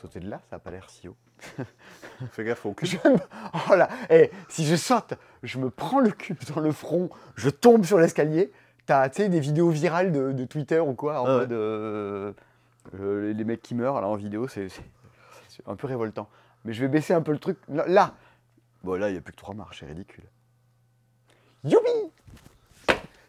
Sauter de là, ça n'a pas l'air si haut. Fais gaffe au cul. Je Oh là, eh, si je saute, je me prends le cul dans le front, je tombe sur l'escalier. T'as, tu sais, des vidéos virales de, de Twitter ou quoi, en Ah ouais. mode euh, euh, les mecs qui meurent là en vidéo, c'est, un peu révoltant. Mais je vais baisser un peu le truc. Là, là. bon là, il n'y a plus que trois marches, c'est ridicule. Youpi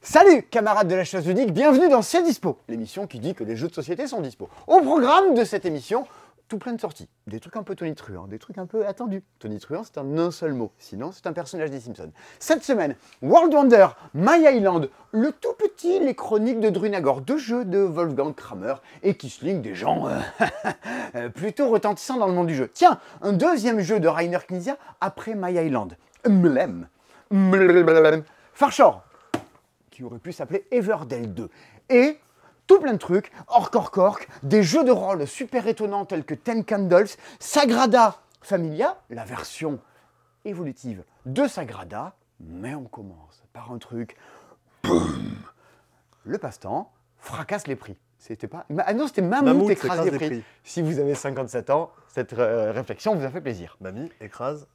Salut camarades de la chasse ludique, bienvenue dans C'est Dispo, l'émission qui dit que les jeux de société sont dispo. Au programme de cette émission, tout plein de sorties. Des trucs un peu Tony Truant, des trucs un peu attendus. Tony Truant, c'est un un seul mot. Sinon, c'est un personnage des Simpsons. Cette semaine, World Wonder, My Island, le tout petit, les chroniques de Drunagor, deux jeux de Wolfgang Kramer et Kissling, des gens euh, euh, plutôt retentissants dans le monde du jeu. Tiens, un deuxième jeu de Rainer Knizia après My Island. Mlem. Mlem. Farshore, qui aurait pu s'appeler Everdell 2. Et tout plein de trucs, Orc Orc Orc, des jeux de rôle super étonnants tels que Ten Candles, Sagrada Familia, la version évolutive de Sagrada, mais on commence par un truc, boum, le passe-temps fracasse les prix. C'était pas... Ah non, c'était Mammouth, Mammouth écrase écrase les les prix. Si vous avez 57 ans, cette euh, réflexion vous a fait plaisir. Mamie écrase.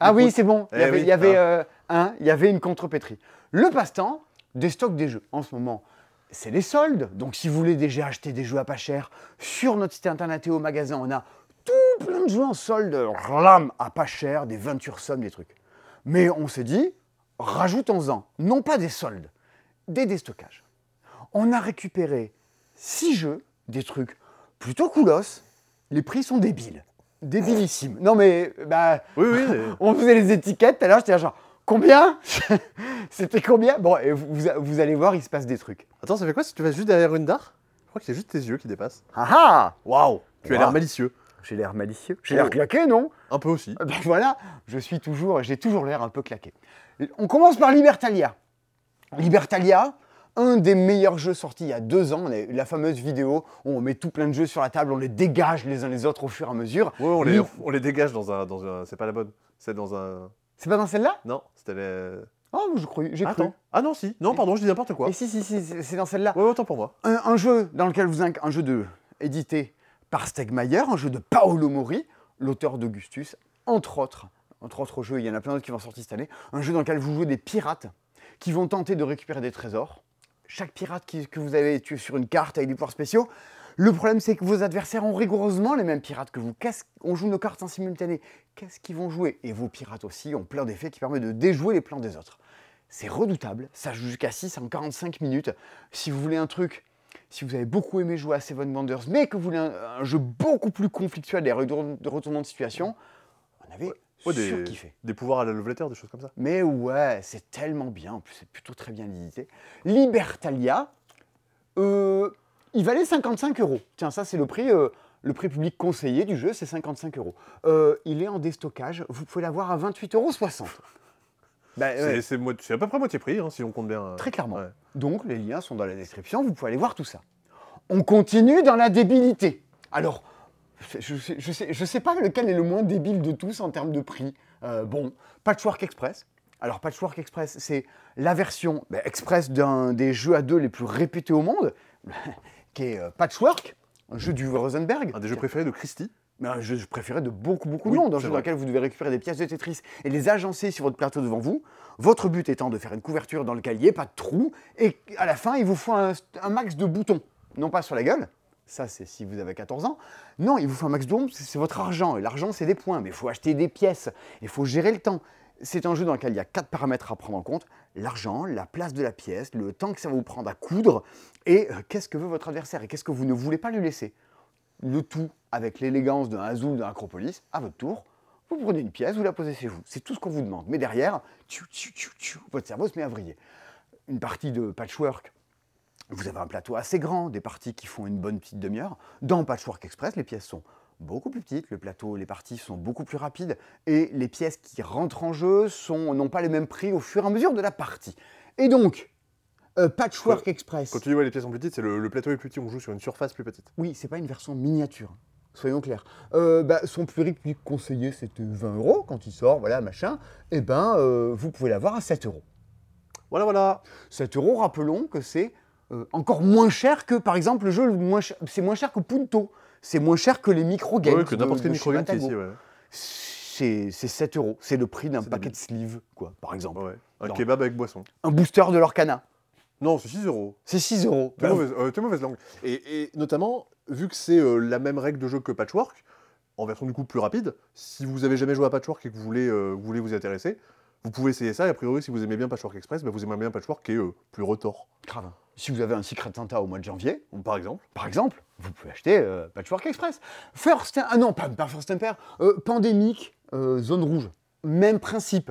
Ah oui, c'est bon. Il y Eh avait, oui, il y avait, euh, il y avait une contrepétrie. Le passe-temps, des stocks des jeux. En ce moment, c'est les soldes. Donc, si vous voulez déjà acheter des jeux à pas cher, sur notre site internet et au magasin, on a tout plein de jeux en solde, rlam, à pas cher, des 20 sommes, des trucs. Mais on s'est dit, rajoutons-en, non pas des soldes, des déstockages. On a récupéré 6 jeux, des trucs plutôt coolos. Les prix sont débiles. Débilissimes. Non mais, bah, Oui, oui. on faisait les étiquettes, tout à l'heure, j'étais genre, combien C'était combien Bon, et vous, vous- vous allez voir, il se passe des trucs. Attends, ça fait quoi si tu vas juste derrière une dard? Je crois que c'est juste tes yeux qui dépassent. Ah ah Waouh Tu as l'air malicieux. J'ai l'air malicieux. J'ai Oh. l'air claqué, non Un peu aussi. Eh Ben voilà, je suis toujours, j'ai toujours l'air un peu claqué. On commence par Libertalia. Libertalia, un des meilleurs jeux sortis il y a deux ans, la- fameuse vidéo où on met tout plein de jeux sur la table, on les dégage les uns les autres au fur et à mesure. Ouais, on les, Oui. on les dégage dans un, dans un. C'est pas la bonne. C'est dans un. C'est pas dans celle-là? Non, c'était les. Oh, je croyais, j'ai cru. Attends. Ah non, si. Non, pardon, je dis n'importe quoi. Et si, si, si, c'est- dans celle-là. Ouais, autant pour moi. un, un jeu dans lequel vous inc- un jeu de édité par Stegmaier, un jeu de Paolo Mori, l'auteur d'Augustus, entre autres, entre autres jeux, il y en a plein d'autres qui vont sortir cette année, un jeu dans lequel vous jouez des pirates qui vont tenter de récupérer des trésors. Chaque pirate qui- que vous avez tué sur une carte avec des pouvoirs spéciaux. Le problème, c'est que vos adversaires ont rigoureusement les mêmes pirates que vous. On joue nos cartes en simultané. Qu'est-ce qu'ils vont jouer? Et vos pirates aussi ont plein d'effets qui permettent de déjouer les plans des autres. C'est redoutable, ça joue jusqu'à 6 en 45 minutes. Si vous voulez un truc, si vous avez beaucoup aimé jouer à Seven Wonders, mais que vous voulez un, un jeu beaucoup plus conflictuel et de retournement de situation, on avait Ouais, des, surkiffé. des pouvoirs à la love letter, des choses comme ça. Mais ouais, c'est tellement bien, en plus c'est plutôt très bien édité. Libertalia, euh, il valait 55 euros. Tiens, ça c'est le prix, euh, le prix public conseillé du jeu, c'est 55 euros. Euh, il est en déstockage, vous pouvez l'avoir à 28,60 euros. Bah, ouais. C'est- à peu près moitié prix, hein, si on compte bien. euh, Très clairement. ouais. Donc les liens sont dans la description, vous pouvez aller voir tout ça. On continue dans la débilité. Alors, je sais, je sais, je sais pas lequel est le moins débile de tous en termes de prix. Euh, bon, Patchwork Express. Alors Patchwork Express, c'est la version bah, express d'un des jeux à deux les plus réputés au monde, qui est euh, Patchwork, un jeu du Rosenberg. Un des jeux préférés de Christie. Mais un jeu préféré de beaucoup, beaucoup Oui, de monde. Un jeu dans lequel vous devez récupérer des pièces de Tetris et les agencer sur votre plateau devant vous. Votre but étant de faire une couverture dans lequel il n'y ait pas de trou. Et à la fin, il vous faut un, un max de boutons. Non pas sur la gueule. Ça, c'est si vous avez 14 ans. Non, il vous faut un max de boutons, c'est c'est votre argent. Et l'argent, c'est des points. Mais il faut acheter des pièces. Il faut gérer le temps. C'est un jeu dans lequel il y a quatre paramètres à prendre en compte. L'argent, la place de la pièce, le temps que ça va vous prendre à coudre, et euh, qu'est-ce que veut votre adversaire, et qu'est-ce que vous ne voulez pas lui laisser? Le tout avec l'élégance d'un Azul d'un Acropolis, à votre tour, vous prenez une pièce, vous la posez chez vous. C'est tout ce qu'on vous demande. Mais derrière, tchou, tchou, tchou, votre cerveau se met à vriller. Une partie de patchwork, vous avez un plateau assez grand, des parties qui font une bonne petite demi-heure. Dans Patchwork Express, les pièces sont beaucoup plus petites, le plateau, les parties sont beaucoup plus rapides, et les pièces qui rentrent en jeu sont- n'ont pas les mêmes prix au fur et à mesure de la partie. Et donc, euh, Patchwork Express. Quand tu dis ouais, les pièces sont plus petites, c'est le, le plateau est plus petit, on joue sur une surface plus petite. Oui, c'est pas une version miniature. Soyons clairs. Euh, bah, son prix public conseillé, c'était 20 euros quand il sort, voilà, machin. Eh ben, euh, vous pouvez l'avoir à 7 euros. Voilà, voilà. 7 euros, rappelons que c'est euh, encore moins cher que, par exemple, le jeu, c'est moins cher que Punto. C'est moins cher que les micro-games. Ouais, que n'importe quel micro-game qui ici, ouais. C'est c'est 7 euros. C'est le prix d'un paquet débile. de sleeves, quoi, par exemple. Ouais. Un kebab avec boisson. Un booster de l'Orcana. Non, c'est 6 euros. C'est 6 euros. T'es Bah, mauvaise, euh, mauvaise langue. Et, et notamment, vu que c'est euh, la même règle de jeu que Patchwork, en version du coup plus rapide, si vous avez jamais joué à Patchwork et que vous voulez, euh, vous voulez vous y intéresser, vous pouvez essayer ça. Et a priori, si vous aimez bien Patchwork Express, bah, vous aimez bien Patchwork qui est plus retors. grave. Si vous avez un Secret Santa au mois de janvier, Par exemple. par exemple, vous pouvez acheter euh, Patchwork Express. First, ah non, pas, pas First Empire, euh, Pandémique, euh, Zone Rouge. Même principe.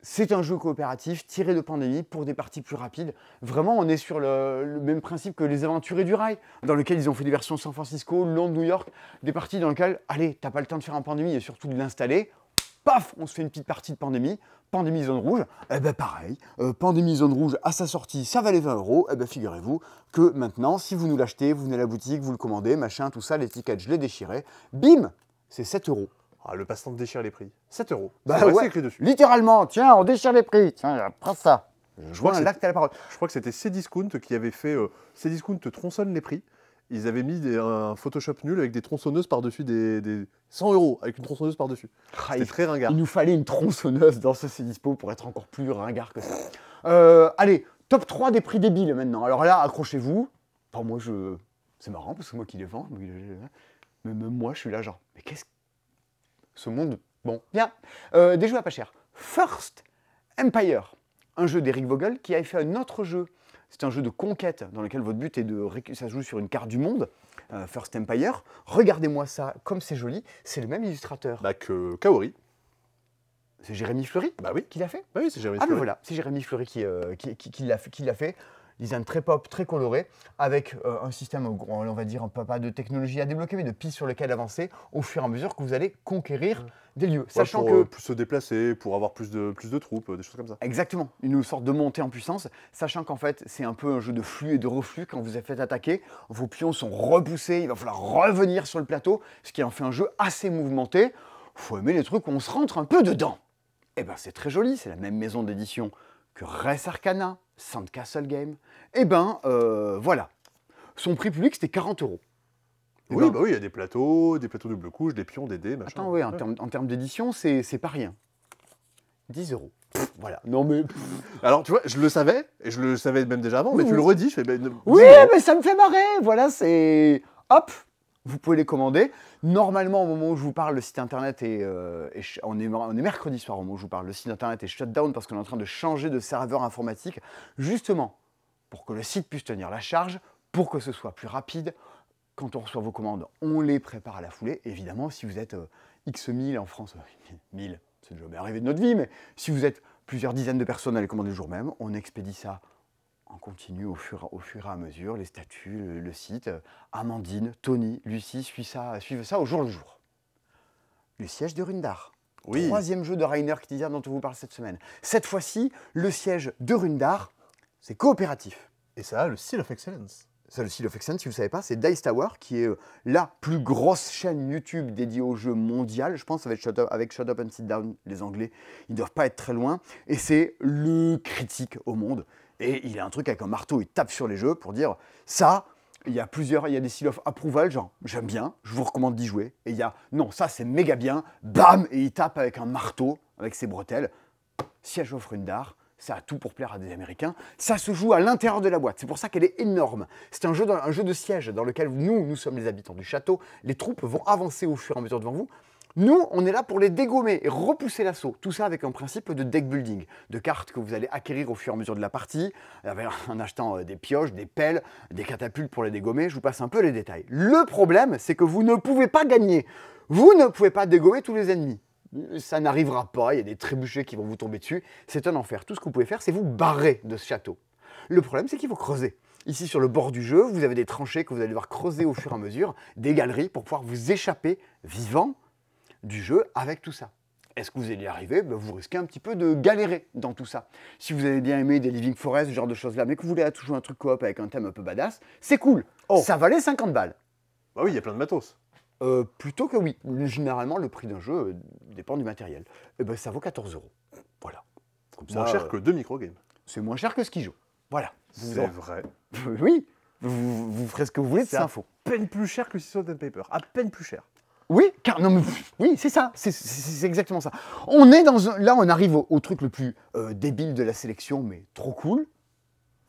C'est un jeu coopératif tiré de Pandémie pour des parties plus rapides. Vraiment, on est sur le, même principe que les Aventuriers du Rail, dans lequel ils ont fait des versions San Francisco, Londres, New York, des parties dans lesquelles, allez, t'as pas le temps de faire un Pandémie et surtout de l'installer. Paf, on se fait une petite partie de Pandémie. Pandémie Zone Rouge, eh ben pareil, euh, Pandémie Zone Rouge à sa sortie, ça valait 20 euros. Eh ben figurez-vous que maintenant, si vous nous l'achetez, vous venez à la boutique, vous le commandez, machin, tout ça, l'étiquette, je l'ai déchiré. Bim, c'est 7 euros. Ah, le passe-temps déchire les prix. 7 euros. Bah ouais. écrit dessus. Littéralement, tiens, on déchire les prix. Tiens, prends ça. Je vois un c'est- acte à la parole. Je crois que c'était Cdiscount qui avait fait. Euh, Cdiscount tronçonne les prix. Ils avaient mis des- un Photoshop nul avec des tronçonneuses par-dessus des, des 100 euros avec une tronçonneuse par-dessus. Ah, C'était très ringard. il nous fallait une tronçonneuse dans ce dispo pour être encore plus ringard que ça. Euh, allez, top 3 des prix débiles maintenant. Alors là, accrochez-vous. Enfin, moi, je. C'est marrant parce que moi qui les vends. Mais mais même moi, je suis là, genre, mais qu'est-ce que. Ce monde. Bon, bien. Euh, des jeux à pas cher. First Empire, un jeu d'Eric Vogel qui avait fait un autre jeu. C'est un jeu de conquête dans lequel votre but est de. Ça se joue sur une carte du monde. euh, First Empire. Regardez-moi ça, comme c'est joli. C'est le même illustrateur. Bah que Kaori. C'est Jérémy Fleury Bah oui. qui l'a fait Bah oui, c'est Jérémy Ah Fleury. voilà, c'est Jérémy Fleury qui, euh, qui, qui- qui l'a fait- qui l'a fait. Design très pop, très coloré, avec euh, un système, on va dire, pas, pas de technologie à débloquer, mais de pistes sur lesquelles avancer au fur et à mesure que vous allez conquérir des lieux. Ouais, Sachant pour que euh, plus se déplacer, pour avoir plus de, plus de troupes, euh, des choses comme ça. Exactement, une sorte de montée en puissance, sachant qu'en fait c'est un peu un jeu de flux et de reflux. Quand vous êtes fait attaquer, vos pions sont repoussés, il va falloir revenir sur le plateau, ce qui en fait un jeu assez mouvementé. Faut aimer les trucs où on se rentre un peu dedans. Et ben c'est très joli, c'est la même maison d'édition que Res Arcana, Sandcastle Game. Et ben euh, voilà, son prix public c'était 40 euros. Oui, ben, bah oui, il y a des plateaux, des plateaux double couche, des pions, des dés, machin. Attends, ouais, en termes, en termes d'édition, c'est c'est pas rien. 10 euros. Pff, Voilà. Non mais. Alors, tu vois, je le savais, et je le savais même déjà avant, mais Oui, tu le oui. redis, je fais. ne- Oui, 10 euros. mais ça me fait marrer. Voilà, c'est. Hop Vous pouvez les commander. Normalement, au moment où je vous parle, le site internet est. euh, est on, est on est mercredi soir au moment où je vous parle. Le site internet est shut down parce qu'on est en train de changer de serveur informatique, justement pour que le site puisse tenir la charge, pour que ce soit plus rapide. Quand on reçoit vos commandes, on les prépare à la foulée. Évidemment, si vous êtes euh, X 1000 en France, euh, 1000, c'est jamais arrivé de notre vie, mais si vous êtes plusieurs dizaines de personnes à les commander le jour même, on expédie ça en continu au fur, au fur et à mesure, les statuts, le, le site. euh, Amandine, Tony, Lucie suivent ça, suivent ça au jour le jour. Le siège de Rundar. Oui. Troisième jeu de Rainer Knizia dont on vous parle cette semaine. Cette fois-ci, le siège de Rundar, c'est coopératif. Et ça a le Seal of Excellence. Ça, le Excellence, si vous ne savez pas, c'est Dice Tower, qui est euh, la plus grosse chaîne YouTube dédiée aux jeux mondial. Je pense avec Shut Up, avec and Sit Down, les Anglais, ils ne doivent pas être très loin. Et c'est le critique au monde. Et il a un truc avec un marteau, il tape sur les jeux pour dire ça. Il y a plusieurs, il y a des seal of approval, genre j'aime bien, je vous recommande d'y jouer. Et il y a non, ça c'est méga bien, bam, et il tape avec un marteau, avec ses bretelles. Siège of Rundar, ça a tout pour plaire à des Américains. Ça se joue à l'intérieur de la boîte, c'est pour ça qu'elle est énorme. C'est un jeu, dans- un jeu de siège dans lequel nous, nous sommes les habitants du château. Les troupes vont avancer au fur et à mesure devant vous. Nous, on est là pour les dégommer et repousser l'assaut. Tout ça avec un principe de deck building, de cartes que vous allez acquérir au fur et à mesure de la partie, en achetant euh, des pioches, des pelles, des catapultes pour les dégommer. Je vous passe un peu les détails. Le problème, c'est que vous ne pouvez pas gagner. Vous ne pouvez pas dégommer tous les ennemis. Ça n'arrivera pas, il y a des trébuchets qui vont vous tomber dessus. C'est un enfer. Tout ce que vous pouvez faire, c'est vous barrer de ce château. Le problème, c'est qu'il faut creuser. Ici, sur le bord du jeu, vous avez des tranchées que vous allez devoir creuser au fur et à mesure, des galeries pour pouvoir vous échapper vivant du jeu avec tout ça. Est-ce que vous allez y arriver? Ben, Vous risquez un petit peu de galérer dans tout ça. Si vous avez bien aimé des Living Forest, ce genre de choses-là, mais que vous voulez toujours un truc coop avec un thème un peu badass, c'est cool. Oh. Ça valait 50 balles. Bah oui, il y a plein de matos. Euh, plutôt que oui. Généralement, le prix d'un jeu euh, dépend du matériel. Et ben, ça vaut 14 euros. Voilà. Comme Moins ça, cher euh, que deux microgames. c'est moins cher que ce qu'ils joue. Voilà. C'est vrai. Oui, vous, vous ferez ce que vous voulez de C'est cette info. Peine plus cher que Sisson Paper. À peine plus cher. Oui, car non, mais oui, c'est ça, c'est- exactement ça. On est dans un, là, on arrive au, au truc le plus euh, débile de la sélection, mais trop cool.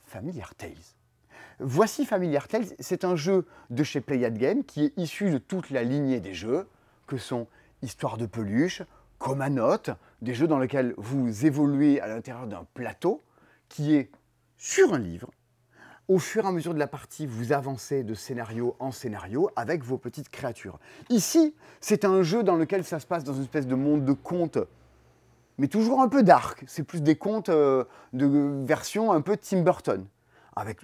Familiar Tales. Voici Familiar Tales, c'est un jeu de chez Playad Game qui est issu de toute la lignée des jeux que sont Histoire de peluche, Comanote, des jeux dans lesquels vous évoluez à l'intérieur d'un plateau qui est sur un livre. Au fur et à mesure de la partie, vous avancez de scénario en scénario avec vos petites créatures. Ici, c'est un jeu dans lequel ça se passe dans une espèce de monde de contes, mais toujours un peu dark. C'est plus des contes euh, de version un peu Tim Burton. Avec,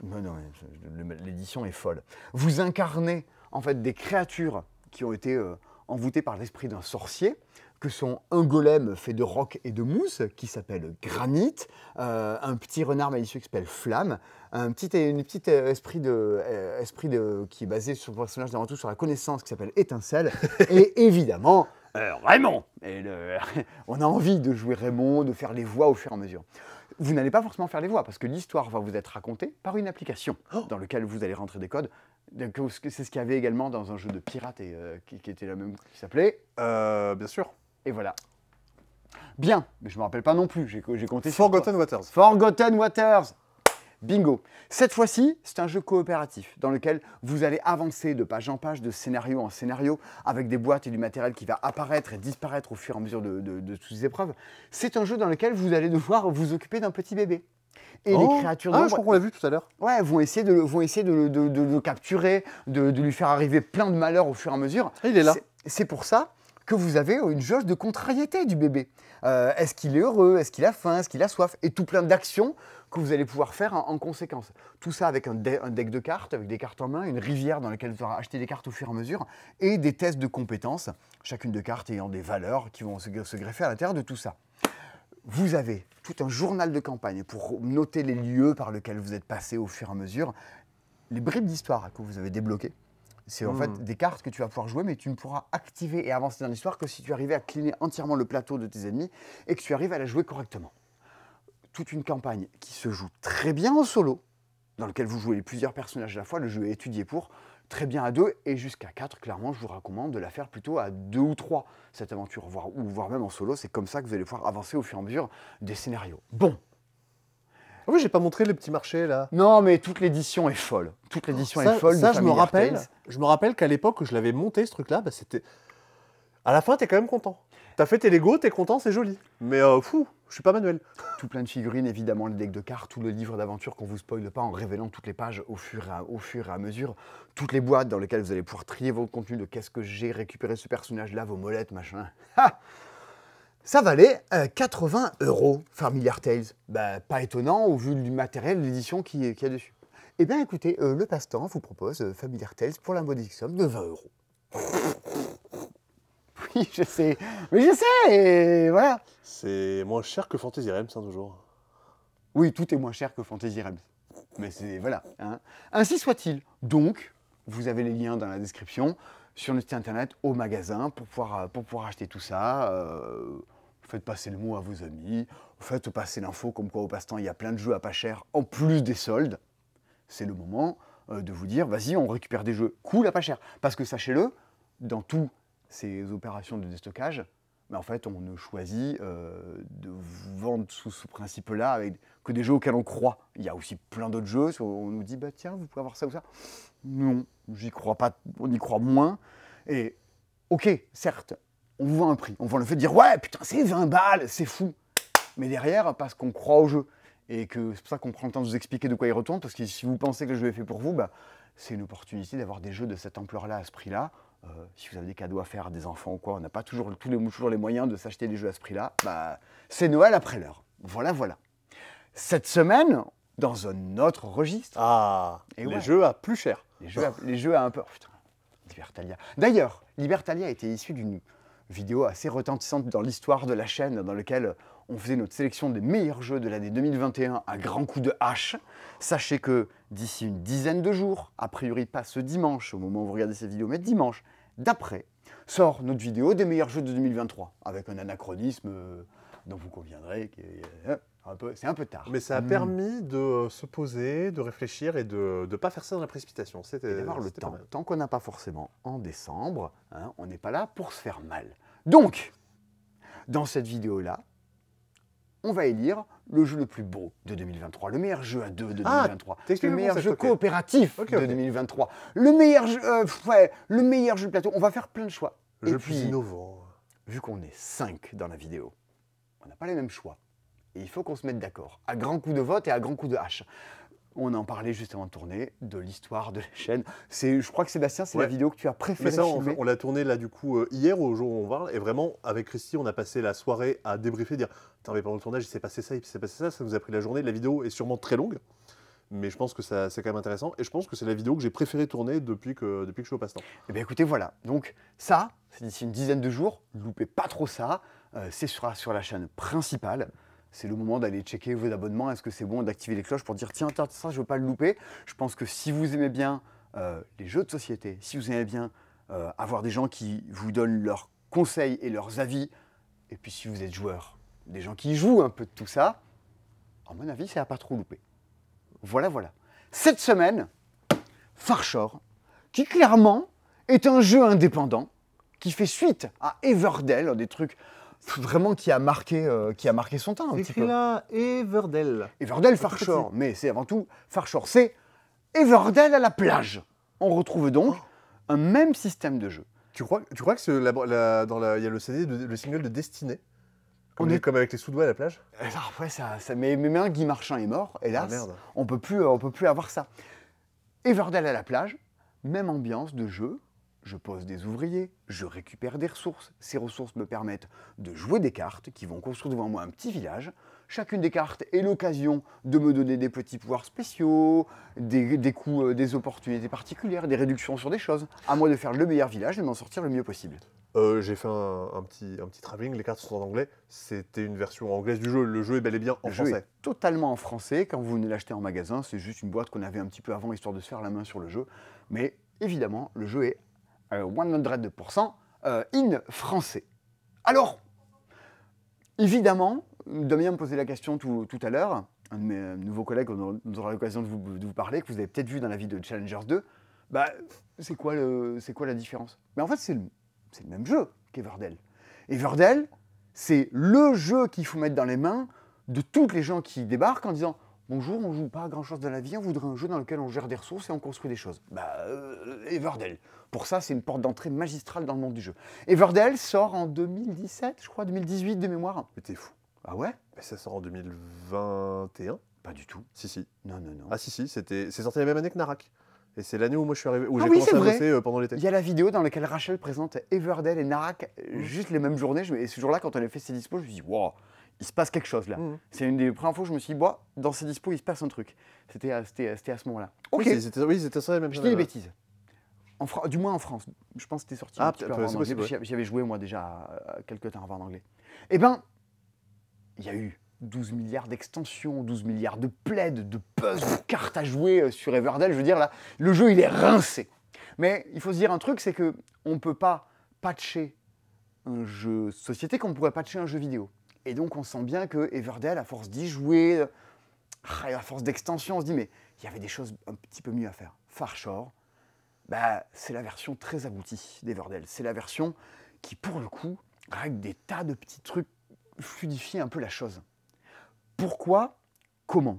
l'édition est folle. Vous incarnez en fait des créatures qui ont été euh, envoûtées par l'esprit d'un sorcier, que sont un golem fait de roc et de mousse qui s'appelle Granit, euh, un petit renard malicieux qui s'appelle Flamme, un petit, une petite euh, esprit, de, euh, esprit de, qui est basé sur le personnage d'avant tout sur la connaissance qui s'appelle Étincelle, et évidemment euh, Raymond. Et le- on a envie de jouer Raymond, de faire les voix au fur et à mesure. Vous n'allez pas forcément faire les voix parce que l'histoire va vous être racontée par une application dans laquelle vous allez rentrer des codes. C'est ce qu'il y avait également dans un jeu de pirate et, euh, qui, qui était la même, qui s'appelait. Euh, bien sûr. Et voilà. Bien, mais je me rappelle pas non plus. J'ai compté. sur. Forgotten Waters. Forgotten Waters. Bingo. Cette fois-ci, c'est un jeu coopératif dans lequel vous allez avancer de page en page, de scénario en scénario, avec des boîtes et du matériel qui va apparaître et disparaître au fur et à mesure de, de- de toutes les épreuves. C'est un jeu dans lequel vous allez devoir vous occuper d'un petit bébé. Et Oh. les créatures Ah, je d'ombre crois qu'on l'a vu tout à l'heure. ouais, vont essayer de, le- vont essayer de, le- de- de le capturer, de, lui faire arriver plein de malheurs au fur et à mesure. Ah, il est là. C'est- C'est pour ça que vous avez une jauge de contrariété du bébé. Euh, est-ce qu'il est heureux? Est-ce qu'il a faim? Est-ce qu'il a soif? Et tout plein d'actions que vous allez pouvoir faire en, en conséquence. Tout ça avec un, deck de cartes, avec des cartes en main, une rivière dans laquelle vous aurez acheté des cartes au fur et à mesure, et des tests de compétences, chacune de cartes ayant des valeurs qui vont se, se greffer à l'intérieur de tout ça. Vous avez tout un journal de campagne pour noter les lieux par lesquels vous êtes passé au fur et à mesure, les bribes d'histoire que vous avez débloquées. C'est en Hmm. fait des cartes que tu vas pouvoir jouer, mais tu ne pourras activer et avancer dans l'histoire que si tu arrives à cleaner entièrement le plateau de tes ennemis et que tu arrives à la jouer correctement. Toute une campagne qui se joue très bien en solo, dans lequel vous jouez plusieurs personnages à la fois, le jeu est étudié pour, très bien à deux et jusqu'à quatre. Clairement, je vous recommande de la faire plutôt à deux ou trois, cette aventure, voire, ou voire même en solo. C'est comme ça que vous allez pouvoir avancer au fur et à mesure des scénarios. Bon, Ah oui, j'ai pas montré le petit marché là. non, mais toute l'édition est folle. Toute l'édition est folle. ça, de je me rappelle. Tales. Je me rappelle qu'à l'époque où je l'avais monté ce truc-là, bah, c'était. À la fin, t'es quand même content. T'as fait tes Lego, t'es content, c'est joli. Mais euh, fou, je suis pas manuel. Tout plein de figurines, évidemment, le deck de cartes, tout le livre d'aventure qu'on vous spoile pas en révélant toutes les pages au fur, et à, mesure, toutes les boîtes dans lesquelles vous allez pouvoir trier votre contenu de qu'est-ce que j'ai récupéré ce personnage-là, vos molettes, machin. Ha Ça valait euh, 80 euros, Familiar Tales. Bah, pas étonnant au vu du matériel, est qu'il y a dessus. Eh bien, écoutez, euh, le passe-temps vous propose euh, Familiar Tales pour la modique somme de 20 euros. Oui, je sais, mais je sais, et voilà. C'est moins cher que Fantasy Realms, hein, toujours. Oui, tout est moins cher que Fantasy Realms. Mais c'est voilà. hein. Ainsi soit-il. Donc, vous avez les liens dans la description sur notre site internet au magasin pour pouvoir, euh, pour pouvoir acheter tout ça. Euh, faites passer le mot à vos amis. Faites passer l'info comme quoi au passe-temps il y a plein de jeux à pas cher en plus des soldes. C'est le moment euh, de vous dire vas-y, on récupère des jeux cool à pas cher. Parce que sachez-le, dans toutes ces opérations de déstockage, mais en fait, on ne choisit euh, de vendre sous ce principe-là que des jeux auxquels on croit. Il y a aussi plein d'autres jeux, on nous dit, bah tiens, vous pouvez avoir ça ou ça. Non, j'y crois pas, on y croit moins. Et ok, certes, on vous vend un prix, on vend le fait de dire, ouais, putain, c'est 20 balles, c'est fou. Mais derrière, parce qu'on croit au jeu, et que c'est pour ça qu'on prend le temps de vous expliquer de quoi il retourne, parce que si vous pensez que le jeu est fait pour vous, bah, c'est une opportunité d'avoir des jeux de cette ampleur-là, à ce prix-là. Euh, si vous avez des cadeaux à faire à des enfants ou quoi, on n'a pas toujours, tous les, toujours les moyens de s'acheter des jeux à ce prix-là, bah, c'est Noël après l'heure. Voilà, voilà. Cette semaine, dans un autre registre, Ah, Et les ouais. jeux à plus cher. les jeux, à, les jeux à un peu. oh, putain, Libertalia. D'ailleurs, Libertalia était issu d'une vidéo assez retentissante dans l'histoire de la chaîne, dans laquelle on faisait notre sélection des meilleurs jeux de l'année 2021 à grands coups de hache. Sachez que d'ici une dizaine de jours, a priori pas ce dimanche, au moment où vous regardez cette vidéo, mais dimanche d'après, sort notre vidéo des meilleurs jeux de 2023, avec un anachronisme euh, dont vous conviendrez. qui est- euh, peu- c'est un peu tard. Mais ça a Mm. permis de euh, se poser, de réfléchir et de ne pas faire ça dans la précipitation. C'était d'avoir le temps. Tant qu'on n'a pas forcément en décembre, hein, on n'est pas là pour se faire mal. Donc, dans cette vidéo-là, on va élire le jeu le plus beau de 2023, le meilleur jeu à deux de Ah, 2023, le t'expliques le meilleur jeu coopératif de ok. 2023, le meilleur jeu, euh, ouais, le meilleur jeu de plateau. On va faire plein de choix. Le Et jeu plus puis, innovant. vu qu'on est 5 dans la vidéo, on n'a pas les mêmes choix. Et il faut qu'on se mette d'accord, à grands coups de vote et à grands coups de hache. On en parlait juste avant de tourner, de l'histoire de la chaîne. C'est, je crois que Sébastien, c'est la vidéo que tu as préféré Mais ça, on, on l'a tourné là du coup euh, hier au jour où on parle. Et vraiment, avec Christy, on a passé la soirée à débriefer, dire Putain, mais pendant le tournage, il s'est passé ça, il s'est passé ça, ça nous a pris la journée. La vidéo est sûrement très longue. Mais je pense que ça, c'est quand même intéressant. Et je pense que c'est la vidéo que j'ai préféré tourner depuis que, depuis que je suis au passe-temps. Eh bien écoutez, voilà. Donc ça, c'est d'ici une dizaine de jours. Loupez pas trop ça. Euh, c'est sur, sur la chaîne principale. C'est le moment d'aller checker vos abonnements. Est-ce que c'est bon d'activer les cloches pour dire tiens, tiens, ça, je veux pas le louper. Je pense que si vous aimez bien euh, les jeux de société, si vous aimez bien euh, avoir des gens qui vous donnent leurs conseils et leurs avis, et puis si vous êtes joueur, des gens qui jouent un peu de tout ça, à mon avis, ça va pas trop louper. Voilà, voilà. Cette semaine, Farshore, qui clairement est un jeu indépendant, qui fait suite à Everdell, des trucs vraiment qui a marqué, euh, qui a marqué son temps un petit peu. là, Everdell. Everdell Farshore, mais c'est avant tout Farshore, c'est Everdell à la plage. On retrouve donc un même système de jeu. Tu crois, tu crois que c'est la- la- dans la- il y a le CD, de- le single de Destinée comme, On est- comme avec les sous-doigts à la plage? Alors après, ça, ça mais, mais maintenant, Guy Marchand est mort, hélas. Ah, merde. on peut plus, on peut plus avoir ça. Everdell à la plage, même ambiance de jeu. Je pose des ouvriers, je récupère des ressources. Ces ressources me permettent de jouer des cartes qui vont construire devant moi un petit village. Chacune des cartes est l'occasion de me donner des petits pouvoirs spéciaux, des, des coups, euh, des opportunités particulières, des réductions sur des choses. À moi de faire le meilleur village et de m'en sortir le mieux possible. Euh, J'ai fait un, un petit, un petit travelling, les cartes sont en anglais. C'était une version anglaise du jeu. Le jeu est bel et bien en Le jeu français. est totalement en français. Quand vous venez l'acheter en magasin, c'est juste une boîte qu'on avait un petit peu avant, histoire de se faire la main sur le jeu. Mais évidemment, le jeu est 100% euh, in français. Alors, évidemment, Damien me posait la question tout, tout à l'heure, un de mes euh, nouveaux collègues, on aura- l'occasion de vous, de vous parler, que vous avez peut-être vu dans la vidéo de Challengers 2. Bah, c'est quoi, quoi la différence? Mais en fait, c'est le, le même jeu qu'Everdell. Everdell, c'est le jeu qu'il faut mettre dans les mains de toutes les gens qui débarquent en disant Bonjour, on joue pas à grand chose dans la vie, on voudrait un jeu dans lequel on gère des ressources et on construit des choses. Bah, euh, Everdell. Pour ça, c'est une porte d'entrée magistrale dans le monde du jeu. Everdell sort en 2017, je crois, 2018 de mémoire. Mais t'es fou. Ah ouais? Mais ça sort en 2021 Pas du tout. Si, si. Non, non, non. Ah, si, si. c'était- C'est sorti la même année que Narak. Et c'est l'année où moi je suis arrivé, où Ah j'ai oui, commencé à bosser euh, pendant l'été. Il y a la vidéo dans laquelle Rachel présente Everdell et Narak euh, juste les mêmes journées. Et ce jour-là, quand on a fait ses dispos, je me suis dit, wow, il se passe quelque chose là. Mhm. C'est une des premières fois où je me suis dit, Boah, dans ces dispos, il se passe un truc. C'était à, ce moment-là. Ok, Oui, c'était oui, ça même je dis des ouais. bêtises. En du moins en France. Je pense que c'était sorti Ah, que j'y- avais joué moi déjà euh, quelques temps avant en anglais. Eh ben, il y a eu 12 milliards d'extensions, 12 milliards de plaids, de puzzles, de cartes à jouer euh, sur Everdell. Je veux dire, là, le jeu, il est rincé. Mais il faut se dire un truc, c'est que on ne peut pas patcher un jeu société comme on pourrait patcher un jeu vidéo. Et donc, on sent bien que Everdell, à force d'y jouer, euh, à force d'extension, on se dit, mais il y avait des choses un petit peu mieux à faire. Farshore, bah, c'est la version très aboutie d'Everdell. C'est la version qui, pour le coup, règle des tas de petits trucs, fluidifie un peu la chose. Pourquoi? Comment?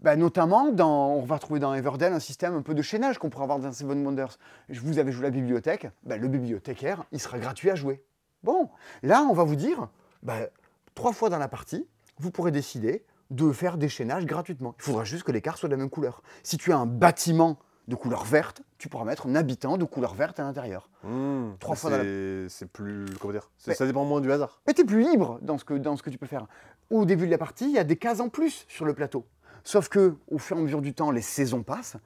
Bah, Notamment, dans, on va trouver dans Everdell un système un peu de chaînage qu'on pourrait avoir dans Seven Wonders. Je vous avez joué la bibliothèque, bah, le bibliothécaire, il sera gratuit à jouer. Bon, là, on va vous dire, bah, trois fois dans la partie, vous pourrez décider de faire des chaînages gratuitement. Il faudra juste que les cartes soient de la même couleur. Si tu as un bâtiment de couleur verte, tu pourras mettre un habitant de couleur verte à l'intérieur. Mmh. Trois fois dans la- c'est- C'est plus. Comment dire Mais- Ça dépend moins du hasard. Mais tu es plus libre dans ce, que, dans ce que tu peux faire. Au début de la partie, il y a des cases en plus sur le plateau. Sauf que au fur et à mesure du temps, les saisons passent,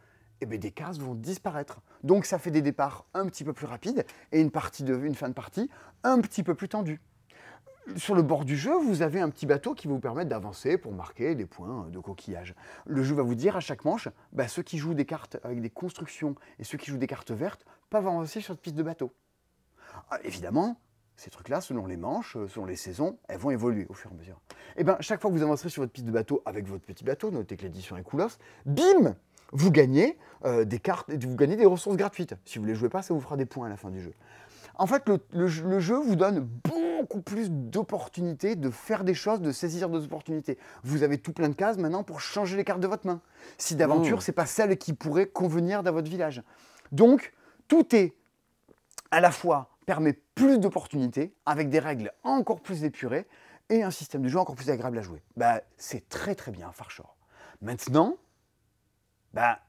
et ben des cases vont disparaître. Donc ça fait des départs un petit peu plus rapides et une, partie de, une fin de partie un petit peu plus tendue. Sur le bord du jeu, vous avez un petit bateau qui va vous permettre d'avancer pour marquer des points de coquillage. Le jeu va vous dire à chaque manche, bah, ceux qui jouent des cartes avec des constructions et ceux qui jouent des cartes vertes peuvent avancer sur cette piste de bateau. Ah, évidemment, ces trucs-là, selon les manches, euh, selon les saisons, elles vont évoluer au fur et à mesure. Et bien, chaque fois que vous avancerez sur votre piste de bateau avec votre petit bateau, notez que l'édition est coolos, bim Vous gagnez euh, des cartes, vous gagnez des ressources gratuites. Si vous ne les jouez pas, ça vous fera des points à la fin du jeu. En fait, le, le jeu- le jeu vous donne beaucoup plus d'opportunités de faire des choses, de saisir des opportunités. Vous avez tout plein de cases maintenant pour changer les cartes de votre main. Si d'aventure, Mmh. c'est pas celle qui pourrait convenir dans votre village. Donc, tout est à la fois permet plus d'opportunités avec des règles encore plus épurées et un système de jeu encore plus agréable à jouer. Bah, c'est très très bien, Farshore. Maintenant, bah,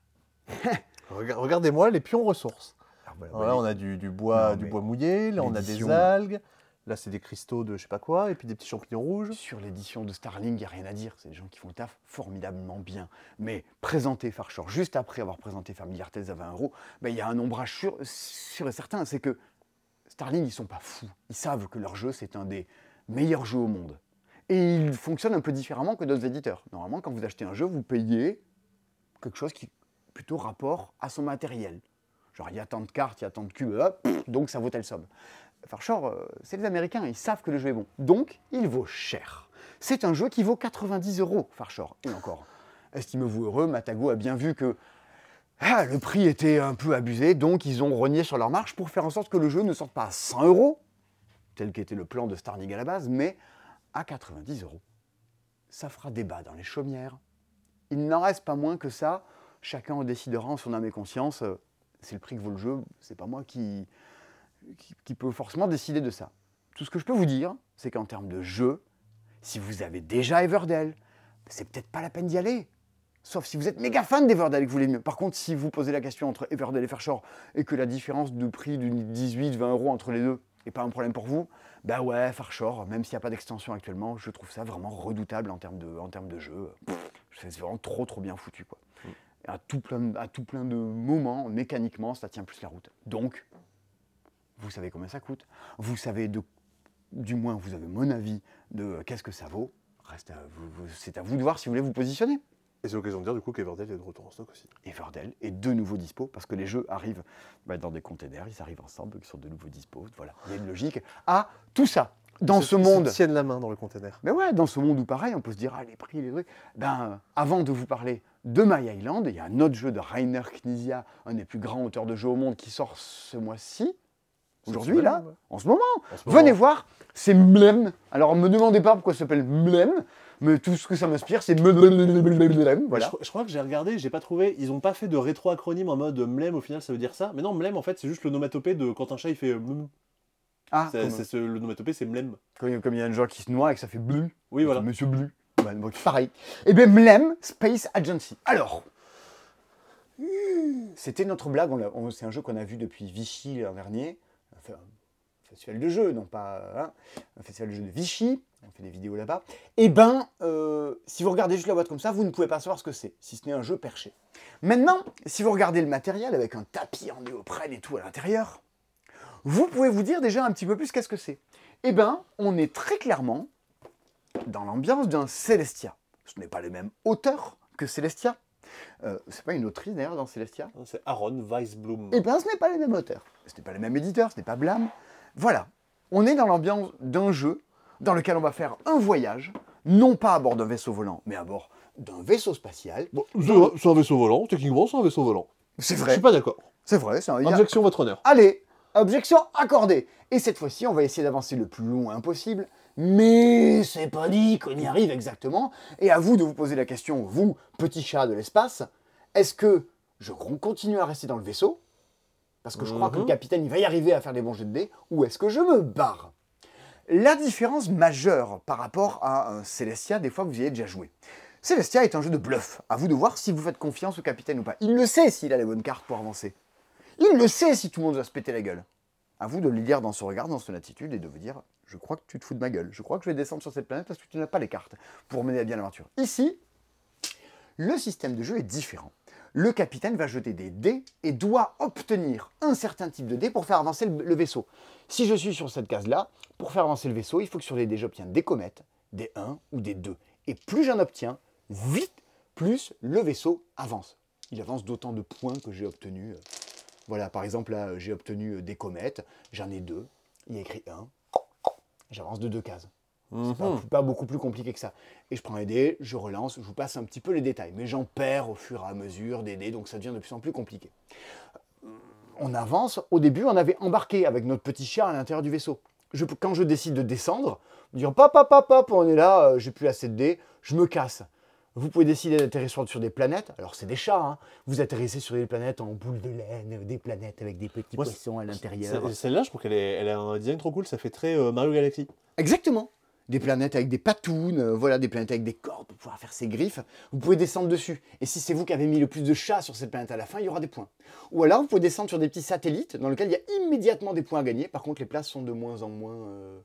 Rega- Regardez-moi les pions ressources. Alors voilà, voilà. on a du, du bois, Non, du mais bois mouillé, là on a des algues, là c'est des cristaux de je sais pas quoi, et puis des petits champignons rouges. Sur l'édition de Starling, il n'y a rien à dire. C'est des gens qui font le taf formidablement bien. Mais présenter Farshore juste après avoir présenté Familiar Tales à 20 euros, bah, il y a un ombrage sûr, sûr et certain. C'est que Starling, ils sont pas fous. Ils savent que leur jeu, c'est un des meilleurs jeux au monde. Et il fonctionne un peu différemment que d'autres éditeurs. Normalement, quand vous achetez un jeu, vous payez quelque chose qui est plutôt rapport à son matériel. Genre, il y a tant de cartes, il y a tant de cubes, hop, donc ça vaut telle somme. Farshore, euh, c'est les Américains, ils savent que le jeu est bon. Donc, il vaut cher. C'est un jeu qui vaut 90 euros, Farshore. Et encore, estimez-vous heureux, Matago a bien vu que ah, le prix était un peu abusé, donc ils ont renié sur leur marge pour faire en sorte que le jeu ne sorte pas à 100 euros, tel qu'était le plan de Starling à la base, mais à 90 euros. Ça fera débat dans les chaumières. Il n'en reste pas moins que ça. Chacun en décidera en son âme et conscience. C'est le prix que vaut le jeu. C'est pas moi qui, peut forcément décider de ça. Tout ce que je peux vous dire, c'est qu'en termes de jeu, si vous avez déjà Everdell, c'est peut-être pas la peine d'y aller. Sauf si vous êtes méga fan d'Everdell et que vous voulez mieux. Par contre, si vous posez la question entre Everdell et Farshore et que la différence de prix d'une 18-20 euros entre les deux n'est pas un problème pour vous, bah ouais, Farshore, même s'il n'y a pas d'extension actuellement, je trouve ça vraiment redoutable en termes de, en termes de jeu. C'est vraiment trop trop bien foutu quoi. Et À tout, plein, à tout plein de moments, mécaniquement, ça tient plus la route. Donc, vous savez combien ça coûte. Vous savez de, du moins, vous avez mon avis de euh, qu'est-ce que ça vaut. Reste à vous- vous- c'est à vous de voir si vous voulez vous positionner. Et c'est l'occasion de dire du coup qu'Everdell est de retour en stock aussi. Everdell est de nouveau dispo parce que les jeux arrivent bah, dans des containers, ils arrivent ensemble, ils sont de nouveau dispo. Voilà, il y a une logique à tout ça. Dans Ils se- ce ils monde, tiennent la main dans le container. mais ouais, dans ce monde où pareil, on peut se dire, ah, les prix, les trucs. Ben, avant de vous parler de My Island, il y a un autre jeu de Rainer Knizia, un des plus grands auteurs de jeux au monde, qui sort ce mois-ci, aujourd'hui, là, Ouais. en ce moment. En ce Venez voir, c'est Mlem. Alors, me demandez pas pourquoi ça s'appelle Mlem, mais tout ce que ça m'inspire, c'est Mlem. Voilà. Je, je crois que j'ai regardé, j'ai pas trouvé. Ils ont pas fait de rétro-acronyme en mode Mlem au final ça veut dire ça. Mais non, Mlem en fait c'est juste l'onomatopée de quand un chat il fait. euh, mlem. Ah, C'est- c'est ce- L'onomatopée c'est Mlem. comme- comme il y a un genre qui se noie et que ça fait bleu. Oui voilà. Monsieur Bleu. Et bien, Mlem Space Agency. Alors, c'était notre blague. on C'est un jeu qu'on a vu depuis Vichy l'an dernier. Un festival de jeux, non pas hein, un festival de jeux de Vichy. On fait des vidéos là-bas. Et ben, euh, si vous regardez juste la boîte comme ça, vous ne pouvez pas savoir ce que c'est, si ce n'est un jeu perché. Maintenant, si vous regardez le matériel avec un tapis en néoprène et tout à l'intérieur, vous pouvez vous dire déjà un petit peu plus qu'est-ce que c'est. Eh ben, on est très clairement dans l'ambiance d'un Celestia. Ce n'est pas le même auteur que Celestia. Euh, c'est pas une autrice d'ailleurs dans Celestia? C'est Aaron Weisblum. Eh bien, ce n'est pas les mêmes auteurs. Ce n'est pas les mêmes éditeurs, ce n'est pas Blam. Voilà. On est dans l'ambiance d'un jeu dans lequel on va faire un voyage, non pas à bord d'un vaisseau volant, mais à bord d'un vaisseau spatial. Bon, c'est un vaisseau volant, techniquement c'est un vaisseau volant. C'est Je vrai. suis pas d'accord. C'est vrai. c'est un- Objection, votre honneur. Allez, objection accordée. Et cette fois-ci, on va essayer d'avancer le plus loin possible. Mais c'est pas dit qu'on y arrive exactement. Et à vous de vous poser la question, vous, petit chat de l'espace, est-ce que je continue à rester dans le vaisseau? Parce que je crois que le Mhm. capitaine il va y arriver à faire des bons jets de dés. Ou est-ce que je me barre? La différence majeure par rapport à un Celestia, des fois vous y avez déjà joué. Celestia est un jeu de bluff. À vous de voir si vous faites confiance au capitaine ou pas. Il le sait s'il a les bonnes cartes pour avancer. Il le sait si tout le monde va se péter la gueule. À vous de le lire dans son regard, dans son attitude, et de vous dire Je crois que tu te fous de ma gueule. Je crois que je vais descendre sur cette planète parce que tu n'as pas les cartes pour mener à bien l'aventure. Ici, le système de jeu est différent. Le capitaine va jeter des dés et doit obtenir un certain type de dés pour faire avancer le, vaisseau. Si je suis sur cette case-là, pour faire avancer le vaisseau, il faut que sur les dés, j'obtienne des comètes, des 1 ou des 2. Et plus j'en obtiens, vite, plus le vaisseau avance. Il avance d'autant de points que j'ai obtenus. euh, voilà, par exemple, là, j'ai obtenu euh, des comètes, j'en ai deux. Il y a écrit 1, J'avance de deux cases. Mhm. Pas, pas beaucoup plus compliqué que ça. Et je prends les dés, je relance, je vous passe un petit peu les détails. Mais j'en perds au fur et à mesure des dés, donc ça devient de plus en plus compliqué. Euh, On avance. Au début, on avait embarqué avec notre petit chien à l'intérieur du vaisseau. Je, quand je décide de descendre, dire papa, papa, papa, on est là, euh, j'ai plus assez de dés, je me casse. Vous pouvez décider d'atterrir sur, des planètes. Alors, c'est des chats. hein. Vous atterrissez sur des planètes en boule de laine, des planètes avec des petits Moi, poissons à l'intérieur. C'est- Celle-là, je trouve qu'elle est- elle a un design trop cool. Ça fait très euh, Mario Galaxy. Exactement. Des planètes avec des patounes, euh, voilà, des planètes avec des cordes pour pouvoir faire ses griffes. Vous pouvez descendre dessus. Et si c'est vous qui avez mis le plus de chats sur cette planète à la fin, il y aura des points. Ou alors, vous pouvez descendre sur des petits satellites dans lesquels il y a immédiatement des points à gagner. Par contre, les places sont de moins en moins. euh,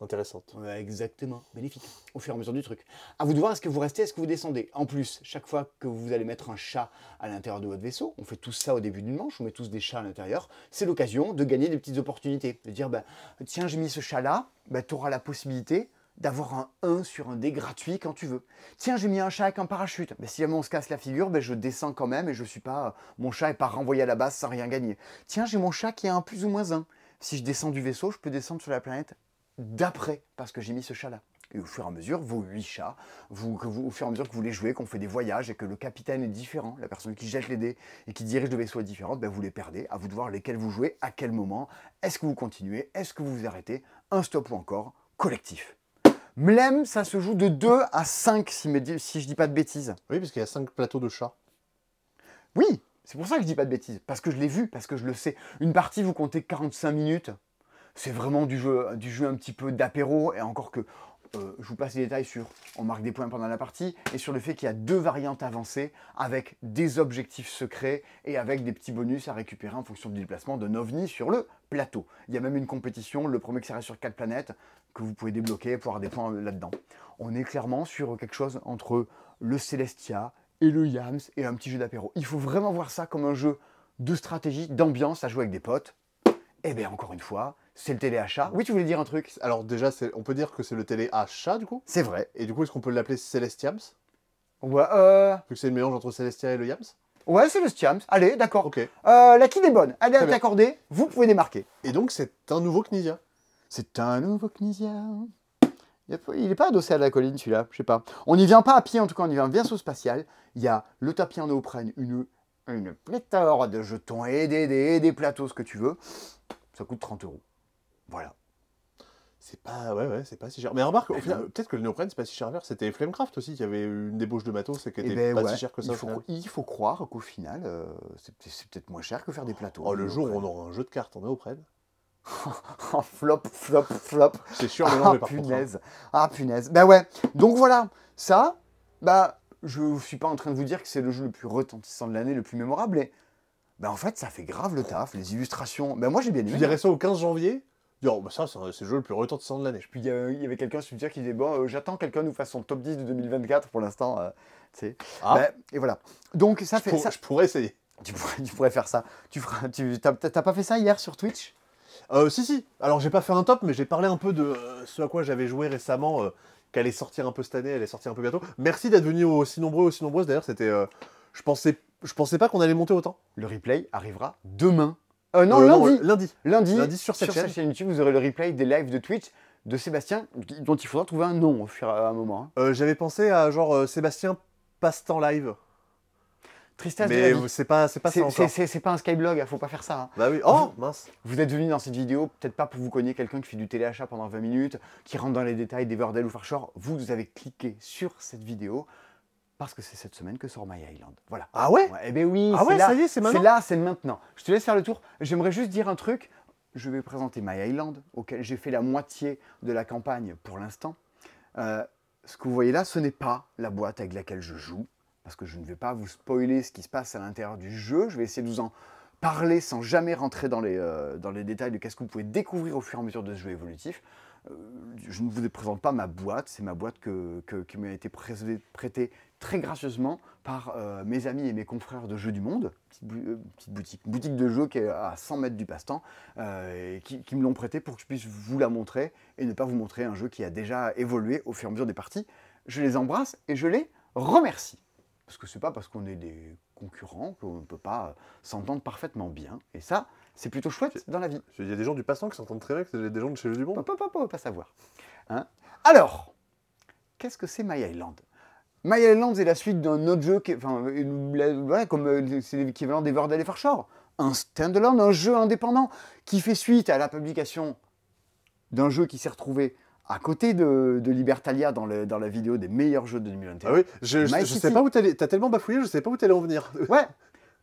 Intéressante. exactement, bénéfiques au fur et à mesure du truc. À vous de voir, est-ce que vous restez, est-ce que vous descendez? En plus, chaque fois que vous allez mettre un chat à l'intérieur de votre vaisseau, on fait tout ça au début d'une manche, on met tous des chats à l'intérieur, c'est l'occasion de gagner des petites opportunités. De dire, bah, tiens, j'ai mis ce chat-là, bah, tu auras la possibilité d'avoir un 1 sur un dé gratuit quand tu veux. Tiens, j'ai mis un chat avec un parachute. Bah, si jamais on se casse la figure, bah, je descends quand même et je suis pas, mon chat est pas renvoyé à la base sans rien gagner. Tiens, j'ai mon chat qui a un plus ou moins 1. Si je descends du vaisseau, je peux descendre sur la planète d'après, parce que j'ai mis ce chat-là. Et au fur et à mesure, vos huit chats, vous, que vous, au fur et à mesure que vous les jouez, qu'on fait des voyages et que le capitaine est différent, la personne qui jette les dés et qui dirige le vaisseau est différente, ben vous les perdez. À vous de voir lesquels vous jouez, à quel moment. Est-ce que vous continuez? Est-ce que vous vous arrêtez? Un stop ou encore collectif. Mlem, ça se joue de 2 à 5, si, si je dis pas de bêtises. Oui, parce qu'il y a 5 plateaux de chats. Oui, c'est pour ça que je dis pas de bêtises, parce que je l'ai vu, parce que je le sais. Une partie, vous comptez 45 minutes. C'est vraiment du jeu, un petit peu d'apéro, et encore que euh, je vous passe les détails sur on marque des points pendant la partie, et sur le fait qu'il y a deux variantes avancées avec des objectifs secrets et avec des petits bonus à récupérer en fonction du déplacement d'un ovni sur le plateau. Il y a même une compétition, le premier qui s'arrête sur quatre planètes, que vous pouvez débloquer pour avoir des points là-dedans. On est clairement sur quelque chose entre le Celestia et le Yams et un petit jeu d'apéro. Il faut vraiment voir ça comme un jeu de stratégie, d'ambiance à jouer avec des potes. Et bien encore une fois, c'est le téléachat. Oui, tu voulais dire un truc Alors déjà, on peut dire que c'est le télé à chat, du coup? C'est vrai. Et du coup, est-ce qu'on peut l'appeler Celestiams? Ouais, euh, Vu que c'est le mélange entre Celestia et le Yams? Ouais c'est le Stiams. Allez, d'accord. Ok. Euh, la qui est bonne. À bien. t'accorder. Vous pouvez démarquer. Et donc, c'est un nouveau Knizia. C'est un nouveau Knizia. Il n'est pas adossé à la colline, celui-là. Je sais pas. On n'y vient pas à pied, en tout cas, on y vient en vaisseau spatial. Il y a le tapis en néoprène, une, une pléthore de jetons et des, des, des plateaux, ce que tu veux. Ça coûte 30 euros. Voilà. C'est pas, ouais, ouais, c'est pas si cher. Mais remarque, au Eh final, ben. peut-être que le néoprène, c'est pas si cher à faire. C'était Flamecraft aussi qui avait une débauche de matos et qui Eh était ben pas ouais, si cher que ça. Il au faut, final. il faut croire qu'au final, euh, c'est c'est peut-être moins cher que faire des plateaux. Oh, le jour où on aura un jeu de cartes en néoprène. Oh, flop, flop, flop. C'est sûr, mais non, mais Ah par contre. hein. punaise. Ah punaise. Bah ouais. Donc voilà. Ça, bah, je suis pas en train de vous dire que c'est le jeu le plus retentissant de l'année, le plus mémorable, mais bah en fait, ça fait grave le taf. Les illustrations. Bah moi, j'ai bien Tu aimé. dirais ça au 15 janvier? Oh, bah ça, c'est le jeu le plus retentissant de l'année. Puis il y, avait quelqu'un sur Twitter qui disait Bon, euh, j'attends que quelqu'un nous fasse son top 10 de 2024 pour l'instant. euh, tu. Ah, Bah, et voilà. Donc ça je, fait. pour- ça- je pourrais essayer. tu, pourrais, tu pourrais faire ça. Tu feras. Tu, t'as, pas fait ça hier sur Twitch? Euh, si, si. Alors, j'ai pas fait un top, mais j'ai parlé un peu de euh, ce à quoi j'avais joué récemment, qu'elle est sortir un peu cette année, elle est sortir un peu bientôt. Merci d'être venu aussi nombreux, aussi nombreuses. D'ailleurs, c'était. euh, je pensais, je pensais pas qu'on allait monter autant. Le replay arrivera demain. Euh, non, Euh, lundi. lundi. lundi. Lundi sur cette chaîne. YouTube, vous aurez le replay des lives de Twitch de Sébastien, dont il faudra trouver un nom au fur et à un moment. hein. J'avais pensé à genre Sébastien passe-temps live. Tristesse Mais c'est pas, c'est pas ça C'est- encore. C'est pas un Skyblog, hein, faut pas faire ça. hein. Bah oui. Oh, mince. Vous êtes venu dans cette vidéo, peut-être pas pour vous cogner quelqu'un qui fait du téléachat pendant 20 minutes, qui rentre dans les détails des Bordel ou Farshore. Vous, vous avez cliqué sur cette vidéo parce que c'est cette semaine que sort My Island. Voilà. Ah ouais? Ouais, eh ben oui, Ah ouais, là. ça y est, c'est maintenant C'est là, c'est maintenant. Je te laisse faire le tour. J'aimerais juste dire un truc. Je vais présenter My Island, auquel j'ai fait la moitié de la campagne pour l'instant. Euh, ce que vous voyez là, ce n'est pas la boîte avec laquelle je joue, parce que je ne vais pas vous spoiler ce qui se passe à l'intérieur du jeu. Je vais essayer de vous en parler sans jamais rentrer dans les, euh, dans les détails de qu'est-ce que vous pouvez découvrir au fur et à mesure de ce jeu évolutif. Euh, je ne vous présente pas ma boîte, c'est ma boîte que, que- qui m'a été prêtée très gracieusement par euh, mes amis et mes confrères de Jeux du Monde, petite, petite boutique, boutique de jeux qui est à 100 mètres du passe-temps, et qui, qui me l'ont prêtée pour que je puisse vous la montrer et ne pas vous montrer un jeu qui a déjà évolué au fur et à mesure des parties. Je les embrasse et je les remercie. Parce que c'est pas parce qu'on est des concurrents qu'on ne peut pas s'entendre parfaitement bien. Et ça, C'est plutôt chouette dans la vie. Il y a des gens du passant qui s'entendent très bien, que c'est des gens de chez le du On monde. peut pas, pas, pas savoir. Hein Alors, qu'est-ce que c'est My Island? My Island est la suite d'un autre jeu, qui, enfin, voilà, comme euh, c'est l'équivalent des et Farshore. Un standalone, un jeu indépendant qui fait suite à la publication d'un jeu qui s'est retrouvé à côté de, de Libertalia dans, le- dans la vidéo des meilleurs jeux de 2021. Ah oui, je, je, sais pas où t'allais. T'as tellement bafouillé, je sais pas où t'allais en venir. Ouais.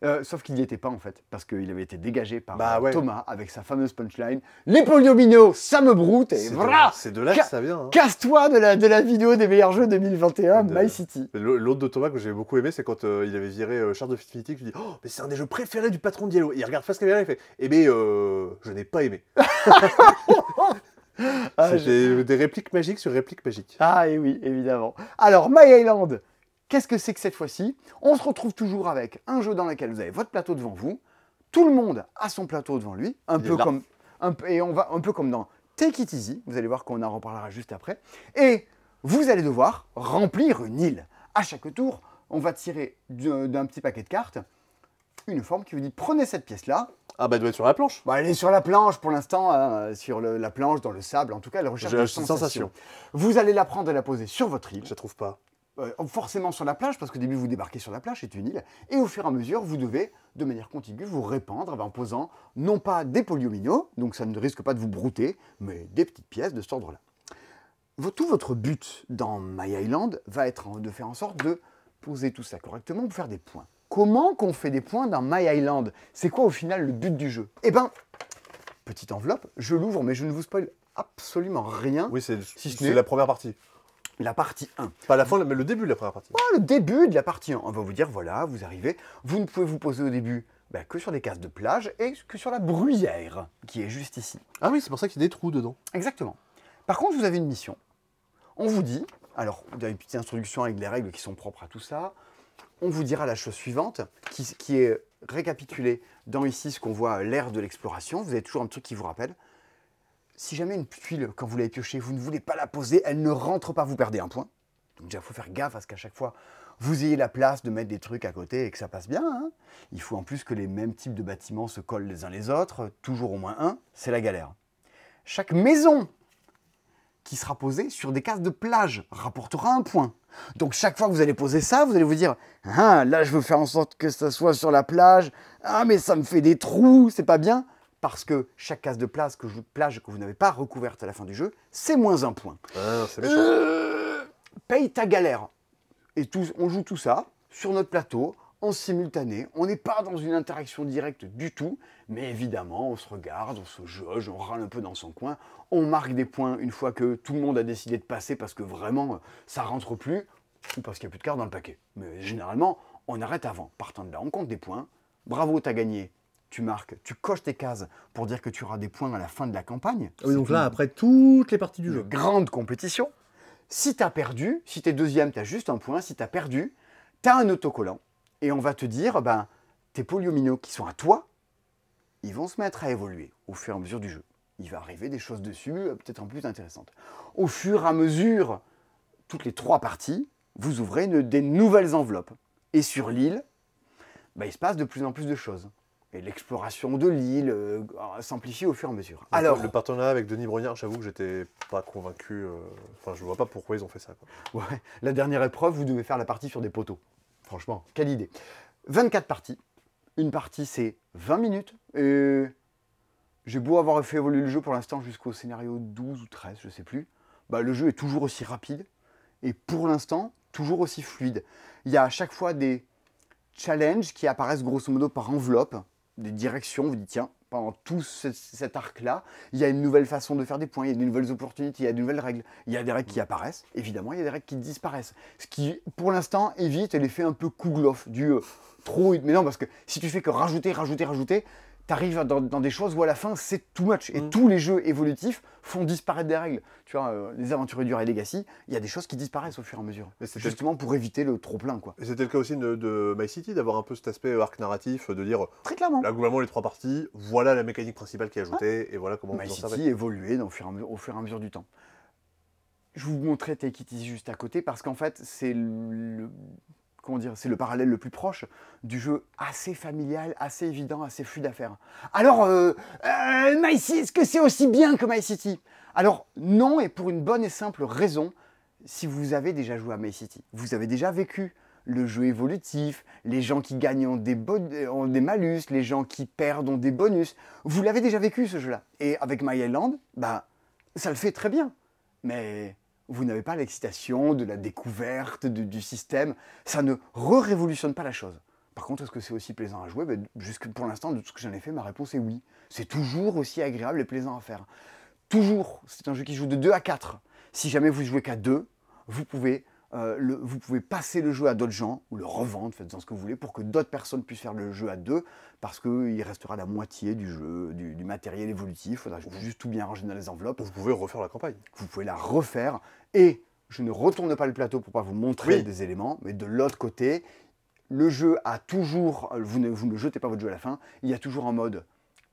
Euh, sauf qu'il n'y était pas en fait, parce qu'il avait été dégagé par Bah euh, ouais. Thomas avec sa fameuse punchline. Les poliomino, ça me broute et de- voilà C'est de là que ça vient. hein. Casse-toi de la, de la vidéo des meilleurs jeux 2021, De- My City. L'autre de Thomas que j'ai beaucoup aimé, c'est quand euh, il avait viré euh, Shards of Infinity, que je dis Oh, mais c'est un des jeux préférés du patron de Yellow. Et il regarde face caméra, il fait Eh ben, je n'ai pas aimé. Ah, j'ai- des, répliques magiques sur répliques magiques. Ah, et oui, évidemment. Alors, My Island, qu'est-ce que c'est que cette fois-ci? On se retrouve toujours avec un jeu dans lequel vous avez votre plateau devant vous, tout le monde a son plateau devant lui, un Il peu comme un peu, et on va un peu comme dans Take It Easy. Vous allez voir qu'on en reparlera juste après. Et vous allez devoir remplir une île. À chaque tour, on va tirer d'un petit paquet de cartes une forme qui vous dit prenez cette pièce-là. Ah, bah, elle doit être sur la planche. Bon, elle est sur la planche pour l'instant, hein, sur le- la planche, dans le sable. En tout cas, elle recherche J'ai une sensation. sensations. Vous allez la prendre et la poser sur votre île Je la trouve pas. euh, forcément sur la plage, parce qu'au début vous débarquez sur la plage, c'est une île, et au fur et à mesure vous devez, de manière contigue, vous répandre en posant non pas des poliominos, donc ça ne risque pas de vous brouter, mais des petites pièces de cet ordre-là. Vo- Tout votre but dans My Island va être en- de faire en sorte de poser tout ça correctement pour faire des points. Comment qu'on fait des points dans My Island? C'est quoi au final le but du jeu? Eh ben, petite enveloppe, je l'ouvre, mais je ne vous spoil absolument rien. Oui, c'est Si ce la première partie. La partie 1. Pas la fin, mais le début de la première partie. le début de la partie 1. On va vous dire, voilà, vous arrivez, vous ne pouvez vous poser au début bah, que sur des cases de plage et que sur la bruyère, qui est juste ici. Ah oui, c'est pour ça qu'il y a des trous dedans. Exactement. Par contre, vous avez une mission. On vous dit, alors, vous avez une petite introduction avec les règles qui sont propres à tout ça. On vous dira la chose suivante, qui, est récapitulée dans ici ce qu'on voit l'ère de l'exploration. Vous avez toujours un truc qui vous rappelle. Si jamais une tuile, quand vous l'avez piochée, vous ne voulez pas la poser, elle ne rentre pas, vous perdez un point. Donc déjà, il faut faire gaffe à ce qu'à chaque fois, vous ayez la place de mettre des trucs à côté et que ça passe bien. hein. Il faut en plus que les mêmes types de bâtiments se collent les uns les autres, toujours au moins un, c'est la galère. Chaque maison qui sera posée sur des cases de plage rapportera un point. Donc chaque fois que vous allez poser ça, vous allez vous dire Ah, là je veux faire en sorte que ça soit sur la plage. Ah, mais ça me fait des trous, c'est pas bien. Parce que chaque case de plage que, je- plage que vous n'avez pas recouverte à la fin du jeu, c'est moins un point. Ah, c'est. Euh, paye ta galère. Et on joue tout ça sur notre plateau, en simultané. On n'est pas dans une interaction directe du tout, mais évidemment, on se regarde, on se jauge, on râle un peu dans son coin. On marque des points une fois que tout le monde a décidé de passer parce que vraiment, euh, ça rentre plus, ou parce qu'il n'y a plus de cartes dans le paquet. Mais généralement, on arrête avant. Partant de là, on compte des points. Bravo, t'as gagné. Tu marques, tu coches tes cases pour dire que tu auras des points à la fin de la campagne. Ah oui, donc là, après toutes les parties du jeu. grande compétition. Si tu as perdu, si tu es deuxième, tu as juste un point. Si tu as perdu, tu as un autocollant. Et on va te dire, ben, tes poliominos qui sont à toi, ils vont se mettre à évoluer au fur et à mesure du jeu. Il va arriver des choses dessus, euh, peut-être en plus intéressantes. Au fur et à mesure, toutes les trois parties, vous ouvrez une- des nouvelles enveloppes. Et sur l'île, ben, il se passe de plus en plus de choses. Et l'exploration de l'île euh, s'amplifie au fur et à mesure. Alors, Alors, le partenariat avec Denis Brognard, j'avoue que j'étais pas convaincu. euh, Enfin, je vois pas pourquoi ils ont fait ça. quoi. Ouais, la dernière épreuve, vous devez faire la partie sur des poteaux. Franchement, quelle idée. 24 parties. Une partie, c'est 20 minutes. Et j'ai beau avoir fait évoluer le jeu pour l'instant jusqu'au scénario 12 ou 13, je sais plus. Bah, le jeu est toujours aussi rapide. Et pour l'instant, toujours aussi fluide. Il y a à chaque fois des challenges qui apparaissent grosso modo par enveloppe, des directions. Vous dites, tiens, pendant tout ce- cet arc-là, il y a une nouvelle façon de faire des points, il y a de nouvelles opportunités, il y a de nouvelles règles. Il y a des règles qui apparaissent, évidemment, il y a des règles qui disparaissent. Ce qui, pour l'instant, évite l'effet un peu kouglof, du euh, trop. Mais non, parce que si tu fais que rajouter, rajouter, rajouter, t'arrives dans, dans des choses où à la fin c'est too much. Et Mm. tous les jeux évolutifs font disparaître des règles. Tu vois, euh, les aventuriers du Ray Legacy, il y a des choses qui disparaissent au fur et à mesure. C'était- Justement pour éviter le trop plein, quoi. Et c'était le cas aussi de, de My City, d'avoir un peu cet aspect arc narratif, de dire Très clairement. là, globalement, les trois parties, voilà la mécanique principale qui est ajoutée, et voilà comment My vous en City évoluait au fur, et à mesure, au fur et à mesure du temps. Je vous montrais Take It Easy juste à côté parce qu'en fait, c'est le, comment dire, c'est le parallèle le plus proche du jeu assez familial, assez évident, assez fluide à faire. Alors, euh, euh, est-ce que c'est aussi bien que My City? Alors, non, et pour une bonne et simple raison, si vous avez déjà joué à My City, vous avez déjà vécu le jeu évolutif, les gens qui gagnent ont des, ont des malus, les gens qui perdent ont des bonus. Vous l'avez déjà vécu ce jeu-là. Et avec My Island, bah, ça le fait très bien. Mais vous n'avez pas l'excitation de la découverte du système. Ça ne re-révolutionne pas la chose. Par contre, est-ce que c'est aussi plaisant à jouer? Ben, Jusque pour l'instant, de tout ce que j'en ai fait, ma réponse est oui. C'est toujours aussi agréable et plaisant à faire. Toujours. C'est un jeu qui joue de 2 à 4. Si jamais vous jouez qu'à 2, vous pouvez, euh, le- vous pouvez passer le jeu à d'autres gens ou le revendre, faites-en ce que vous voulez, pour que d'autres personnes puissent faire le jeu à 2, parce qu'il restera la moitié du jeu, du, du matériel évolutif. Il faudra juste tout bien ranger dans les enveloppes. Vous pouvez refaire la campagne. Vous pouvez la refaire. Et je ne retourne pas le plateau pour pas vous montrer Oui. des éléments, mais de l'autre côté, le jeu a toujours, vous ne, vous ne jetez pas votre jeu à la fin, il y a toujours un mode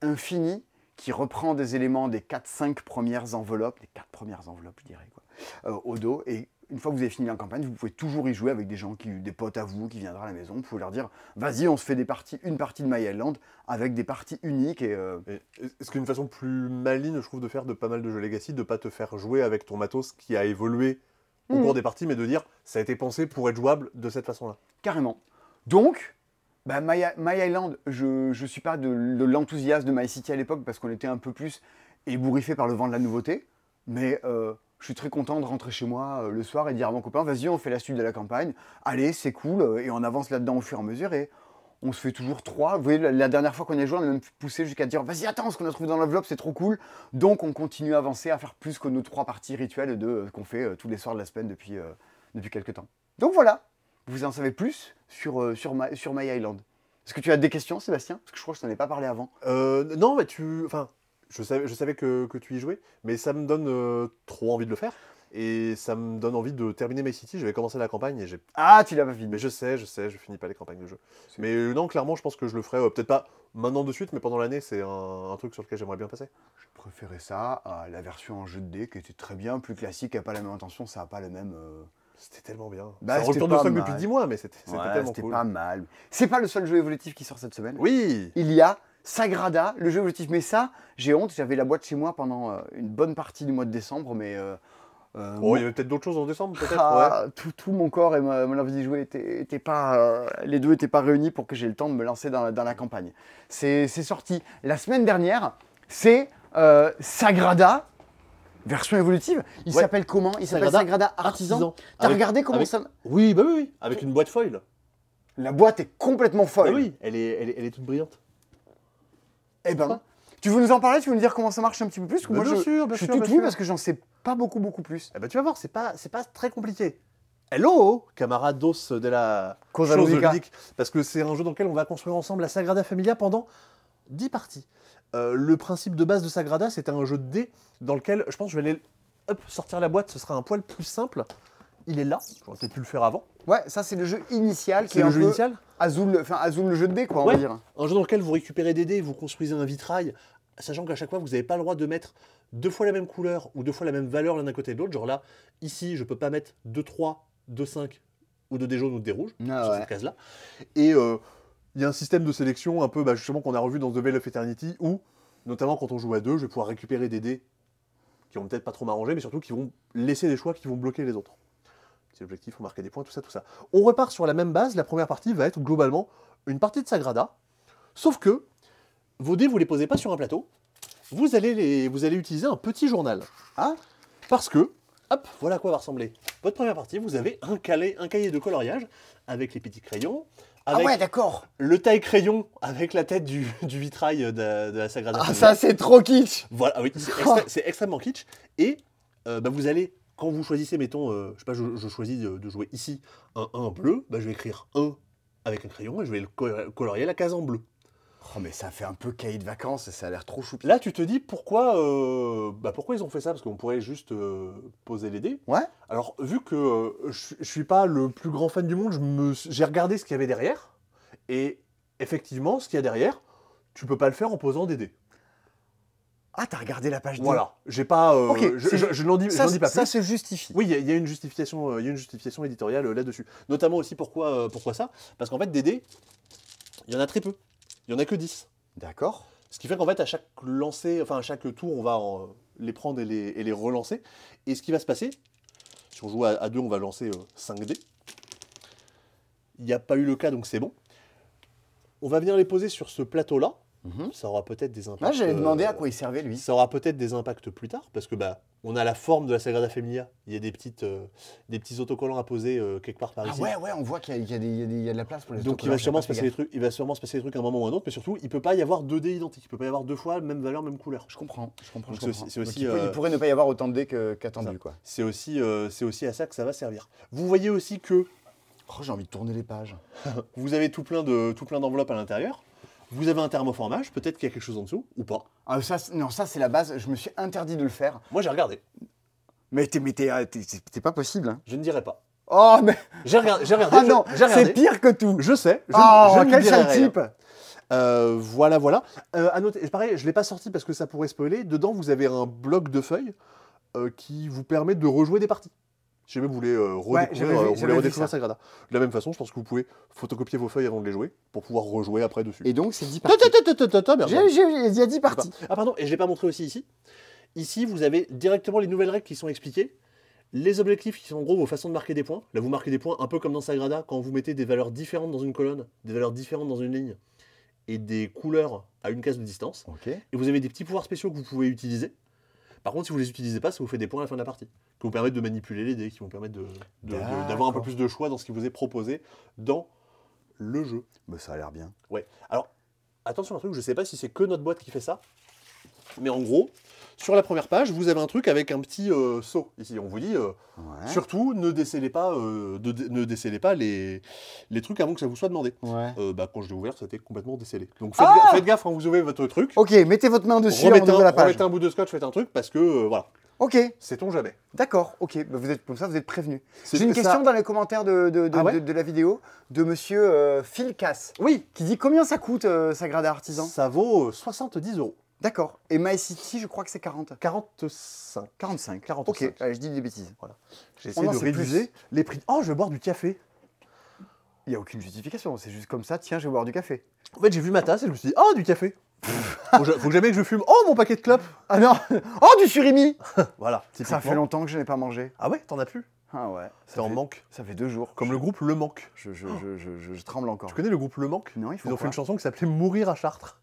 infini qui reprend des éléments des 4-5 premières enveloppes, les 4 premières enveloppes, je dirais, quoi, euh, au dos. Et une fois que vous avez fini la campagne, vous pouvez toujours y jouer avec des gens, qui, des potes à vous qui viendront à la maison. Vous pouvez leur dire, vas-y, on se fait des parties, une partie de My Island avec des parties uniques. Et, euh, Et Est-ce qu'une façon plus maligne, je trouve, de faire de pas mal de jeux Legacy, de pas te faire jouer avec ton matos qui a évolué au Mhm. cours des parties, mais de dire ça a été pensé pour être jouable de cette façon-là? Carrément. Donc, bah, My, My Island, je ne suis pas de, de l'enthousiasme de My City à l'époque parce qu'on était un peu plus ébouriffé par le vent de la nouveauté. Mais euh, je suis très content de rentrer chez moi euh, le soir et dire à mon copain, vas-y, on fait la suite de la campagne. Allez, c'est cool. euh, Et on avance là-dedans au fur et à mesure. Et on se fait toujours trois. Vous voyez, la, dernière fois qu'on a joué, on a même poussé jusqu'à dire, vas-y, attends, ce qu'on a trouvé dans l'enveloppe, c'est trop cool. Donc, on continue à avancer, à faire plus que nos trois parties rituelles de, euh, qu'on fait tous les soirs de la semaine depuis, depuis quelques temps. Donc voilà, vous en savez plus sur, My, Island. Est-ce que tu as des questions, Sébastien? Parce que je crois que je t'en ai pas parlé avant. Non, mais tu. Enfin, je savais, je savais que, que tu y jouais, mais ça me donne euh, trop envie de le faire. Et ça me donne envie de terminer My City. J'avais commencé la campagne et j'ai. Ah, tu l'as pas fini. Mais je sais, je sais, je finis pas les campagnes de jeu. Mais euh, non, clairement, je pense que je le ferai. euh, Peut-être pas maintenant de suite, mais pendant l'année, c'est un, un truc sur lequel j'aimerais bien passer. Je préférais ça à la version en jeu de dés qui était très bien, plus classique, qui n'a pas la même intention, ça n'a pas le même. C'était tellement bien. Bah, ça c'était retourne de pas stock depuis 10 mois, mais c'était c'était ouais, tellement C'était cool. pas mal. C'est pas le seul jeu évolutif qui sort cette semaine. Oui Il y a Sagrada, le jeu évolutif. Mais ça, j'ai honte, j'avais la boîte chez moi pendant euh, une bonne partie du mois de décembre, mais. euh, euh, Oh, il y avait peut-être d'autres choses en décembre, peut-être ouais. Ah, tout, tout mon corps et ma- mon envie d'y jouer étaient, étaient pas, euh, les deux n'étaient pas réunis pour que j'ai le temps de me lancer dans, la- dans la campagne. C'est sorti la semaine dernière. C'est euh, Sagrada, version évolutive. Il Ouais. s'appelle comment? Il s'appelle Sagrada Sagrada Artisan. T'as regardé comment avec- ça Oui, bah oui, oui, avec une boîte foil. La boîte est complètement folle. Ah oui, elle est, elle est, elle est toute brillante. Eh ben, tu veux nous en parler? Tu veux nous dire comment ça marche un petit peu plus? Que Bah, Moi, bien je, sûr, bien je suis sûr, tout bien oui sûr. parce que j'en sais pas beaucoup, beaucoup plus. Eh ben, tu vas voir, c'est pas, c'est pas très compliqué. Hello, camarados de la Cosa chose Ludica. ludique. Parce que c'est un jeu dans lequel on va construire ensemble la Sagrada Familia pendant 10 parties. Euh, le principe de base de Sagrada, c'était un jeu de dés dans lequel, je pense, que je vais aller hop, sortir la boîte, ce sera un poil plus simple. Il est là, j'aurais peut-être pu le faire avant. Ouais, ça c'est le jeu initial qui C'est est, le un jeu peu initial. Azul, enfin Azul le jeu de dés quoi, on Ouais. va dire. Un jeu dans lequel vous récupérez des dés, vous construisez un vitrail, sachant qu'à chaque fois, vous n'avez pas le droit de mettre deux fois la même couleur ou deux fois la même valeur l'un d'un côté de l'autre. Genre là, ici, je peux pas mettre 2-3, 2-5 ou de dés jaunes ou de dés rouges Ah sur ouais. cette case-là. Et euh, il y a un système de sélection un peu, bah, justement, qu'on a revu dans The Veil of Eternity, où, notamment quand on joue à deux, je vais pouvoir récupérer des dés qui vont peut-être pas trop m'arranger, mais surtout qui vont laisser des choix qui vont bloquer les autres. C'est l'objectif, faut marquer des points, tout ça, tout ça. On repart sur la même base, la première partie va être globalement une partie de Sagrada, sauf que vos dés, vous les posez pas sur un plateau, vous allez, les, vous allez utiliser un petit journal. Ah Parce que, hop, voilà à quoi va ressembler. Votre première partie, vous avez un, calais, un cahier de coloriage avec les petits crayons, Ah avec ouais, d'accord. le taille crayon avec la tête du, du vitrail de, de la Sagrada Ah Familia. ça c'est trop kitsch. Voilà, ah oui, c'est extré- c'est extrêmement kitsch. Et euh, bah, vous allez, quand vous choisissez, mettons, euh, je sais pas, je, je choisis de, de jouer ici un 1 bleu, bah, je vais écrire 1 avec un crayon et je vais le co- colorier la case en bleu. Oh mais ça fait un peu cahier de vacances et ça a l'air trop choupi. Là, tu te dis pourquoi, euh, bah, pourquoi ils ont fait ça? Parce qu'on pourrait juste euh, poser les dés. Ouais. Alors, vu que euh, je, je suis pas le plus grand fan du monde, j'ai regardé ce qu'il y avait derrière. Et effectivement, ce qu'il y a derrière, tu peux pas le faire en posant des dés. Ah, t'as regardé la page 2 Voilà. J'ai pas. euh, je, c'est- je- je n'en dis, Ça, pas ça plus. se justifie. Oui, il y, a- il y a une justification, euh, il une justification éditoriale euh, là-dessus. Notamment aussi pourquoi, pourquoi ça Parce qu'en fait, des dés, il y en a très peu. Il y en a que 10. D'accord. Ce qui fait qu'en fait, à chaque lancer, enfin à chaque tour, on va les prendre et les, et les relancer. Et ce qui va se passer, si on joue à, à deux, on va lancer 5 dés. Il n'y a pas eu le cas, donc c'est bon. On va venir les poser sur ce plateau-là. Mhm. Ça aura peut-être des impacts. Là, j'allais euh, demander à quoi il servait, lui. Ça aura peut-être des impacts plus tard, parce que bah, on a la forme de la Sagrada Familia. Il y a des, petites, euh, des petits autocollants à poser euh, quelque part par Ah ici. ouais, ouais, on voit qu'il y, a- il y a des- il y a de la place pour les Donc il va, autocollants, sûrement se pas passer des trucs, il va sûrement se passer des trucs à un moment ou à un autre, mais surtout, il peut pas y avoir deux dés identiques. Il peut pas y avoir deux fois même valeur, même couleur. Je comprends, je comprends. Donc je comprends. aussi- c'est Donc aussi, il, peut- il euh, pourrait ne pas y avoir autant de dés qu'attendu, quoi. C'est aussi, euh, c'est aussi à ça que ça va servir. Vous voyez aussi que Oh, j'ai envie de tourner les pages. vous avez tout plein de tout plein d'enveloppes à l'intérieur. Vous avez un thermoformage, peut-être qu'il y a quelque chose en dessous, ou pas? Ah, ça, c'est- non, ça, c'est la base. Je me suis interdit de le faire. Moi j'ai regardé, Mais t'es, mais t'es, euh, t'es- c'est c'est pas possible. hein. je ne dirai pas. Oh, mais. J'ai regardé, j'ai regardé, Ah je- non, j'ai regardé. c'est pire que tout. Je sais, je, oh, je ne quel dirai sale rien. type. Euh, voilà, voilà. Euh, à noter, pareil, je ne l'ai pas sorti parce que ça pourrait spoiler. Dedans, vous avez un bloc de feuilles euh, qui vous permet de rejouer des parties. Si jamais vous voulez euh, redécouvrir, vu- euh, vous voulez redécouvrir. Sagrada. De la même façon, je pense que vous pouvez photocopier vos feuilles avant de les jouer pour pouvoir rejouer après dessus. Et donc, c'est 10 Ta, parties. il y a 10 parties. Ah pardon, et je l'ai pas montré aussi ici. Ici, vous avez directement les nouvelles règles qui sont expliquées. Les objectifs qui sont en gros vos façons de marquer des points. Là, vous marquez des points un peu comme dans Sagrada, quand vous mettez des valeurs différentes dans une colonne, des valeurs différentes dans une ligne, et des couleurs à une case de distance. Et vous avez des petits pouvoirs spéciaux que vous pouvez utiliser. Par contre, si vous les utilisez pas, ça vous fait des points à la fin de la partie. Qui vous permettent de manipuler les dés, qui vont permettre de- de- de- d'avoir un peu plus de choix dans ce qui vous est proposé dans le jeu. Bah, ça a l'air bien. Ouais. Alors, attention à un truc, je sais pas si c'est que notre boîte qui fait ça, mais en gros, sur la première page, vous avez un truc avec un petit euh, saut. Ici, on vous dit, euh, Ouais. surtout, ne décellez pas, euh, de- ne pas les, les trucs avant que ça vous soit demandé. Ouais. Euh, bah, quand je l'ai ouvert, c'était complètement décellé. Donc faites, Ah faites gaffe quand vous ouvrez votre truc. Ok, mettez votre main dessus, on remettez, ouvre un, la page. remettez un bout de scotch, faites un truc, parce que, voilà, Ok, sait-on jamais. d'accord, ok. Bah, vous êtes, comme ça, vous êtes prévenus. C'est J'ai une ça- question dans les commentaires de, de, de- Ah ouais de- de la vidéo de monsieur Phil Cass, Oui, qui dit combien ça coûte euh, Sagrada Artisan ça vaut euh, 70 euros. D'accord. Et My City, je crois que c'est 40. 45. 45. 45. Ok, allez, je dis des bêtises. J'ai Oh essayé non, de c'est réviser les prix. Oh, je vais boire du café. Il n'y a aucune justification, c'est juste comme ça, tiens, je vais boire du café. En fait, j'ai vu ma tasse et je me suis dit, oh, du café. faut, que je- faut que jamais que je fume. Oh, mon paquet de clopes. Ah non Oh, du surimi Voilà. Ça fait longtemps que je n'ai pas mangé. Ah ouais, t'en as plus? Ah ouais. Ça T'es en manque. Ça fait deux jours. Comme le groupe Le Manque. Je, tremble encore. Tu connais le groupe Le Manque? Non, il Ils faut ont fait une chanson qui s'appelait Mourir à Chartres,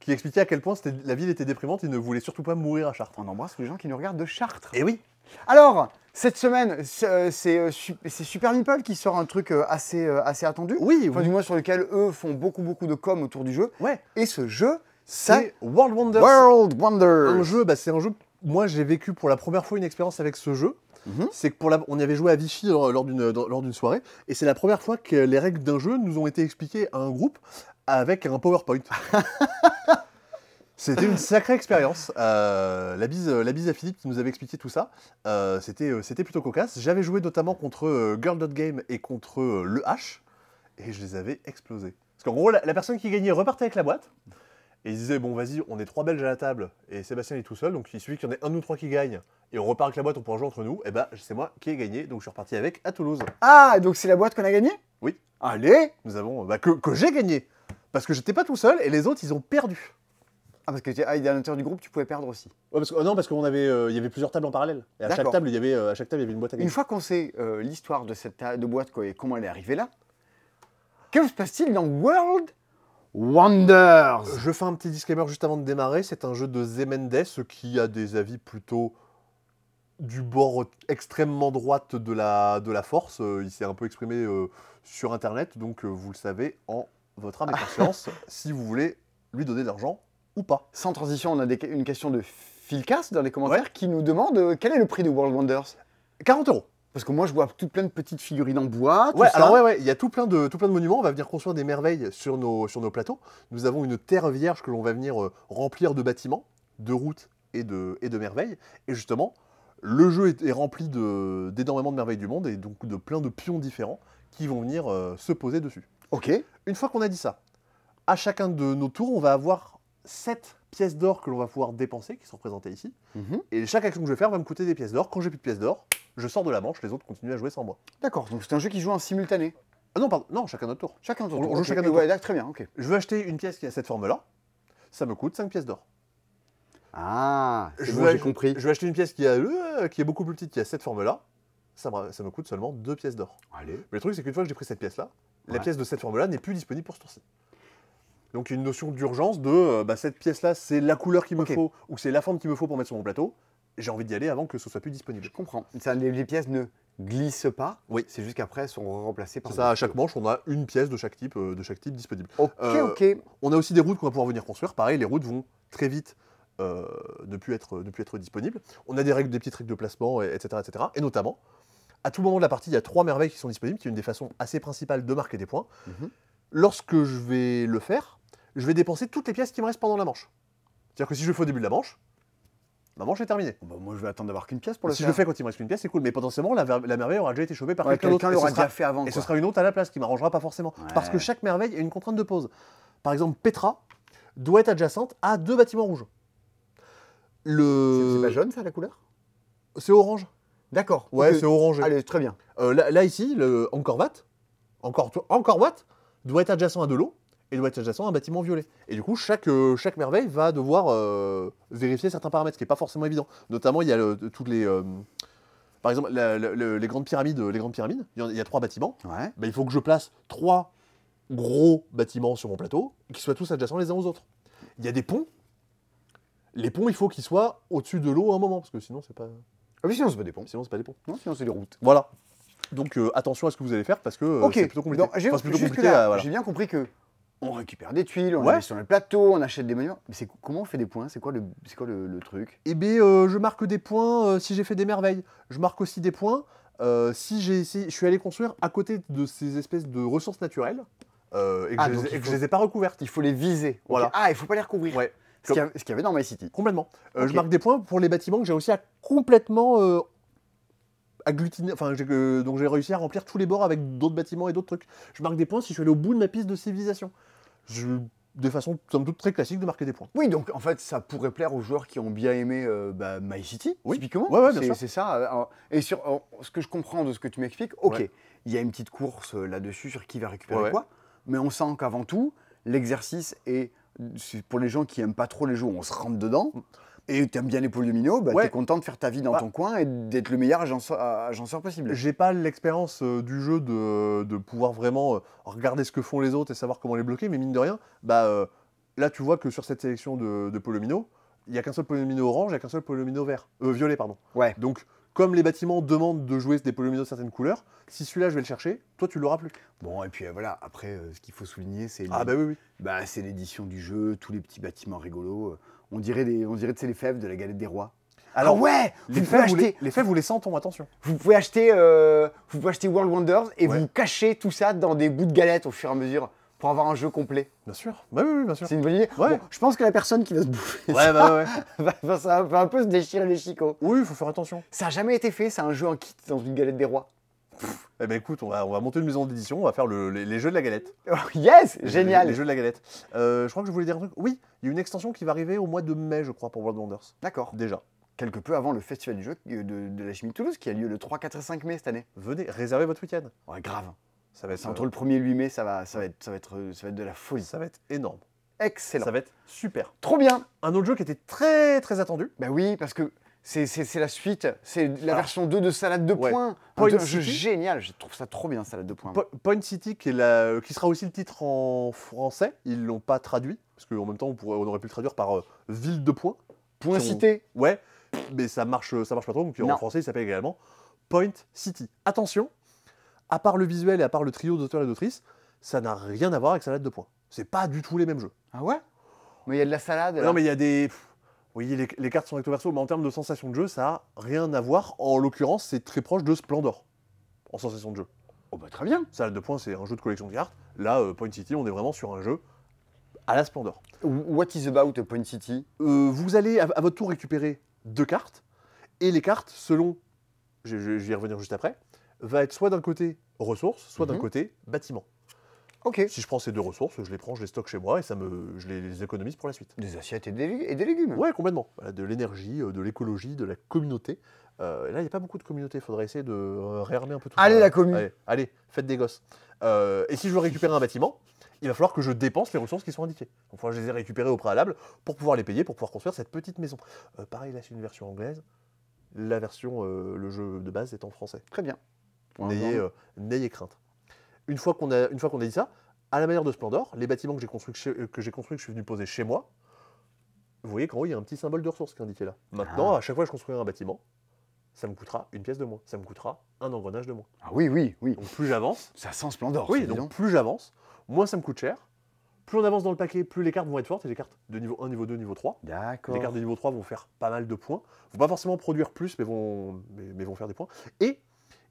qui expliquait à quel point la ville était déprimante, ils ne voulaient surtout pas mourir à Chartres. On embrasse les gens qui nous regardent de Chartres. Et oui Alors, cette semaine, c'est euh, c'est, su- c'est Super Meeple qui sort un truc euh, assez, euh, assez attendu. Oui, Enfin, du moins sur lequel eux font beaucoup, beaucoup de com autour du jeu. Ouais, Et ce jeu, c'est World Wonders. World Wonder. Un jeu, bah, c'est un jeu. Moi, j'ai vécu pour la première fois une expérience avec ce jeu. Mhm. C'est que pour la, on y avait joué à Vichy lors d'une soirée, et c'est la première fois que les règles d'un jeu nous ont été expliquées à un groupe avec un PowerPoint. C'était une sacrée expérience. Euh, la, bise, la bise à Philippe qui nous avait expliqué tout ça. Euh, C'était euh, c'était plutôt cocasse. J'avais joué notamment contre euh, Girl.game et contre euh, le H, et je les avais explosés. Parce qu'en gros, la, la personne qui gagnait repartait avec la boîte. Et ils disaient, bon, vas-y, on est trois Belges à la table, et Sébastien est tout seul, donc il suffit qu'il y en ait un ou trois qui gagnent, et on repart avec la boîte, on pourra jouer entre nous. Et bah, c'est moi qui ai gagné, donc je suis reparti avec à Toulouse. Ah, donc c'est la boîte qu'on a gagnée? Oui. Allez Nous avons, bah, que, que j'ai gagné Parce que j'étais pas tout seul, et les autres, ils ont perdu. Ah, parce que es à l'intérieur du groupe, tu pouvais perdre aussi. Ouais, parce que, oh non, parce qu'il avait, euh, il y avait plusieurs tables en parallèle. Et à chaque table, il y avait, euh, à chaque table, il y avait une boîte à Une gagner. fois qu'on sait euh, l'histoire de cette de boîte quoi, et comment elle est arrivée là, que se passe-t-il dans World Wonders? Je fais un petit disclaimer juste avant de démarrer. C'est un jeu de Zemendes qui a des avis plutôt du bord extrêmement droite de la, de la force. Euh, il s'est un peu exprimé euh, sur Internet, donc euh, vous le savez en votre âme et conscience si vous voulez lui donner de l'argent ou pas. Sans transition, on a des- une question de Philcas dans les commentaires qui nous demande euh, quel est le prix de World Wonders? 40 euros. Parce que moi, je vois tout plein de petites figurines en bois. tout Ouais, ça. alors ouais, ouais, il y a tout plein, de, tout plein de monuments. On va venir construire des merveilles sur nos, sur nos plateaux. Nous avons une terre vierge que l'on va venir euh, remplir de bâtiments, de routes et de, et de merveilles. Et justement, le jeu est, est rempli de- d'énormément de merveilles du monde et donc de plein de pions différents qui vont venir euh, se poser dessus. Ok. Une fois qu'on a dit ça, à chacun de nos tours, on va avoir 7 pièces d'or que l'on va pouvoir dépenser, qui sont représentées ici. Mhm. Et chaque action que je vais faire va me coûter des pièces d'or. Quand j'ai plus de pièces d'or, je sors de la manche, les autres continuent à jouer sans moi. D'accord, donc c'est un jeu qui joue en simultané. Ah non, pardon, non, chacun notre tour. Chacun On- tour. on joue ok. chacun notre Ouais, d'accord, très bien, ok. Je veux acheter une pièce qui a cette forme-là, ça me coûte 5 pièces d'or. Ah, Je bon, j'ai compris. Je vais acheter une pièce qui, a, euh, qui est beaucoup plus petite, qui a cette forme-là, ça me, ça me coûte seulement 2 pièces d'or. Allez. Mais le truc, c'est qu'une fois que j'ai pris cette pièce-là, la Ouais. pièce de cette forme-là n'est plus disponible pour ce tour-ci. Donc il y a une notion d'urgence de euh, bah, cette pièce-là, c'est la couleur qu'il me faut ou c'est la forme qu'il me faut pour mettre sur mon plateau. J'ai envie d'y aller avant que ce soit plus disponible. Je comprends. Ça, les, les pièces ne glissent pas. Oui. C'est juste qu'après, elles sont remplacées par. Ça, à chaque manche, on a une pièce de chaque type, euh, de chaque type disponible. Ok, Euh, ok. On a aussi des routes qu'on va pouvoir venir construire. Pareil, les routes vont très vite ne, plus être, ne plus être disponibles. On a des règles, des petites règles de placement, et- etc., etc. Et notamment, à tout moment de la partie, il y a trois merveilles qui sont disponibles, qui est une des façons assez principales de marquer des points. Mhm. Lorsque je vais le faire, je vais dépenser toutes les pièces qui me restent pendant la manche. C'est-à-dire que si je le fais au début de la manche, ma manche est terminée. Bah, moi, je vais attendre d'avoir qu'une pièce pour le si je faire. le fais quand il me reste une pièce, c'est cool, mais potentiellement, la, la merveille aura déjà été chopée par Ouais, quelqu'un d'autre. ce l'aura sera- déjà fait avant. et ce sera une autre à la place qui m'arrangera pas forcément. Parce que chaque merveille a une contrainte de pause. Par exemple, Petra doit être adjacente à deux bâtiments rouges. Le... c'est pas jaune, ça, la couleur? C'est orange. D'accord. Ouais, c'est orangé. Allez, très bien. Euh, là, là, ici, le Encore Watt, encore, encore Watt, doit être adjacent à de l'eau et doit être adjacent à un bâtiment violet. Et du coup, chaque, euh, chaque merveille va devoir euh, vérifier certains paramètres, ce qui n'est pas forcément évident. Notamment, il y a le- toutes les... euh, par exemple, la- la- le- les grandes pyramides, les grandes pyramides, il y, en- il y a trois bâtiments. Ouais. ben, il faut que je place trois gros bâtiments sur mon plateau, et qui soient tous adjacents les uns aux autres. Il y a des ponts. Les ponts, il faut qu'ils soient au-dessus de l'eau à un moment, parce que sinon, c'est pas, Ah oui, sinon, c'est pas des ponts. sinon, c'est pas des ponts. Non, sinon, c'est des routes. Voilà. Donc euh, attention à ce que vous allez faire, parce que euh, ok. c'est plutôt compliqué. Donc, j'ai Enfin, c'est plutôt jusque compliqué, là, euh, voilà. j'ai bien compris que on récupère des tuiles, on Ouais. les met sur le plateau, on achète des monuments. Mais c'est comment on fait des points? C'est quoi le, c'est quoi le, le truc? Eh bien, je marque des points euh, si j'ai fait des merveilles. Je marque aussi des points euh, si j'ai je suis allé construire à côté de ces espèces de ressources naturelles euh, et que, Ah, je, donc les- il et que faut- je les ai pas recouvertes. Il faut les viser. Ok. Voilà. Ah, il faut pas les recouvrir. Ouais, Ce qu'il y, avait dans My City. complètement. Euh. Je marque des points pour les bâtiments que j'ai réussi à complètement euh, agglutiner. Enfin, que- donc j'ai réussi à remplir tous les bords avec d'autres bâtiments et d'autres trucs. Je marque des points si je suis allé au bout de ma piste de civilisation. Je, de façon somme toute très classique de marquer des points. Oui, donc en fait, ça pourrait plaire aux joueurs qui ont bien aimé euh, bah, My City, Oui. typiquement. Ouais, ouais, bien C'est- sûr. C'est ça. euh, Et sur euh, ce que je comprends de ce que tu m'expliques, ok, Ouais. il y a une petite course euh, là-dessus sur qui va récupérer quoi, mais on sent qu'avant tout, l'exercice est c'est pour les gens qui aiment pas trop les jeux, on se rentre dedans. Et tu aimes bien les polyomino, bah. Ouais. tu es content de faire ta vie dans Bah. ton coin et d'être le meilleur agenceur, agenceur possible. J'ai pas l'expérience euh, du jeu de, de pouvoir vraiment euh, regarder ce que font les autres et savoir comment les bloquer, mais mine de rien, bah, euh, là tu vois que sur cette sélection de, de Polomino, il n'y a qu'un seul Polomino orange, il n'y a qu'un seul Polomino vert, violet, pardon. Ouais. Donc, comme les bâtiments demandent de jouer des Polomino de certaines couleurs, si celui-là je vais le chercher, toi tu l'auras plus. Bon, et puis euh, voilà, après, euh, ce qu'il faut souligner, c'est Ah bah oui, oui. bah, c'est l'édition du jeu, tous les petits bâtiments rigolos. euh, On dirait, des, on dirait que c'est les fèves de la galette des rois. Alors, ah ouais les vous, pouvez fèves, vous les, acheter, les fèves, vous les sentons, attention. vous pouvez acheter, euh, vous pouvez acheter World Wonders et Ouais. vous cachez tout ça dans des bouts de galettes au fur et à mesure pour avoir un jeu complet. Bien sûr. Bah oui, oui, bien sûr. C'est une bonne idée. Ouais. Bon, je pense que la personne qui va se bouffer Ouais, bah ouais. va, ça va un peu se déchirer les chicots. Oui, il faut faire attention. Ça n'a jamais été fait, c'est un jeu en kit dans une galette des rois. Eh ben écoute, on va, on va monter une maison d'édition, on va faire le- les, les jeux de la galette. Oh, yes Génial Les, jeux de la galette. Euh, je crois que je voulais dire un truc. Oui, il y a une extension qui va arriver au mois de mai, je crois, pour World Wonders. D'accord. Déjà. Quelque peu avant le Festival du jeu de, de la chimie de Toulouse qui a lieu le 3, 4 et 5 mai cette année. Venez, réservez votre week-end. Ouais, grave. Ça va être, C'est entre le 1er et le 8 mai, ça va, ça va, être, ça va, être, ça va être de la folie. ça va être énorme. Excellent. Ça va être super. Trop bien Un autre jeu qui était très très attendu. Bah oui, parce que c'est la suite, c'est la version 2 de Salade de ouais. points. Point un jeu génial, je trouve ça trop bien, Salade de points. Po- Point City, qui, est la- qui sera aussi le titre en français. Ils l'ont pas traduit, parce qu'en même temps, on, pourrait- on aurait pu le traduire par euh, Ville de Points. Point si on- cité. Ouais, mais ça marche, ça marche pas trop. Donc Non. en français, il s'appelle également Point City. Attention, à part le visuel et à part le trio d'auteurs et d'autrices, ça n'a rien à voir avec Salade de Points. C'est pas du tout les mêmes jeux. Ah ouais? Mais il y a de la salade. là. Non, mais il y a des. pff, Oui, les, les cartes sont recto verso, mais en termes de sensation de jeu, ça a rien à voir. En l'occurrence, c'est très proche de Splendor en sensation de jeu. Oh bah très bien. Salade de points, c'est un jeu de collection de cartes. Là, euh, Point City, on est vraiment sur un jeu à la Splendor. What is about Point City? Euh, vous allez à, à votre tour récupérer deux cartes, et les cartes, selon, je, je- je vais y revenir juste après, va être soit d'un côté ressources, soit d'un Mhm. côté bâtiment. Ok. Si je prends ces deux ressources, je les prends, je les stocke chez moi et ça me, je les, les économise pour la suite. Des assiettes et des, lég- et des légumes. Ouais, complètement. Voilà, de l'énergie, euh, de l'écologie, de la communauté. Euh, et là, il n'y a pas beaucoup de communauté. Il faudrait essayer de euh, réarmer un peu tout Allez, ça. la commu. Allez, allez, faites des gosses. Euh, et si je veux récupérer un bâtiment, il va falloir que je dépense les ressources qui sont indiquées. Donc, il faudra que je les ai récupérées au préalable pour pouvoir les payer, pour pouvoir construire cette petite maison. Euh, pareil, là, c'est une version anglaise. La version, le jeu de base est en français. Très bien. N'ayez euh, n'ayez crainte. Une fois qu'on a, une fois qu'on a dit ça, à la manière de Splendor, les bâtiments que j'ai construits, que j'ai construits, que je suis venu poser chez moi, vous voyez qu'en haut, il y a un petit symbole de ressource qui est indiqué là. Maintenant, Ah. à chaque fois que je construirai un bâtiment, ça me coûtera une pièce de moins. Ça me coûtera un engrenage de moins. Ah oui, oui, oui. Donc plus j'avance, Ça sent Splendor. oui, donc plus j'avance, moins ça me coûte cher. Plus on avance dans le paquet, plus les cartes vont être fortes, et les cartes de niveau 1, niveau 2, niveau 3. D'accord. Les cartes de niveau 3 vont faire pas mal de points. Vont pas forcément produire plus, mais vont, mais, mais vont faire des points. Et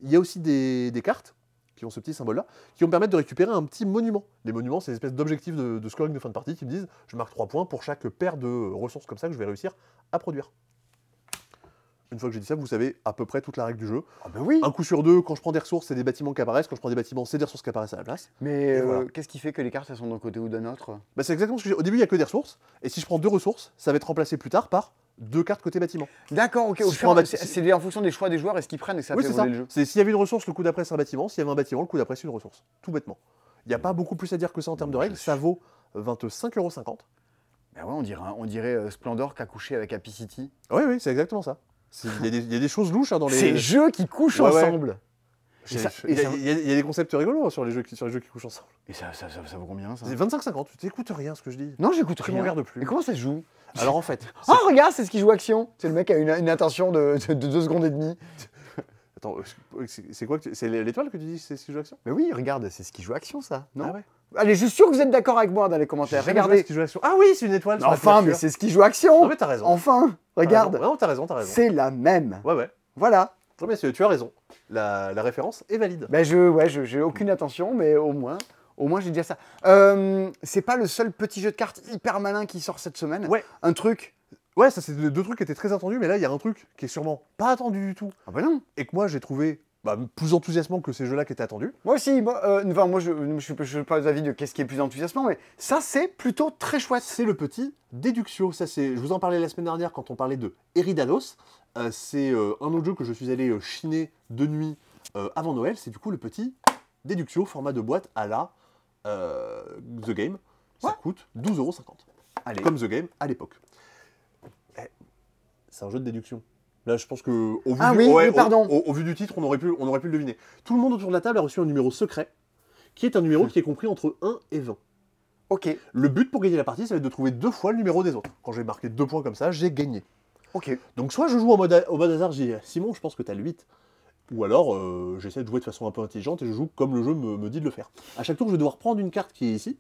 il y a aussi des, des cartes qui ont ce petit symbole-là, qui vont me permettre de récupérer un petit monument. Les monuments, c'est une espèce d'objectif de, de scoring de fin de partie qui me disent je marque 3 points pour chaque paire de ressources comme ça que je vais réussir à produire. Une fois que j'ai dit ça, vous savez à peu près toute la règle du jeu. Ah bah oui. Un coup sur deux, quand je prends des ressources, c'est des bâtiments qui apparaissent. Quand je prends des bâtiments, c'est des ressources qui apparaissent à la place. Mais euh, voilà. qu'est-ce qui fait que les cartes elles sont d'un côté ou d'un autre? Bah, c'est exactement ce que j'ai. Au début, il n'y a que des ressources. Et si je prends deux ressources, ça va être remplacé plus tard par deux cartes côté bâtiment. D'accord, ok. Si c'est en fonction des choix des joueurs et ce qu'ils prennent et ça oui, fait ça. le jeu. C'est s'il y avait une ressource, le coup d'après c'est un bâtiment. S'il y avait un bâtiment, le coup d'après c'est une ressource. Tout bêtement. Il n'y a pas beaucoup plus à dire que ça en termes de règles. Ça vaut 25,50€. Bah ouais, on dirait, on dirait euh, Splendor qui a couché avec Happy City. Oui, oui, c'est exactement ça. Il y, a des- il y a des choses louches hein, dans les. Ces jeux qui couchent Ouais, ensemble. Il y Et a- y et y y des concepts rigolos hein, sur les jeux qui, sur les jeux qui couchent ensemble. Et ça, ça, ça, ça vaut combien ça? C'est 25,50. Tu t'écoutes rien ce que je dis. Non, j'écoute Tu rien. regardes plus. Mais comment ça se joue? Alors en fait. Ah, regarde, c'est ce qui joue action. C'est le mec qui a une, une attention de, de, de deux secondes et demie. Attends, euh, c'est quoi que tu- C'est l'étoile que tu dis c'est ce qui joue action? Mais oui, regarde, c'est ce qui joue action, ça. Non? Ah ouais. Allez, je suis sûr que vous êtes d'accord avec moi dans les commentaires. jamais joué à Regardez. ce qui joue action. Ah oui, c'est une étoile. La enfin, mais c'est ce qui joue action. Non mais t'as raison. Enfin, regarde. Ouais, non, t'as raison, t'as raison. C'est la même. Ouais, ouais. Voilà. Non, mais tu as raison. La, la référence est valide. Ben je, ouais, je, j'ai aucune attention, mais au moins, au moins j'ai déjà ça. Euh, c'est pas le seul petit jeu de cartes hyper malin qui sort cette semaine. Ouais. Un truc. Ouais, ça c'est deux deux trucs qui étaient très attendus, mais là il y a un truc qui est sûrement pas attendu du tout Ah bah non. et que moi j'ai trouvé bah, plus enthousiasmant que ces jeux-là qui étaient attendus. Moi aussi. Moi, euh, enfin, moi, je, je suis, pas d'avis de qu'est-ce qui est plus enthousiasmant, mais ça, c'est plutôt très chouette. C'est le petit Deduxio. Ça c'est, je vous en parlais la semaine dernière quand on parlait de Eridanos. Euh, c'est euh, un autre jeu que je suis allé euh, chiner de nuit euh, avant Noël. C'est du coup le petit Deduxio format de boîte à la euh, The Game. Ça Ouais. coûte 12,50€. Allez. Comme The Game à l'époque. Eh, C'est un jeu de déduction. Là, je pense que au vu, Ah du, oui, ouais, oui, au- pardon. Au, au vu du titre, on aurait, pu, on aurait pu le deviner. Tout le monde autour de la table a reçu un numéro secret, qui est un numéro qui est compris entre 1 et 20. Ok. Le but pour gagner la partie, ça va être de trouver deux fois le numéro des autres. Quand j'ai marqué deux points comme ça, j'ai gagné. Ok. Donc soit je joue en mode, ha- au mode hasard, j'ai Simon, je pense que tu as le 8. Ou alors euh, j'essaie de jouer de façon un peu intelligente et je joue comme le jeu me, me dit de le faire. À chaque tour, je vais devoir prendre une carte qui est ici,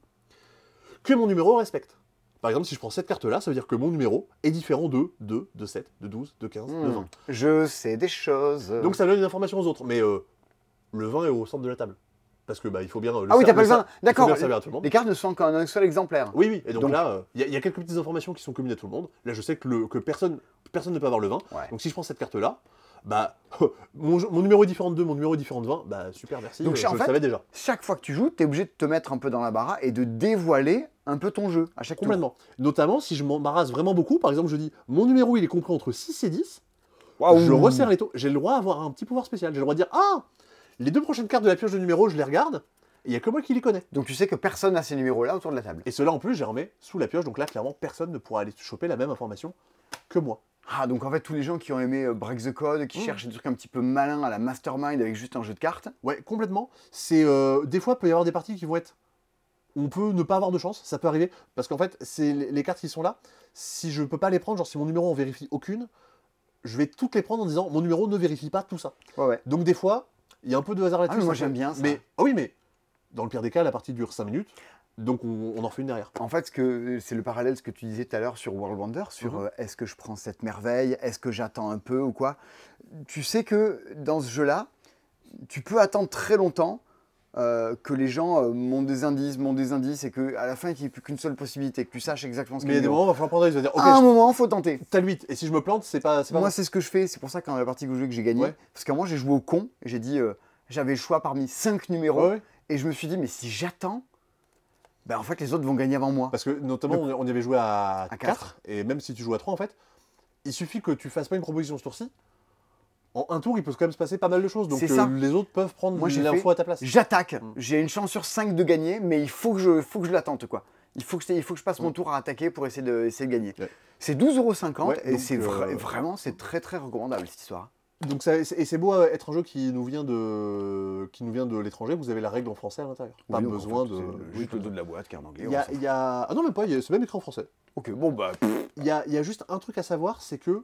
que mon numéro respecte. Par exemple, si je prends cette carte-là, ça veut dire que mon numéro est différent de 2, de 7, de 12, de 15, de 20. Hmm. Je sais des choses. Donc ça donne une information aux autres. Mais euh, le 20 est au centre de la table. Parce que bah, il faut bien. euh, le ah oui, t'as pas le ser- 20. il faut D'accord. le. Les cartes ne sont qu'un seul exemplaire. Oui, oui. Et donc, Donc- là, euh, il y, a- il y a quelques petites informations qui sont communes à tout le monde. Là, je sais que, le, que personne, personne ne peut avoir le 20. Ouais. Donc si je prends cette carte-là, bah, mon, numéro est différent de 2, mon numéro est différent de 20, bah super, merci. Donc, en je fait- le savais déjà. Chaque fois que tu joues, tu es obligé de te mettre un peu dans la barre et de dévoiler un peu ton jeu à chaque tour. Complètement. Notamment si je m'embarrasse vraiment beaucoup, par exemple, je dis mon numéro il est compris entre 6 et 10, Waouh. je resserre les taux. J'ai le droit d'avoir un petit pouvoir spécial. J'ai le droit de dire Ah Les deux prochaines cartes de la pioche de numéro, je les regarde, il n'y a que moi qui les connais. Donc tu sais que personne n'a ces numéros-là autour de la table. Et ceux-là en plus, je les remets sous la pioche, donc là, clairement, personne ne pourra aller choper la même information que moi. Ah, donc en fait, tous les gens qui ont aimé euh, Break the Code, qui Mm. cherchent des trucs un petit peu malins à la mastermind avec juste un jeu de cartes. Ouais, complètement. C'est euh, des fois, il peut y avoir des parties qui vont être. On peut ne pas avoir de chance, ça peut arriver, parce qu'en fait, c'est les cartes qui sont là. Si je peux pas les prendre, genre si mon numéro en vérifie aucune, je vais toutes les prendre en disant mon numéro ne vérifie pas tout ça. Ouais, ouais. Donc des fois, il y a un peu de hasard Ah, là-dessus. mais moi j'aime bien ça. Mais ah oui, mais dans le pire des cas, la partie dure 5 minutes, donc on, on en refait une derrière. En fait, c'est le parallèle ce que tu disais tout à l'heure sur World Wonder, sur Mhm. euh, est-ce que je prends cette merveille, est-ce que j'attends un peu ou quoi. Tu sais que dans ce jeu-là, tu peux attendre très longtemps euh, que les gens euh, montent des indices, montent des indices, et qu'à la fin, il n'y ait plus qu'une seule possibilité, que tu saches exactement ce Mais il y qu'il a des moments, il va falloir prendre un risque, il va dire ok, À un je- moment, faut tenter. t'as le 8, et si je me plante, c'est pas. Moi, c'est ce que je fais. C'est pour ça que dans la partie que je que j'ai gagné. Ouais. Parce qu'à moi, j'ai joué au con. et J'ai dit, euh, j'avais le choix parmi cinq numéros. Ouais, ouais. Et je me suis dit, mais si j'attends, Ben, en fait, les autres vont gagner avant moi. Parce que notamment, on y avait joué à, À 4, quatre. et même si tu joues à 3, en fait, il suffit que tu fasses pas une proposition ce tour-ci. En un tour, il peut quand même se passer pas mal de choses. Donc euh, les autres peuvent prendre Moi, j'ai l'info à ta place. J'attaque. Mm. J'ai une chance sur 5 de gagner, mais il faut que je, faut que je l'attente, quoi. Il faut que, je- il faut que je passe mon Mm. tour à attaquer pour essayer de, essayer de gagner. Ouais. C'est 12,50€ Ouais, et c'est vra- euh, vraiment, c'est très très recommandable cette histoire. Donc ça- et c'est beau euh, être un jeu qui nous vient de, qui nous vient de l'étranger. Vous avez la règle en français à l'intérieur. Pas Oui, besoin en fait, de. juste le dos de la boîte qui est en anglais. Il y a, il y a- Ah non, même pas, il y a- c'est même écrit en français. Ok, bon bah. Il y a, il y a juste un truc à savoir, c'est que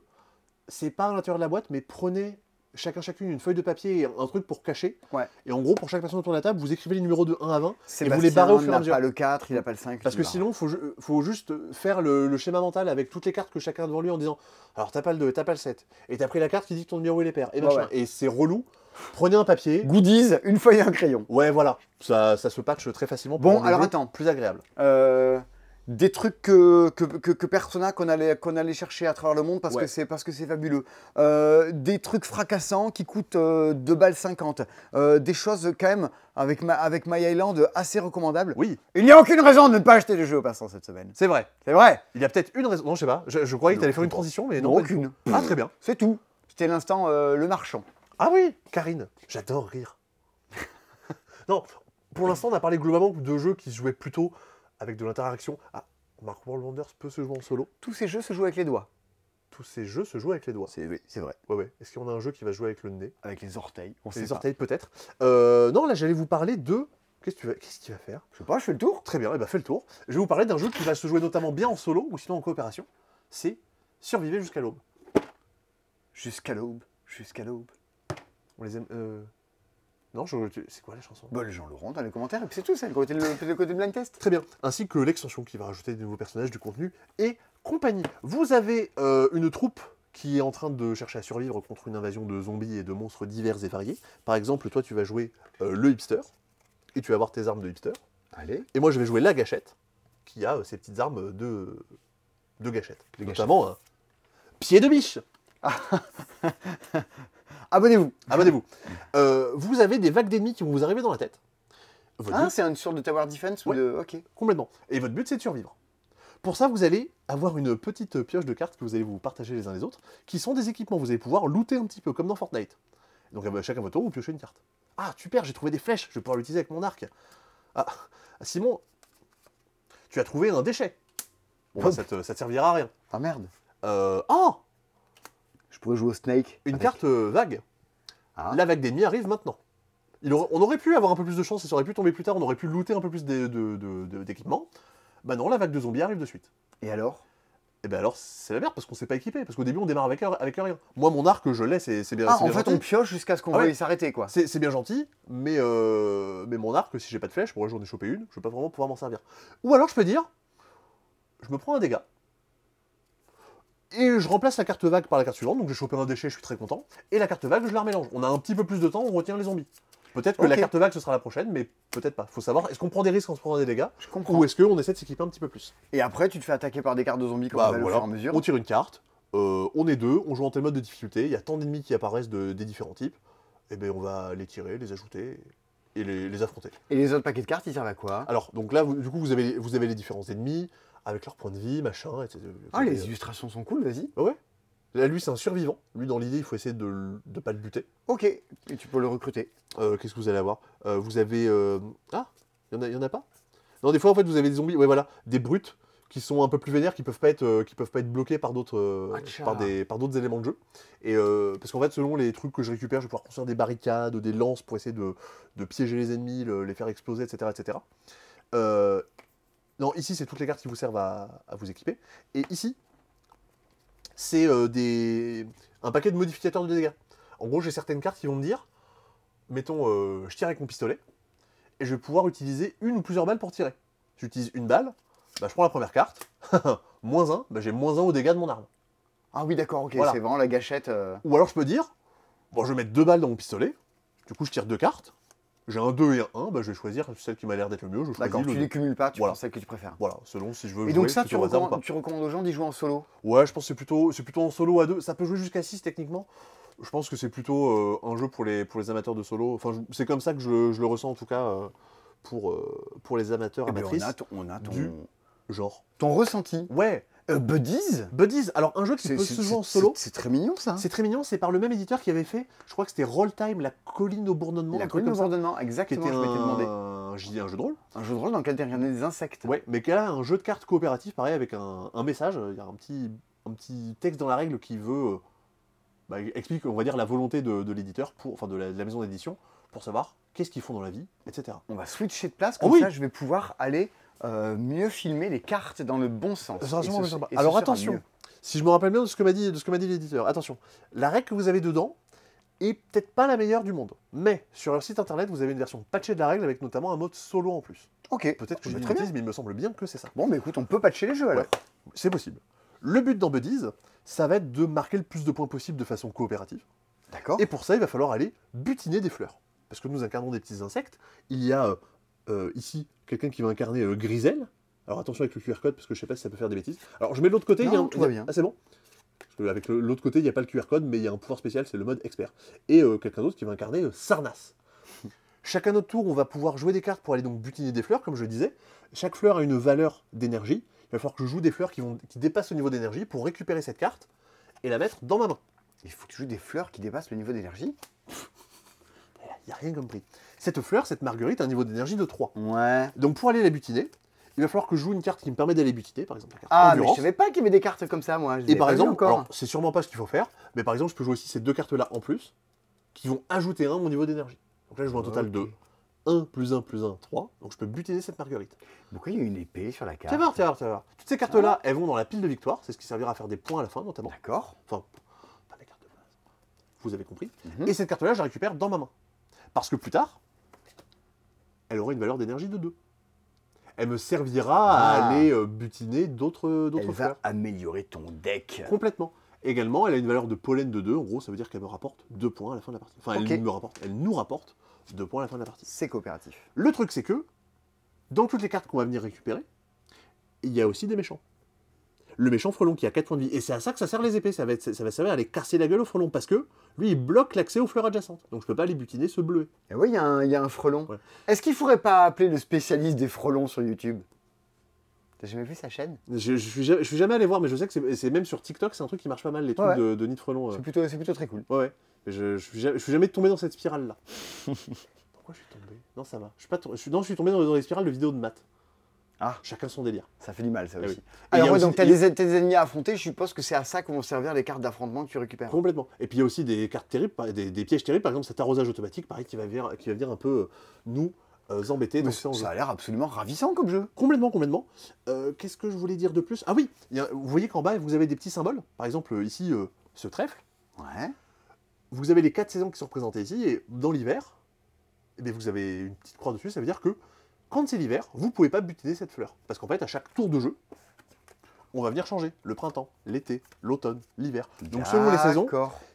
c'est pas à l'intérieur de la boîte, mais prenez chacun chacune une feuille de papier et un truc pour cacher. Ouais. Et en gros, pour chaque personne autour de la table, vous écrivez les numéros de 1 à 20. Sébastien les barrez au fur et à n'a mesure. pas le 4, il a pas le 5. Parce que sinon, il faut, ju- faut juste faire le, le schéma mental avec toutes les cartes que chacun a devant lui en disant Alors, t'as pas le 2, t'as pas le 7. Et t'as pris la carte qui dit que ton numéro il est pair. Et, ouais. et c'est relou. Prenez un papier. Goodies, une feuille et un crayon. Ouais, voilà. Ça, ça se patch très facilement Bon, alors attends. plus agréable. Euh, des trucs que, que, que, que Persona qu'on allait, qu'on allait chercher à travers le monde parce Ouais. que c'est parce que c'est fabuleux. Euh, des trucs fracassants qui coûtent euh, 2 balles 50. Euh, des choses quand même avec, ma, avec My Island assez recommandables. Oui, Il n'y a aucune raison de ne pas acheter de jeux au passant cette semaine. c'est vrai. C'est vrai. Il y a peut-être une raison. Non, je sais pas. Je, je croyais que Non, t'allais faire une transition, mais Non, non. aucune. Ah, très bien. C'est tout. C'était l'instant euh, le marchand. Ah oui, Karine, j'adore rire. non, pour l'instant, on a parlé globalement de jeux qui se jouaient plutôt avec de l'interaction. Ah, Mark World Wonders peut se jouer en solo. Tous ces jeux se jouent avec les doigts. Tous ces jeux se jouent avec les doigts. C'est oui, c'est vrai. Ouais, ouais. Est-ce qu'on a un jeu qui va jouer avec le nez? Avec les orteils. On Les pas. orteils, peut-être. Euh, non, là, j'allais vous parler de. Qu'est-ce que tu vas, qu'est-ce que tu vas faire? Je sais pas, je fais le tour. Très bien, et bah fais le tour. Je vais vous parler d'un jeu qui va se jouer notamment bien en solo ou sinon en coopération. C'est Survivez jusqu'à l'aube. Jusqu'à l'aube. Jusqu'à l'aube. On les aime. euh, Non, je- c'est quoi la chanson? Bon, les gens l'auront dans les commentaires. Et puis c'est tout, c'est le côté, le, le côté blind test. Très bien. Ainsi que l'extension qui va rajouter de nouveaux personnages, du contenu et compagnie. Vous avez euh, une troupe qui est en train de chercher à survivre contre une invasion de zombies et de monstres divers et variés. Par exemple, toi, tu vas jouer euh, le hipster et tu vas avoir tes armes de hipster. Allez. Et moi, je vais jouer la gâchette qui a euh, ses petites armes de, de gâchette. De Notamment un pied de biche. Abonnez-vous. Abonnez-vous. Euh, vous avez des vagues d'ennemis qui vont vous arriver dans la tête. Votre Ah, but- c'est une sorte de tower defense ou Ouais. de. Ok. Complètement. Et votre but, c'est de survivre. Pour ça, vous allez avoir une petite pioche de cartes que vous allez vous partager les uns les autres, qui sont des équipements. Vous allez pouvoir looter un petit peu, comme dans Fortnite. Donc, à chacun votre tour, vous piochez une carte. Ah, super, j'ai trouvé des flèches, je vais pouvoir l'utiliser avec mon arc. Ah, Simon, tu as trouvé un déchet. Bon, bah, ça, te, ça te servira à rien. Ah merde. Euh, ah, Je pourrais jouer au Snake. une avec- carte euh, vague. Ah. La vague d'ennemis arrive maintenant. Il aurait- on aurait pu avoir un peu plus de chance et ça aurait pu tomber plus tard, on aurait pu looter un peu plus d'équipements. Bah non, la vague de zombies arrive de suite. Et alors? Et ben alors, c'est la merde parce qu'on s'est pas équipé. Parce qu'au début, on démarre avec, avec rien. Moi, mon arc, je l'ai, c'est c'est bien, Ah, en bien fait, on pioche jusqu'à ce qu'on Ah ouais. s'arrêter, quoi. C'est c'est bien gentil, mais, euh, mais mon arc, si j'ai pas de flèche, pour j'en ai chopé une, je vais pas vraiment pouvoir m'en servir. Ou alors, je peux dire, je me prends un dégât. Et je remplace la carte vague par la carte suivante, donc j'ai chopé un déchet, je suis très content. Et la carte vague, je la remélange. On a un petit peu plus de temps, on retient les zombies. Peut-être que la carte vague, ce sera la prochaine, mais peut-être pas. Faut savoir, est-ce qu'on prend des risques en se prenant des dégâts Je comprends. Ou est-ce qu'on essaie de s'équiper un petit peu plus? Et après, tu te fais attaquer par des cartes de zombies comme Bah, ça, au voilà. fur et à mesure? On tire une carte, euh, on est deux, on joue en tel mode de difficulté, il y a tant d'ennemis qui apparaissent de- des différents types, et bien on va les tirer, les ajouter et les, les affronter. Et les autres paquets de cartes, ils servent à quoi? Alors, donc là, vous- du coup, vous avez, vous avez les différents ennemis, avec leur point de vie, machin, etc. Ah, les Et, illustrations sont cool, vas-y. euh, ouais. Là, lui, c'est un survivant. Lui, dans l'idée, il faut essayer de ne pas le buter. Ok. Et tu peux le recruter. Euh, Qu'est-ce que vous allez avoir? Euh, Vous avez... euh, Ah, il y, en en a pas? Non, des fois, en fait, vous avez des zombies, ouais, voilà, des brutes qui sont un peu plus vénères, qui peuvent pas être, euh, qui peuvent pas être bloqués par d'autres euh, par des, par d'autres éléments de jeu. Et euh, parce qu'en fait, selon les trucs que je récupère, je vais pouvoir construire des barricades, des lances pour essayer de, de piéger les ennemis, le- les faire exploser, etc., etc. Euh, non, ici, c'est toutes les cartes qui vous servent à, à vous équiper. Et ici, c'est euh, des un paquet de modificateurs de dégâts. En gros, j'ai certaines cartes qui vont me dire, mettons, euh, je tire avec mon pistolet, et je vais pouvoir utiliser une ou plusieurs balles pour tirer. J'utilise une balle, bah, je prends la première carte, moins 1, bah, j'ai moins 1 au dégâts de mon arme. Ah oui, d'accord, ok. Voilà. C'est vraiment la gâchette. euh, Ou alors je peux dire, bon, je vais mettre deux balles dans mon pistolet, du coup je tire deux cartes, j'ai un 2 et un 1, bah, je vais choisir celle qui m'a l'air d'être le mieux, je choisis D'accord, le tu les cumules pas, tu Voilà. prends celle que tu préfères. Voilà, selon si je veux Et jouer donc ça, tu recommandes, pas. tu recommandes aux gens d'y jouer en solo? Ouais, je pense que c'est plutôt, c'est plutôt en solo à deux. Ça peut jouer jusqu'à 6 techniquement. Je pense que c'est plutôt euh, un jeu pour les, pour les amateurs de solo. Enfin, je- c'est comme ça que je, je le ressens en tout cas euh, pour, euh, pour les amateurs, Eh ben, amatrices, on a ton, on a ton, du- genre. ton ressenti. Ouais, Euh, Buddies Buddies, alors un jeu qui peut se jouer en solo, C'est très mignon ça. c'est très mignon, c'est par le même éditeur qui avait fait, je crois que c'était Roll Time, la colline au bourdonnement, La colline au bourdonnement, qui exactement, était je m'étais demandé. un, je dis un jeu de rôle, Un jeu de rôle dans lequel tu regardais des insectes. ouais, mais qui a un jeu de cartes coopératif, pareil, avec un, un message, il y a un petit, un petit texte dans la règle qui veut, euh, bah, explique, on va dire, la volonté de, de l'éditeur, pour, enfin de la, de la maison d'édition, pour savoir qu'est-ce qu'ils font dans la vie, etc. On va switcher de place, Oh comme oui. ça je vais pouvoir aller euh, mieux filmer les cartes dans le bon sens. Ça sera Et sûrement ce- plus sympa. et ce Alors attention, si je me rappelle bien de ce que m'a dit, dit l'éditeur, attention, la règle que vous avez dedans est peut-être pas la meilleure du monde, mais sur leur site internet, vous avez une version patchée de la règle avec notamment un mode solo en plus. Ok, Peut-être que je Bah, dis très bien. mais il me semble bien que c'est ça. Bon, bah écoute, on peut patcher les jeux alors. Ouais. C'est possible. Le but dans Buddies, ça va être de marquer le plus de points possible de façon coopérative. D'accord. Et pour ça, il va falloir aller butiner des fleurs. Parce que nous incarnons des petits insectes. Il y a euh, ici quelqu'un qui va incarner euh, Griselle. Alors attention avec le QR code, parce que je sais pas si ça peut faire des bêtises. Alors je mets de l'autre côté. il y a un- tout va bien. Ah, c'est bon Parce que avec l'autre côté, il n'y a pas le QR code, mais il y a un pouvoir spécial, c'est le mode expert. Et euh, quelqu'un d'autre qui va incarner Sarnas. Chacun notre tour, on va pouvoir jouer des cartes pour aller donc butiner des fleurs, comme je disais. Chaque fleur a une valeur d'énergie. Il va falloir que je joue des fleurs qui, vont, qui dépassent le niveau d'énergie pour récupérer cette carte et la mettre dans ma main. Il faut que tu joues des fleurs qui dépassent le niveau d'énergie. Il n'y a rien compris. Cette fleur, cette marguerite, a un niveau d'énergie de 3. Ouais. Donc pour aller la butiner, il va falloir que je joue une carte qui me permet d'aller butiner, par exemple la carte Ah, mais je savais pas qu'il y avait des cartes comme ça, moi. Je Et par exemple, encore. alors, c'est sûrement pas ce qu'il faut faire, mais par exemple, je peux jouer aussi ces deux cartes-là en plus, qui vont ajouter un à mon niveau d'énergie. Donc là, je joue un total de 1 plus 1 plus 1, 3. Donc je peux butiner cette marguerite. Pourquoi il y a une épée sur la carte voir, voir. Toutes ces cartes-là, elles vont dans la pile de victoire. C'est ce qui servira à faire des points à la fin, notamment. D'accord. Enfin, pas des cartes de base. Vous avez compris. Mhm. Et cette carte-là, je la récupère dans ma main. Parce que plus tard, elle aura une valeur d'énergie de 2. Elle me servira Ah. à aller euh, butiner d'autres Elle d'autres va fleurs. améliorer ton deck. Complètement. Également, elle a une valeur de pollen de 2. En gros, ça veut dire qu'elle me rapporte 2 points à la fin de la partie. Enfin, elle me rapporte, elle nous rapporte 2 points à la fin de la partie. C'est coopératif. Le truc, c'est que, dans toutes les cartes qu'on va venir récupérer, il y a aussi des méchants. Le méchant frelon qui a 4 points de vie. Et c'est à ça que ça sert les épées. Ça va, être, ça va servir à aller casser la gueule au frelon. Parce que lui, il bloque l'accès aux fleurs adjacentes. Donc je peux pas aller butiner ce bleuet. Et oui, il y, a un- il y a un frelon. Ouais. Est-ce qu'il faudrait pas appeler le spécialiste des frelons sur YouTube? T'as jamais vu sa chaîne? Je, je, suis jamais, je suis jamais allé voir, mais je sais que c'est- même sur TikTok, c'est un truc qui marche pas mal, les trucs Ouais. de, de nid de frelon. euh. C'est plutôt, c'est plutôt très cool. Ouais, ouais. Je, je, suis jamais, je suis jamais tombé dans cette spirale-là. Pourquoi je suis tombé? Non, ça va. Je suis pas tom- je suis, non, je suis tombé dans, dans les spirales de vidéos de maths. Ah. Chacun son délire. Ça fait du mal, ça Eh aussi. oui. Alors, ouais, aussi- donc, t'as il y a- des, ennemis à affronter, je suppose que c'est à ça que vont servir les cartes d'affrontement que tu récupères. Complètement. Et puis il y a aussi des cartes terribles, des, des pièges terribles, par exemple cet arrosage automatique, pareil, qui va venir, qui va venir un peu euh, nous euh, embêter ce ça, a l'air absolument ravissant comme jeu. Complètement, complètement. Euh, Qu'est-ce que je voulais dire de plus? Ah oui, a- vous voyez qu'en bas, vous avez des petits symboles. Par exemple, ici, ce trèfle. Ouais. Vous avez les quatre saisons qui sont représentées ici, et dans l'hiver, eh vous avez une petite croix dessus, ça veut dire que quand c'est l'hiver, vous ne pouvez pas butiner cette fleur. Parce qu'en fait, à chaque tour de jeu, on va venir changer. Le printemps, l'été, l'automne, l'hiver. Donc selon les saisons,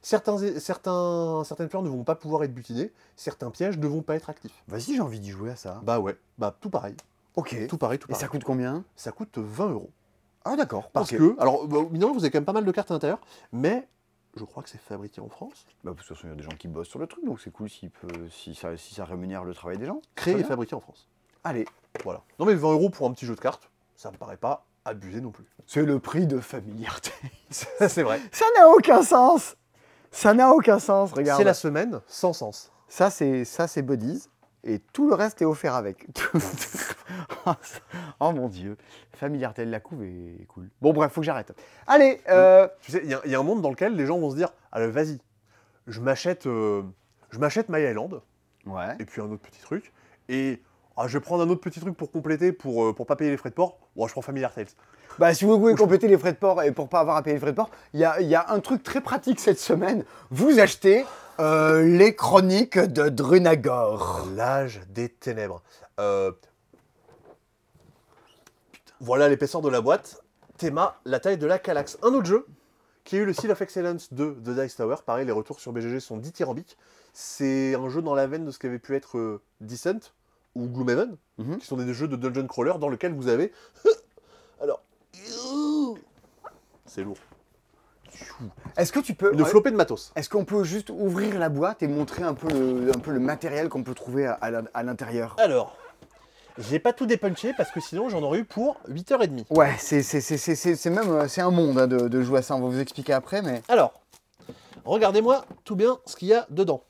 certains, certains, certaines fleurs ne vont pas pouvoir être butinées, certains pièges ne vont pas être actifs. Vas-y, j'ai envie d'y jouer à ça. Bah ouais, bah tout pareil. Ok. Tout pareil, tout Et pareil. ça coûte combien? Ça coûte 20 euros. Ah, d'accord. Parce que, alors, bah, vous avez quand même pas mal de cartes à l'intérieur, mais je crois que c'est fabriqué en France. Bah, de toute façon, il y a des gens qui bossent sur le truc, donc c'est cool peut, si, ça, si ça rémunère le travail des gens. Créé et fabriqué en France. Allez, Voilà. Non mais 20 euros pour un petit jeu de cartes, ça me paraît pas abusé non plus. c'est le prix de familiarité. c'est vrai. ça n'a aucun sens Ça n'a aucun sens, regarde. C'est la semaine sans sens. Ça, c'est ça, c'est Buddies. Et tout le reste est offert avec. oh mon dieu. Familiarité de la couve est cool. Bon, bref, faut que j'arrête. Allez, euh, Tu sais, il y, a- il y a un monde dans lequel les gens vont se dire Allez, vas-y, je m'achète euh, je m'achète My Island, ouais. et puis un autre petit truc, et ah, je vais prendre un autre petit truc pour compléter, pour, euh, pour pas payer les frais de port. Bon, je prends Familiar Tales. Bah, si vous pouvez compléter les frais de port et pour pas avoir à payer les frais de port, il y a, il y a un truc très pratique cette semaine. Vous achetez euh, les chroniques de Drunagor. L'âge des ténèbres. Euh, Voilà l'épaisseur de la boîte. Théma, la taille de la Calax. Un autre jeu qui a eu le Seal of Excellence de The Dice Tower. Pareil, les retours sur BGG sont dithyrambiques. C'est un jeu dans la veine de ce qu'avait pu être euh, Descent ou Gloomhaven, Mhm. qui sont des jeux de dungeon crawler dans lesquels vous avez. Alors. C'est lourd. Est-ce que tu peux. Une flopée de matos. Est-ce qu'on peut juste ouvrir la boîte et montrer un peu le, un peu le matériel qu'on peut trouver à, à l'in- à l'intérieur? Alors, J'ai pas tout dépunché parce que sinon j'en aurais eu pour 8h30. Ouais, c'est c'est- c'est- c'est- c'est- c'est même euh, c'est un monde hein, de, de jouer à ça. On va vous expliquer après, mais. Alors, regardez-moi tout bien ce qu'il y a dedans.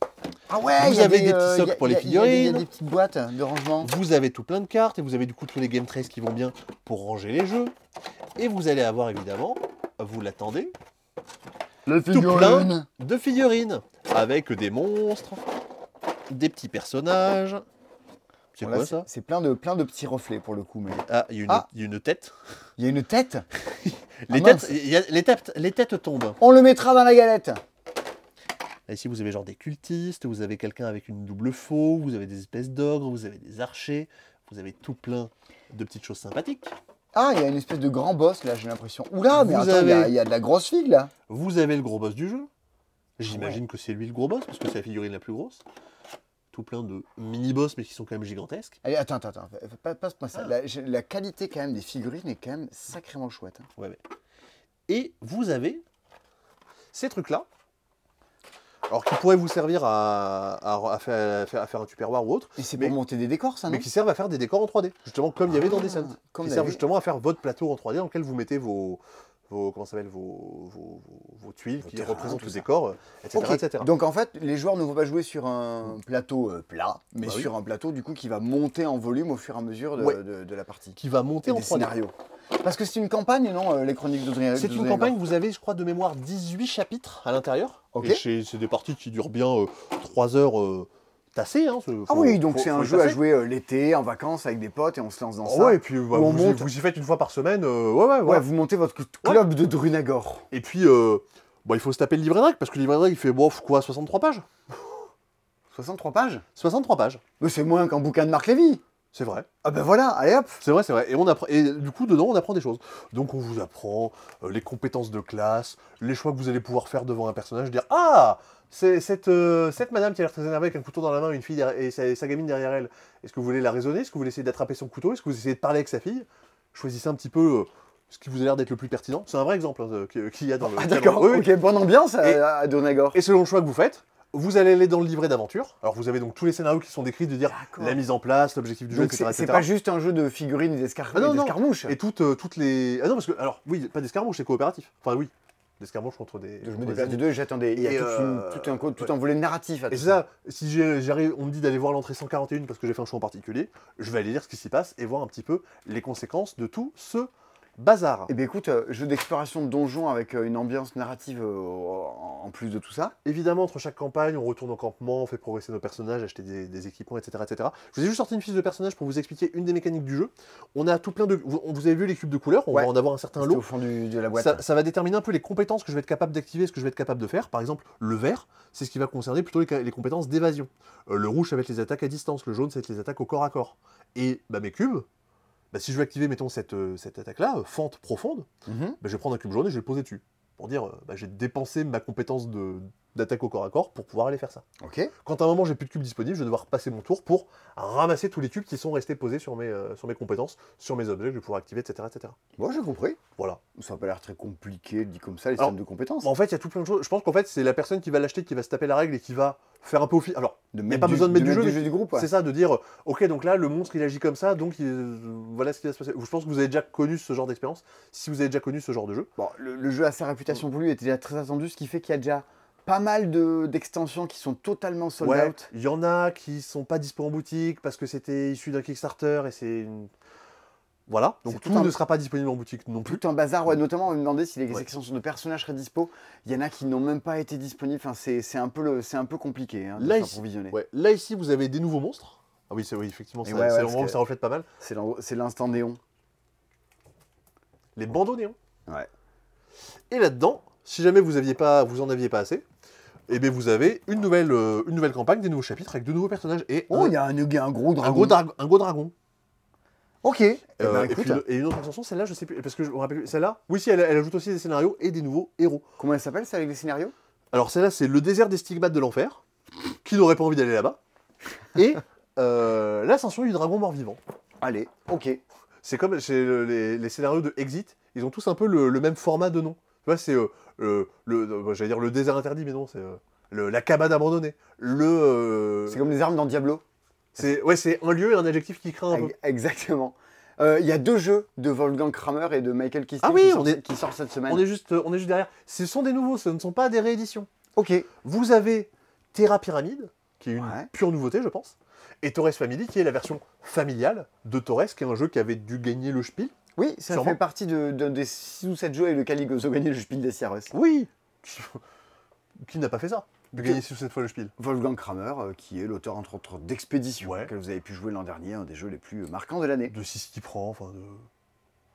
Ah ouais, Vous avez des, des petits euh, a- pour les a- il y a des- Il y a figurines. des petites boîtes de rangement. Vous avez tout plein de cartes et vous avez du coup tous les game trays qui vont bien pour ranger les jeux. Et vous allez avoir évidemment, vous l'attendez, Le tout plein de figurines avec des monstres, des petits personnages. C'est Bon, quoi ça? C'est plein de, plein de petits reflets pour le coup. Mais... Ah, il y, a une- Ah. il y a une tête. Il y a une tête. Les, Ah, têtes, y a- les, têtes, les têtes tombent. On le mettra dans la galette. Ici, vous avez genre des cultistes, vous avez quelqu'un avec une double faux, vous avez des espèces d'ogres, vous avez des archers, vous avez tout plein de petites choses sympathiques. Ah, il y a une espèce de grand boss là, j'ai l'impression. Oula, mais Vous attends, il y a- avez- il y, a de la grosse figue là. Vous avez le gros boss du jeu. J'imagine que c'est lui le gros boss, parce que c'est la figurine la plus grosse. Tout plein de mini-boss, mais qui sont quand même gigantesques. Allez, attends, attends, attends. pa- Passe-moi ça. Ah. La qualité quand même des figurines est quand même sacrément chouette. hein. Ouais, ouais. Et vous avez ces trucs-là. Alors, qui pourraient vous servir à, à- à faire, à un tupperware ou autre, Et c'est pour monter des décors, ça, non mais qui servent à faire des décors en 3D. Justement, comme il y avait dans Ah, Descent. comme qui servent justement à faire votre plateau en 3D dans lequel vous mettez vos, vos, comment ça s'appelle, vos, vos, vos- tuiles qui représentent le décor, euh, etc. Ok, etc. Donc en fait, les joueurs ne vont pas jouer sur un plateau euh, plat, mais Bah oui. sur un plateau du coup qui va monter en volume au fur et à mesure de, Ouais. de- de la partie. qui va monter Et en des 3D. scénarios. Parce que c'est une campagne, non, euh, les chroniques d'Audrey C'est une campagne, vous avez, je crois, de mémoire 18 chapitres à l'intérieur. C'est des parties qui durent bien 3 heures euh, tassées. Hein, ce- Ah faut- oui, donc c'est un jeu à jouer euh, l'été, en vacances, avec des potes, et on se lance dans Ah ça. ouais, et puis bah, on vous, y- monte. vous y faites une fois par semaine. euh, ouais, ouais, Ouais, vous montez votre club de Drunagor. Et puis, euh, bon, il faut se taper le livret de règles, parce que le livret de règles, il fait, bof, quoi, 63 pages 63 pages 63 pages, Mais c'est moins qu'un bouquin de Marc Lévy. c'est vrai. Ah ben voilà, allez hop C'est vrai, c'est vrai. Et, on appre- et du coup, dedans, on apprend des choses. Donc, on vous apprend euh, les compétences de classe, les choix que vous allez pouvoir faire devant un personnage, dire Ah cette, euh, cette madame qui a l'air très énervée avec un couteau dans la main, une fille et sa, sa gamine derrière elle. Est-ce que vous voulez la raisonner? Est-ce que vous voulez essayer d'attraper son couteau? Est-ce que vous essayez de parler avec sa fille? Choisissez un petit peu euh, ce qui vous a l'air d'être le plus pertinent. C'est un vrai exemple hein, qui- qu'il y a dans le. Ah d'accord, oui, ok, bonne ambiance à, Et- à Drunagor. Et selon le choix que vous faites, vous allez aller dans le livret d'aventure. Alors, vous avez donc tous les scénarios qui sont décrits de dire la mise en place, l'objectif du jeu, Donc etc. c'est pas juste un jeu de figurines et d'escar- Ah non, et non. d'escarmouches. Et toutes, euh, toutes les. Ah non, parce que. Alors, oui, pas d'escarmouche, c'est coopératif. Enfin, oui. D'escarmouche contre des. Je me des déplace de ennemis. deux, j'attendais. Il y a Et, toute une- euh, tout, un, co- tout ouais. un volet narratif à Et tout c'est ça, si j'arrive, on me dit d'aller voir l'entrée 141 parce que j'ai fait un choix en particulier, je vais aller lire ce qui s'y passe et voir un petit peu les conséquences de tout ce bazar. Eh bien écoute, euh, jeu d'exploration de donjon avec euh, une ambiance narrative euh, en plus de tout ça. Évidemment, entre chaque campagne, on retourne au campement, on fait progresser nos personnages, acheter des, des équipements, etc., etc. Je vous ai juste sorti une fiche de personnage pour vous expliquer une des mécaniques du jeu. On a tout plein de. Vous, vous avez vu les cubes de couleurs, on Ouais. va en avoir un certain lot. au fond du- de la boîte. Ça, ça va déterminer un peu les compétences que je vais être capable d'activer, ce que je vais être capable de faire. Par exemple, le vert, c'est ce qui va concerner plutôt les, les compétences d'évasion. Le rouge, ça va être les attaques à distance. Le jaune, ça va être les attaques au corps à corps. Et bah, mes cubes, bah, si je veux activer, mettons, cette, euh, cette attaque-là, euh, fente profonde, Mhm. bah, je vais prendre un cube jaune et je vais le poser dessus. Pour dire, euh, bah, j'ai dépensé ma compétence de- d'attaque au corps à corps pour pouvoir aller faire ça. Ok. Quand à un moment j'ai plus de cubes disponibles, je vais devoir passer mon tour pour ramasser tous les cubes qui sont restés posés sur mes, euh, sur mes compétences, sur mes objets que je vais pouvoir activer, etc. etc. Bon, j'ai compris. Voilà. Ça n'a pas l'air très compliqué, dit comme ça, les Alors, systèmes de compétences. En fait, il y a tout plein de choses. Je pense qu'en fait, c'est la personne qui va l'acheter qui va se taper la règle et qui va faire un peu au fil. Alors, de y a pas besoin de mettre du jeu, mais du groupe. ouais. c'est ça de dire, euh, ok, donc là, le monstre il agit comme ça, donc il- euh, voilà ce qui va se passer. Je pense que vous avez déjà connu ce genre d'expérience. Si vous avez déjà connu ce genre de jeu, Bon, le, le jeu a sa réputation pour lui, était déjà très attendu, ce qui fait qu'il y a déjà pas mal de- d'extensions qui sont totalement sold ouais, out. il y en a qui sont pas dispo en boutique parce que c'était issu d'un Kickstarter et c'est une... Voilà, donc tout tout un- ne sera pas disponible en boutique non plus. Tout un bazar, ouais, notamment on me demandait si les Ouais. extensions de personnages seraient dispo. Il y en a qui n'ont même pas été disponibles, enfin, c'est un, peu le- c'est un peu compliqué hein, de Là, ici- provisionner. Ouais. Là ici, vous avez des nouveaux monstres. Ah oui, c'est oui, effectivement, c'est le moment où ça reflète pas mal. C'est l'instant néon. Les bandeaux néons. Ouais. Et là-dedans, si jamais vous aviez pas, vous en aviez pas assez, eh bien vous avez une nouvelle, euh, une nouvelle campagne, des nouveaux chapitres avec de nouveaux personnages et Oh, il y a un, il y a un gros un dragon. gros, dra- un gros dragon. Ok. Eh Euh, ben, et, écoute, puis une- et une autre extension, celle-là, je sais plus, parce que je me rappelle plus. Celle-là, oui, si, elle, elle ajoute aussi des scénarios et des nouveaux héros. comment elle s'appelle, ça, avec les scénarios? Alors celle-là, c'est le désert des stigmates de l'enfer. Qui n'aurait pas envie d'aller là-bas Et euh, l'ascension du dragon mort-vivant. Allez, ok. C'est comme chez le- les, les scénarios de Exit, ils ont tous un peu le, le même format de nom. Tu vois, c'est euh, le, euh, j'allais dire le désert interdit, mais non, c'est euh, la cabane abandonnée. Le, euh, C'est comme les armes dans Diablo. C'est ouais, c'est un lieu et un adjectif qui craint un peu. Ex- Exactement. Euh, Il y a deux jeux de Wolfgang Kramer et de Michael Kisling Ah oui, qui, sortent, est- cette semaine. On est juste, on est juste derrière. Ce sont des nouveaux, ce ne sont pas des rééditions. Ok. Vous avez Terra Pyramide, qui est une Ouais. pure nouveauté, je pense, et Torres Family, qui est la version familiale de Torres, qui est un jeu qui avait dû gagner le Spiel. Oui, ça Sûrement. fait partie de, de- des 6 ou 7 jeux avec lesquels ils ont gagné le Spiel des Sierras. Oui Qui n'a pas fait ça De gagner six ou sept fois le Spiel. Wolfgang Kramer, euh, qui est l'auteur entre autres d'Expédition, Ouais. que vous avez pu jouer l'an dernier, un des jeux les plus marquants de l'année. De 6 qui prend, enfin de.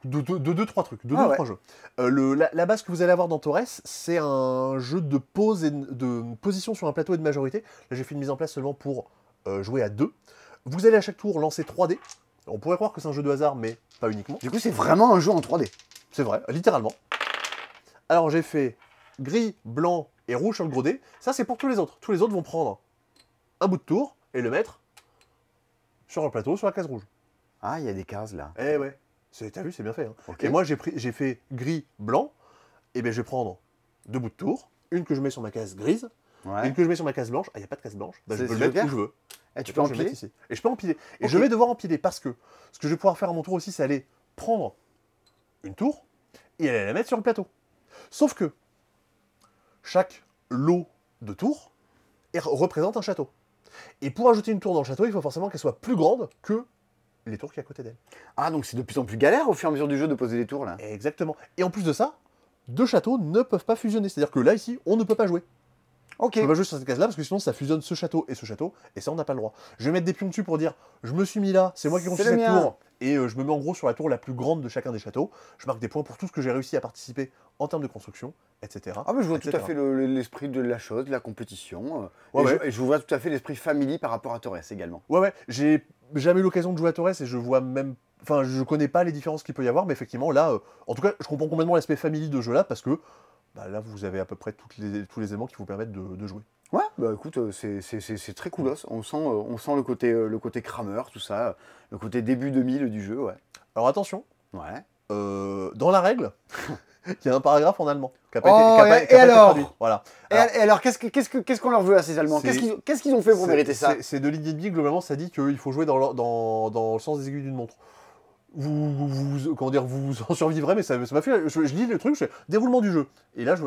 De 2 deux, deux, trois trucs, de 2 Ah ou ouais. 3 jeux. Euh, le- la, la base que vous allez avoir dans Torres, c'est un jeu de pose et de, de position sur un plateau et de majorité. Là, j'ai fait une mise en place seulement pour euh, jouer à deux. Vous allez à chaque tour lancer 3 dés. On pourrait croire que c'est un jeu de hasard, mais pas uniquement. Du coup, c'est vraiment un jeu en 3D. C'est vrai, littéralement. Alors j'ai fait gris, blanc et rouge sur le gros dé. Ça c'est pour tous les autres. Tous les autres vont prendre un bout de tour et le mettre sur le plateau, sur la case rouge. Ah, il y a des cases là. Eh ouais, t'as vu, c'est bien fait. hein. Et moi j'ai pris, j'ai fait gris, blanc. Et bien je vais prendre deux bouts de tour, une que je mets sur ma case grise, Ouais. une que je mets sur ma case blanche. Ah, il n'y a pas de case blanche. Bah, je peux le mettre où je veux. Eh, tu Et peux je empiler ici. Et je peux empiler. Et je vais devoir empiler parce que ce que je vais pouvoir faire à mon tour aussi, c'est aller prendre une tour et aller la mettre sur le plateau. Sauf que chaque lot de tours est- représente un château. Et pour ajouter une tour dans le château, il faut forcément qu'elle soit plus grande que les tours qui sont à côté d'elle. Ah, donc c'est de plus en plus galère au fur et à mesure du jeu de poser des tours là. Exactement. Et en plus de ça, deux châteaux ne peuvent pas fusionner. C'est-à-dire que là, ici, on ne peut pas jouer. Ok. Je peux pas jouer sur cette case-là parce que sinon ça fusionne ce château et ce château, et ça on n'a pas le droit. Je vais mettre des pions dessus pour dire je me suis mis là, c'est moi qui construis cette mien. tour, et euh, je me mets en gros sur la tour la plus grande de chacun des châteaux. Je marque des points pour tout ce que j'ai réussi à participer en termes de construction, etc. Ah, mais je vois tout à fait le- le- l'esprit de la chose, de la compétition. euh, Ouais, et, ouais. Je, et je vois tout à fait l'esprit family par rapport à Torres également. Ouais, ouais, j'ai jamais eu l'occasion de jouer à Torres et je vois même. Enfin, je connais pas les différences qu'il peut y avoir, mais effectivement, là, euh, en tout cas, je comprends complètement l'aspect family de ce jeu-là parce que bah, là, vous avez à peu près toutes les, tous les éléments qui vous permettent de, de jouer. Ouais, bah écoute, euh, c'est- très coolos. On sent, euh, on sent le côté, euh, le côté crammer, tout ça, le côté début 2000 du jeu, ouais. Alors attention, Ouais. euh, dans la règle, il y a un paragraphe en allemand. qui a pas Oh, été- qui a pas- et- été alors. Voilà. Et Alors, et alors, qu'est-ce que- qu'est-ce que- qu'est-ce qu'on leur veut à ces Allemands? Qu'est-ce qu'ils ont fait pour mériter ça? c'est- de l'idée globalement, ça dit qu'il faut jouer dans, le- dans, dans le sens des aiguilles d'une montre. Vous, vous, vous- comment dire, vous en survivrez, mais ça m'a fait. Je, je lis le truc, je fais déroulement du jeu. Et là, je.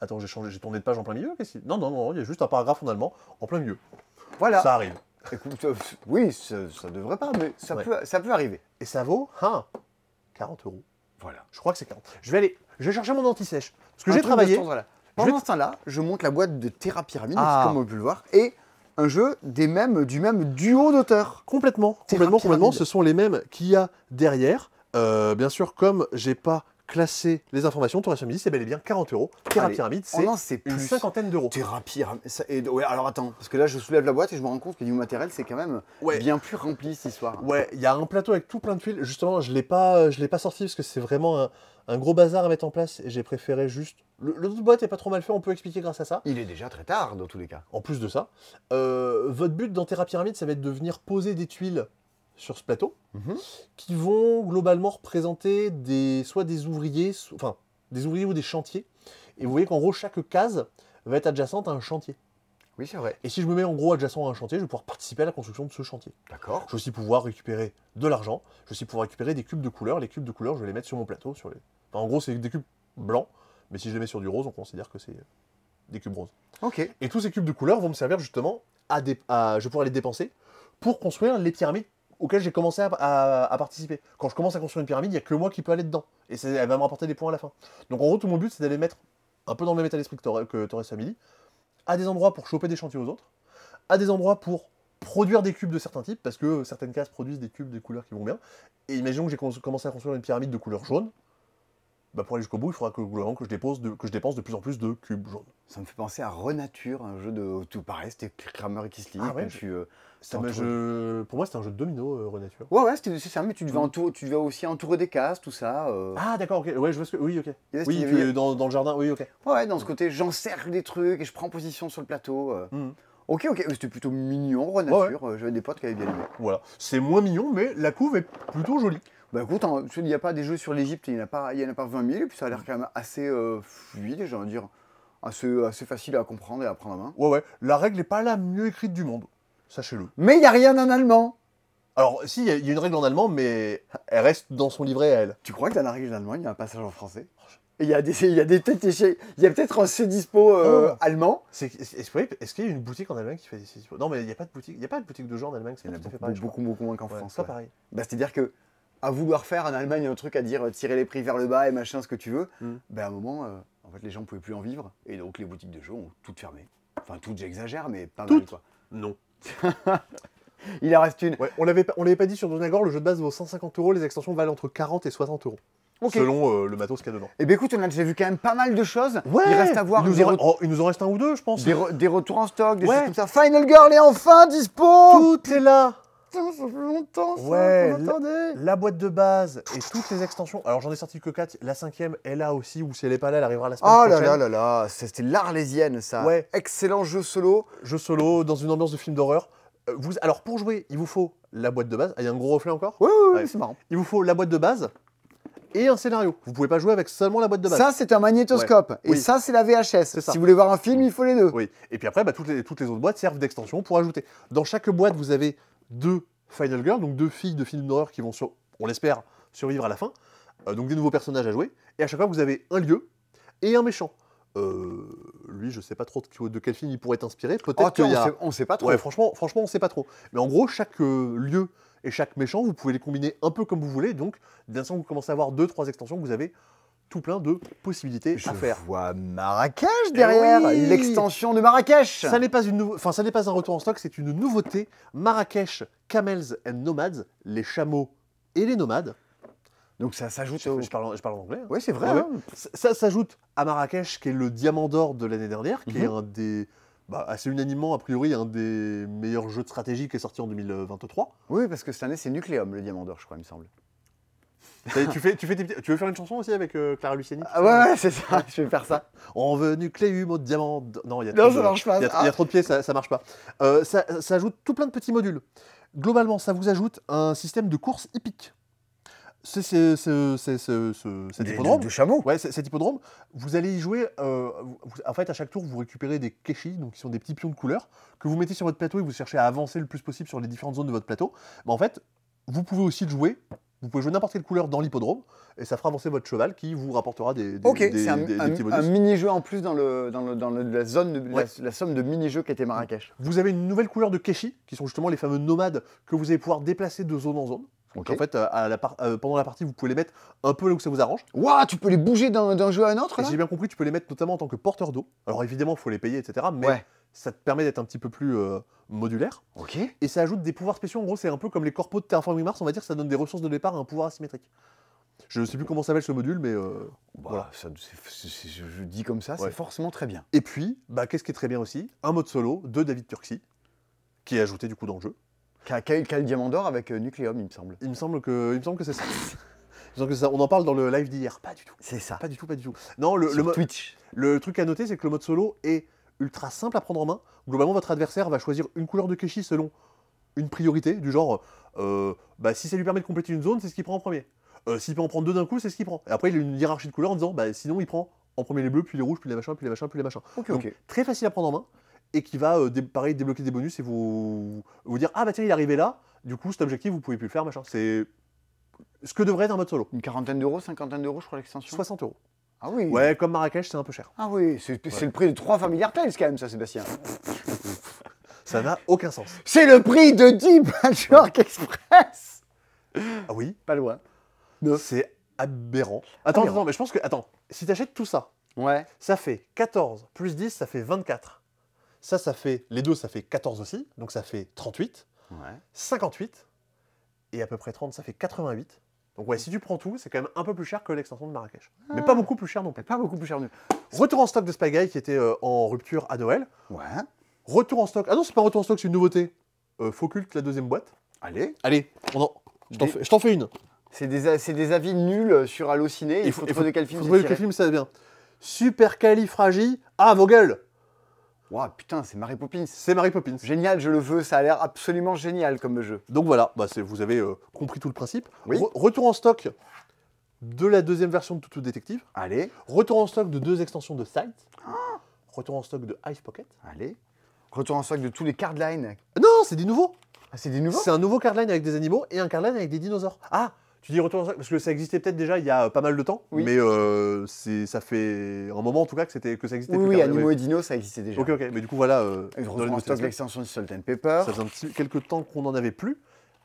Attends, j'ai changé, j'ai tourné de page en plein milieu. qu'est-ce Non, non, non, il y a juste un paragraphe en allemand en plein milieu. Voilà. Ça arrive. Écoute, euh, oui, ça, ça devrait pas, mais ça, Ouais. peut, ça peut arriver. Et ça vaut hein, 40 euros. Voilà. Je crois que c'est 40. Je vais aller. Je vais chercher mon anti-sèche. Parce que j'ai travaillé. Pendant ce temps-là, je monte la boîte de Terra Pyramide, Ah. comme on peut le voir, et un jeu des mêmes, du même duo d'auteurs. Complètement, complètement, complètement. Ce sont les mêmes qu'il y a derrière. Euh, bien sûr, comme j'ai pas classé les informations, Torres Family, c'est bel et bien 40 euros. Terra Pyramide, c'est sait une cinquantaine d'euros. Terra Pyramide. ouais, alors attends, parce que là, je soulève la boîte et je me rends compte que niveau matériel, c'est quand même Ouais. bien plus rempli cette histoire. Ouais, il y a un plateau avec tout plein de tuiles. Justement, je je l'ai pas sorti parce que c'est vraiment un, un gros bazar à mettre en place et j'ai préféré juste. Le, le boîte est pas trop mal fait, on peut expliquer grâce à ça. Il est déjà très tard, dans tous les cas. En plus de ça, euh, votre but dans Terra Pyramide, ça va être de venir poser des tuiles sur ce plateau Mhm. qui vont globalement représenter des, soit des ouvriers, so- enfin des ouvriers ou des chantiers. Et vous voyez qu'en gros, chaque case va être adjacente à un chantier. Oui, c'est vrai. Et si je me mets en gros adjacent à un chantier, je vais pouvoir participer à la construction de ce chantier. D'accord. Je vais aussi pouvoir récupérer de l'argent. Je vais aussi pouvoir récupérer des cubes de couleur. Les cubes de couleur, je vais les mettre sur mon plateau. Sur les... enfin, en gros, c'est des cubes blancs. Mais si je les mets sur du rose, on considère que c'est des cubes roses. Ok. Et tous ces cubes de couleur vont me servir justement à, dé- à- je vais pouvoir les dépenser pour construire les pyramides auxquelles j'ai commencé à, à- à participer. Quand je commence à construire une pyramide, il n'y a que moi qui peux aller dedans. Et elle va me rapporter des points à la fin. Donc en gros, tout mon but, c'est d'aller mettre un peu dans le même état d'esprit que Torres Family, à des endroits pour choper des chantiers aux autres, à des endroits pour produire des cubes de certains types, parce que certaines cases produisent des cubes des couleurs qui vont bien. Et imaginons que j'ai commencé à construire une pyramide de couleur jaune. Bah pour aller jusqu'au bout, il faudra que, je dépose de, que je dépense de plus en plus de cubes jaunes. Ça me fait penser à Renature, un jeu de tout pareil, c'était Kramer et Kisling. Ah ouais, tu, euh, Pour moi, c'était un jeu de domino, euh, Renature. Ouais, ouais, c'était- c'est ça, mais tu devais, tu devais aussi entourer des cases, tout ça. euh. Ah, d'accord, ok. Ouais, je vois ce que. Oui, ok. Oui, tu dans, dans le jardin, oui, ok. Ouais, dans ce côté, j'encercle des trucs et je prends position sur le plateau. Mhm. Ok, ok, c'était plutôt mignon, Renature. J'avais des potes qui avaient bien aimé. Voilà. C'est moins mignon, mais la couve est plutôt jolie. Bah écoute, hein, il n'y a pas des jeux sur l'Egypte, il n'y en, a pas- il y en a pas 20 000, et puis ça a l'air quand même assez euh, fluide, j'ai envie de dire, assez, assez facile à comprendre et à prendre en main. Ouais, ouais. La règle n'est pas la mieux écrite du monde. Sachez-le. Mais il n'y a rien en allemand. Alors, si, il y, a- il y a une règle en allemand, mais elle reste dans son livret à elle. Tu crois que dans la règle d'allemand, il y a un passage en français Et il y a des, il y a des échec- Il y a peut-être un C dispo euh, Oh. allemand. C'est- Est-ce est-ce que- est-ce qu'il y a une boutique en Allemagne qui fait des dispo Non, mais il n'y a pas de boutique. Il y a pas de boutique de jeux en Allemagne. C'est Il y en a tout à fait beaucoup, pareil, je crois. beaucoup, beaucoup moins qu'en Ouais, France. c'est pas ouais. pareil. Bah, C'est-à-dire que à vouloir faire en Allemagne un truc à dire euh, tirer les prix vers le bas et machin, ce que tu veux, Mm. ben à un moment, euh, en fait, les gens ne pouvaient plus en vivre. Et donc, les boutiques de jeux ont toutes fermé. Enfin, toutes, j'exagère, mais pas mal, quoi. Non. Il en reste une. Ouais, on l'avait pas, on l'avait pas dit sur Donagor, le jeu de base vaut 150 euros, les extensions valent entre 40 et 60 euros. Selon euh, le matos qu'il y a dedans. Eh bien, écoute, on a déjà vu quand même pas mal de choses. il reste à voir il nous, des, en, re- oh, il nous en reste un ou deux, je pense. des re- des retours en stock, des Ouais. choses comme ça. Final Girl est enfin dispo Tout est là Putain, ça fait longtemps ça Ouais, qu'on la- attendait. La boîte de base et toutes les extensions. Alors j'en ai sorti que 4, la cinquième est là aussi, ou si elle est pas là, elle arrivera la semaine Oh là prochaine. là là là, ça, c'était l'Arlésienne ça. Ouais. Excellent jeu solo. Jeu solo, dans une ambiance de film d'horreur. Euh, vous, alors pour jouer, il vous faut la boîte de base. Ah, il y a un gros reflet encore Oui, oui, oui, Ouais. c'est marrant. Il vous faut la boîte de base et un scénario. Vous pouvez pas jouer avec seulement la boîte de base. Ça, c'est un magnétoscope. Et Oui. ça, c'est la VHS. ça. Si vous voulez voir un film, il faut les deux. Oui. Et puis après, bah, toutes, les, toutes les autres boîtes servent d'extension pour ajouter. Dans chaque boîte, vous avez deux Final Girl, donc deux filles de films d'horreur qui vont, sur, on l'espère, survivre à la fin. Euh, donc des nouveaux personnages à jouer. Et à chaque fois, vous avez un lieu et un méchant. Euh, lui, je sais pas trop de, quel film il pourrait être inspiré. Peut-être Oh, tiens, qu'il y on, a... sait, on sait pas trop. Ouais, franchement, franchement, on sait pas trop. Mais en gros, chaque euh, lieu et chaque méchant, vous pouvez les combiner un peu comme vous voulez. Donc, dès l'instant que vous commencez à avoir deux, trois extensions, vous avez tout plein de possibilités Je à faire. vois Marrakech derrière, oui. l'extension de Marrakech. Ça n'est pas une enfin, ça n'est pas un retour en stock, c'est une nouveauté. Marrakech Camels and Nomads, les chameaux et les nomades. Donc ça s'ajoute Je, au... je parle, je parle en anglais. hein. Oui, c'est vrai. Ouais, hein. Ça, ça s'ajoute à Marrakech, qui est le diamant d'or de l'année dernière, qui est Mhm. un des, bah, assez unanimement, a priori, un des meilleurs jeux de stratégie qui est sorti en 2023. Oui, parce que cette année, c'est Nucléum, le diamant d'or, je crois, il me semble. Tu, fais, tu, fais tes petits- tu veux faire une chanson aussi avec euh, Clara Luciani Ah ouais, ouais, c'est ça, je vais faire ça. On veut nucléum au diamant. d- Non, il y a Non, trop ça de- marche pas. Il y, a- Ah. il y a trop de pieds, ça, ça marche pas. Euh, ça, ça ajoute tout plein de petits modules. Globalement, ça vous ajoute un système de course hippique. C'est c'est- c'est- c'est- c'est- ce- cet hippodrome. de, de chameau. Ouais, c'est- cet hippodrome, vous allez y jouer. euh, vous- vous- en fait, à chaque tour, vous récupérez des kéchis, donc qui sont des petits pions de couleur, que vous mettez sur votre plateau et vous cherchez à avancer le plus possible sur les différentes zones de votre plateau. Mais en fait, vous pouvez aussi le jouer. Vous pouvez jouer n'importe quelle couleur dans l'hippodrome et ça fera avancer votre cheval qui vous rapportera des, des, Ok, des- c'est un, des- un- petits un bonus. mini-jeu en plus dans, le, dans, le, dans le- la zone, de, la- Ouais. la, somme de mini-jeux qu'était Marrakech. Vous avez une nouvelle couleur de Keshi, qui sont justement les fameux nomades que vous allez pouvoir déplacer de zone en zone. Donc en fait, euh, à la par- euh, pendant la partie, vous pouvez les mettre un peu là où ça vous arrange. Waouh, tu peux les bouger d'un jeu à un autre si j'ai bien compris, tu peux les mettre notamment en tant que porteur d'eau. Alors évidemment, il faut les payer, etc. Mais Ouais. Ça te permet d'être un petit peu plus euh, modulaire. Ok. Et ça ajoute des pouvoirs spéciaux. En gros, c'est un peu comme les corpos de Terraforming Mars, on va dire, ça donne des ressources de départ à un pouvoir asymétrique. Je ne sais plus comment s'appelle ce module, mais euh, Bah, voilà. ça, c'est- c'est- c'est- je, je dis comme ça, Ouais. c'est forcément très bien. Et puis, bah, qu'est-ce qui est très bien aussi? Un mode solo de David Turksy, qui est ajouté du coup dans le jeu. Qu'a qu'a- qu'a le diamant d'or avec euh, Nucléum, il me semble. Il me semble que, il me semble que c'est ça. Que ça. On en parle dans le live d'hier. Pas du tout. C'est ça. Pas du tout, pas du tout. Non, le, le, Sur mo- Twitch. le truc à noter, c'est que le mode solo est ultra simple à prendre en main. Globalement, votre adversaire va choisir une couleur de Keshi selon une priorité, du genre, euh, bah, si ça lui permet de compléter une zone, c'est ce qu'il prend en premier. Euh, S'il peut en prendre deux d'un coup, c'est ce qu'il prend. Et après, il a une hiérarchie de couleurs en disant, bah, sinon, il prend en premier les bleus, puis les rouges, puis les machins, puis les machins, puis les machins. Donc, très facile à prendre en main et qui va, euh, dé- pareil, débloquer des bonus et vous, vous dire, ah bah tiens, il est arrivé là, du coup, cet objectif, vous pouvez plus le faire, machin. C'est ce que devrait être un mode solo. Une quarantaine d'euros, cinquantaine d'euros, je crois, l'extension. 60 euros. Ah oui. Ouais, comme Marrakech, c'est un peu cher. Ah oui, c'est Ouais. le prix de trois Familiar Tales quand même, ça, Sébastien. Ça n'a aucun sens. C'est le prix de 10 Patchwork Express Ah oui, Pas loin. c'est aberrant. Attends, Aberrant. attends, mais je pense que. Attends, si t'achètes tout ça, Ouais. ça fait 14 plus 10, ça fait 24. Ça, ça fait. Les deux, ça fait 14 aussi, donc ça fait 38, Ouais. 58, et à peu près 30, ça fait 88. Donc ouais, si tu prends tout, c'est quand même un peu plus cher que l'extension de Marrakech. Mais pas beaucoup plus cher non plus. Pas beaucoup plus cher. de- Retour en stock de Spy Guy qui était euh, en rupture à Noël. Ouais. Retour en stock. Ah non, c'est pas un retour en stock, c'est une nouveauté. Euh, Faux culte, la deuxième boîte. Allez. Allez, on en- je t'en Des- fais, je t'en fais une. C'est des, a- c'est des avis nuls sur Allociné. Il Il faut, trouver de quel film Faut c'est trouver tiré. quel film ça vient. Super califragi. Ah, vos gueules Ouah, putain, c'est Mary Poppins. C'est Mary Poppins. Génial, je le veux. Ça a l'air absolument génial comme jeu. Donc voilà, bah, vous avez euh, compris tout le principe. Oui. Re- retour en stock de la deuxième version de Toutou Détective. Allez, Retour en stock de deux extensions de Sight. Retour en stock de Ice Pocket. allez. Retour en stock de tous les cardlines. Non, c'est des nouveaux. Ah, c'est des nouveaux C'est un nouveau cardline avec des animaux et un cardline avec des dinosaures. Ah, tu dis retour parce que ça existait peut-être déjà il y a pas mal de temps, Oui. mais euh, ça fait un moment en tout cas que c'était que ça existait. Oui, oui, animaux ouais. et dinos, ça existait déjà. Ok, ok, mais du coup voilà. euh, en stock l'extension du Salt and Pepper. ça faisait un petit quelques temps qu'on n'en avait plus.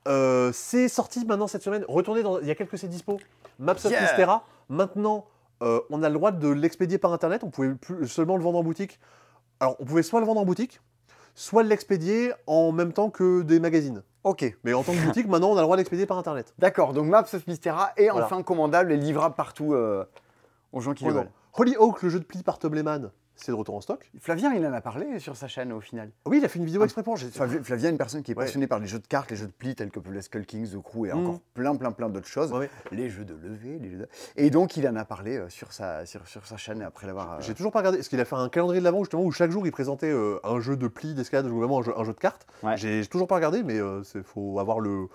Euh, c'est sorti maintenant cette semaine. Retournez dans. Il y a quelques c'est dispo. Maps of Yeah. Mystera. Maintenant, euh, on a le droit de l'expédier par internet. On pouvait plus seulement le vendre en boutique. Alors, on pouvait soit le vendre en boutique, soit l'expédier en même temps que des magazines. Ok. Mais en tant que boutique, maintenant, on a le droit d'expédier par internet. D'accord, donc Maps of Mystera est Voilà. enfin commandable et livrable partout euh, aux gens qui le Vraiment. veulent. Holy Oak, le jeu de pli par Tom Lehman, c'est de retour en stock. Flavien, il en a parlé sur sa chaîne au final. Oui, il a fait une vidéo Ah. exprès pour. Flavien une personne qui est Ouais. passionnée par les jeux de cartes, les jeux de pli tels que les Skull Kings, The Crew et Mm. encore plein, plein, plein d'autres choses. Ouais, ouais. Les jeux de levée, les jeux de... Et donc, il en a parlé euh, sur, sa, sur, sur sa chaîne après l'avoir. euh, J'ai toujours pas regardé. Parce qu'il a fait un calendrier de l'avant justement où chaque jour il présentait euh, un jeu de pli, d'escalade, ou vraiment un jeu, un jeu de cartes. J'ai toujours pas regardé, mais il faut avoir le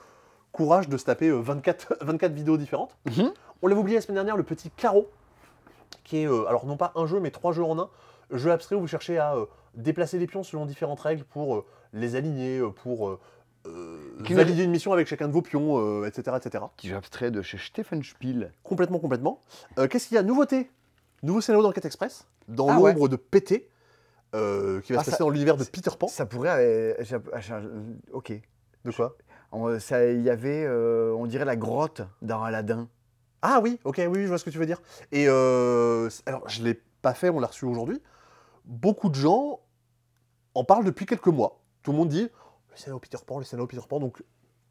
courage de se taper euh, 24, 24 vidéos différentes. Mhm. On l'avait oublié la semaine dernière, le petit carreau, qui est euh, alors non pas un jeu, mais trois jeux en un. Jeu abstrait où vous cherchez à euh, déplacer les pions selon différentes règles pour euh, les aligner, euh, pour euh, Qui valider une mission avec chacun de vos pions, euh, etc., etc. Qui est abstrait de chez Stephen Spiel. Complètement, complètement. Euh, Qu'est-ce qu'il y a Nouveauté? Nouveau scénario d'enquête express, dans Ah ouais. l'ombre de PT, qui va Ah, se ça- passer dans l'univers de Peter Pan. Ça pourrait. j'ai- ok. De quoi? Il y avait, on dirait, la grotte dans Aladdin. Ah oui, ok, oui, je vois ce que tu veux dire. Et alors, je l'ai pas fait, on l'a reçu aujourd'hui. Beaucoup de gens en parlent depuis quelques mois. Tout le monde dit le scénario Peter Pan, le scénario Peter Pan. Donc,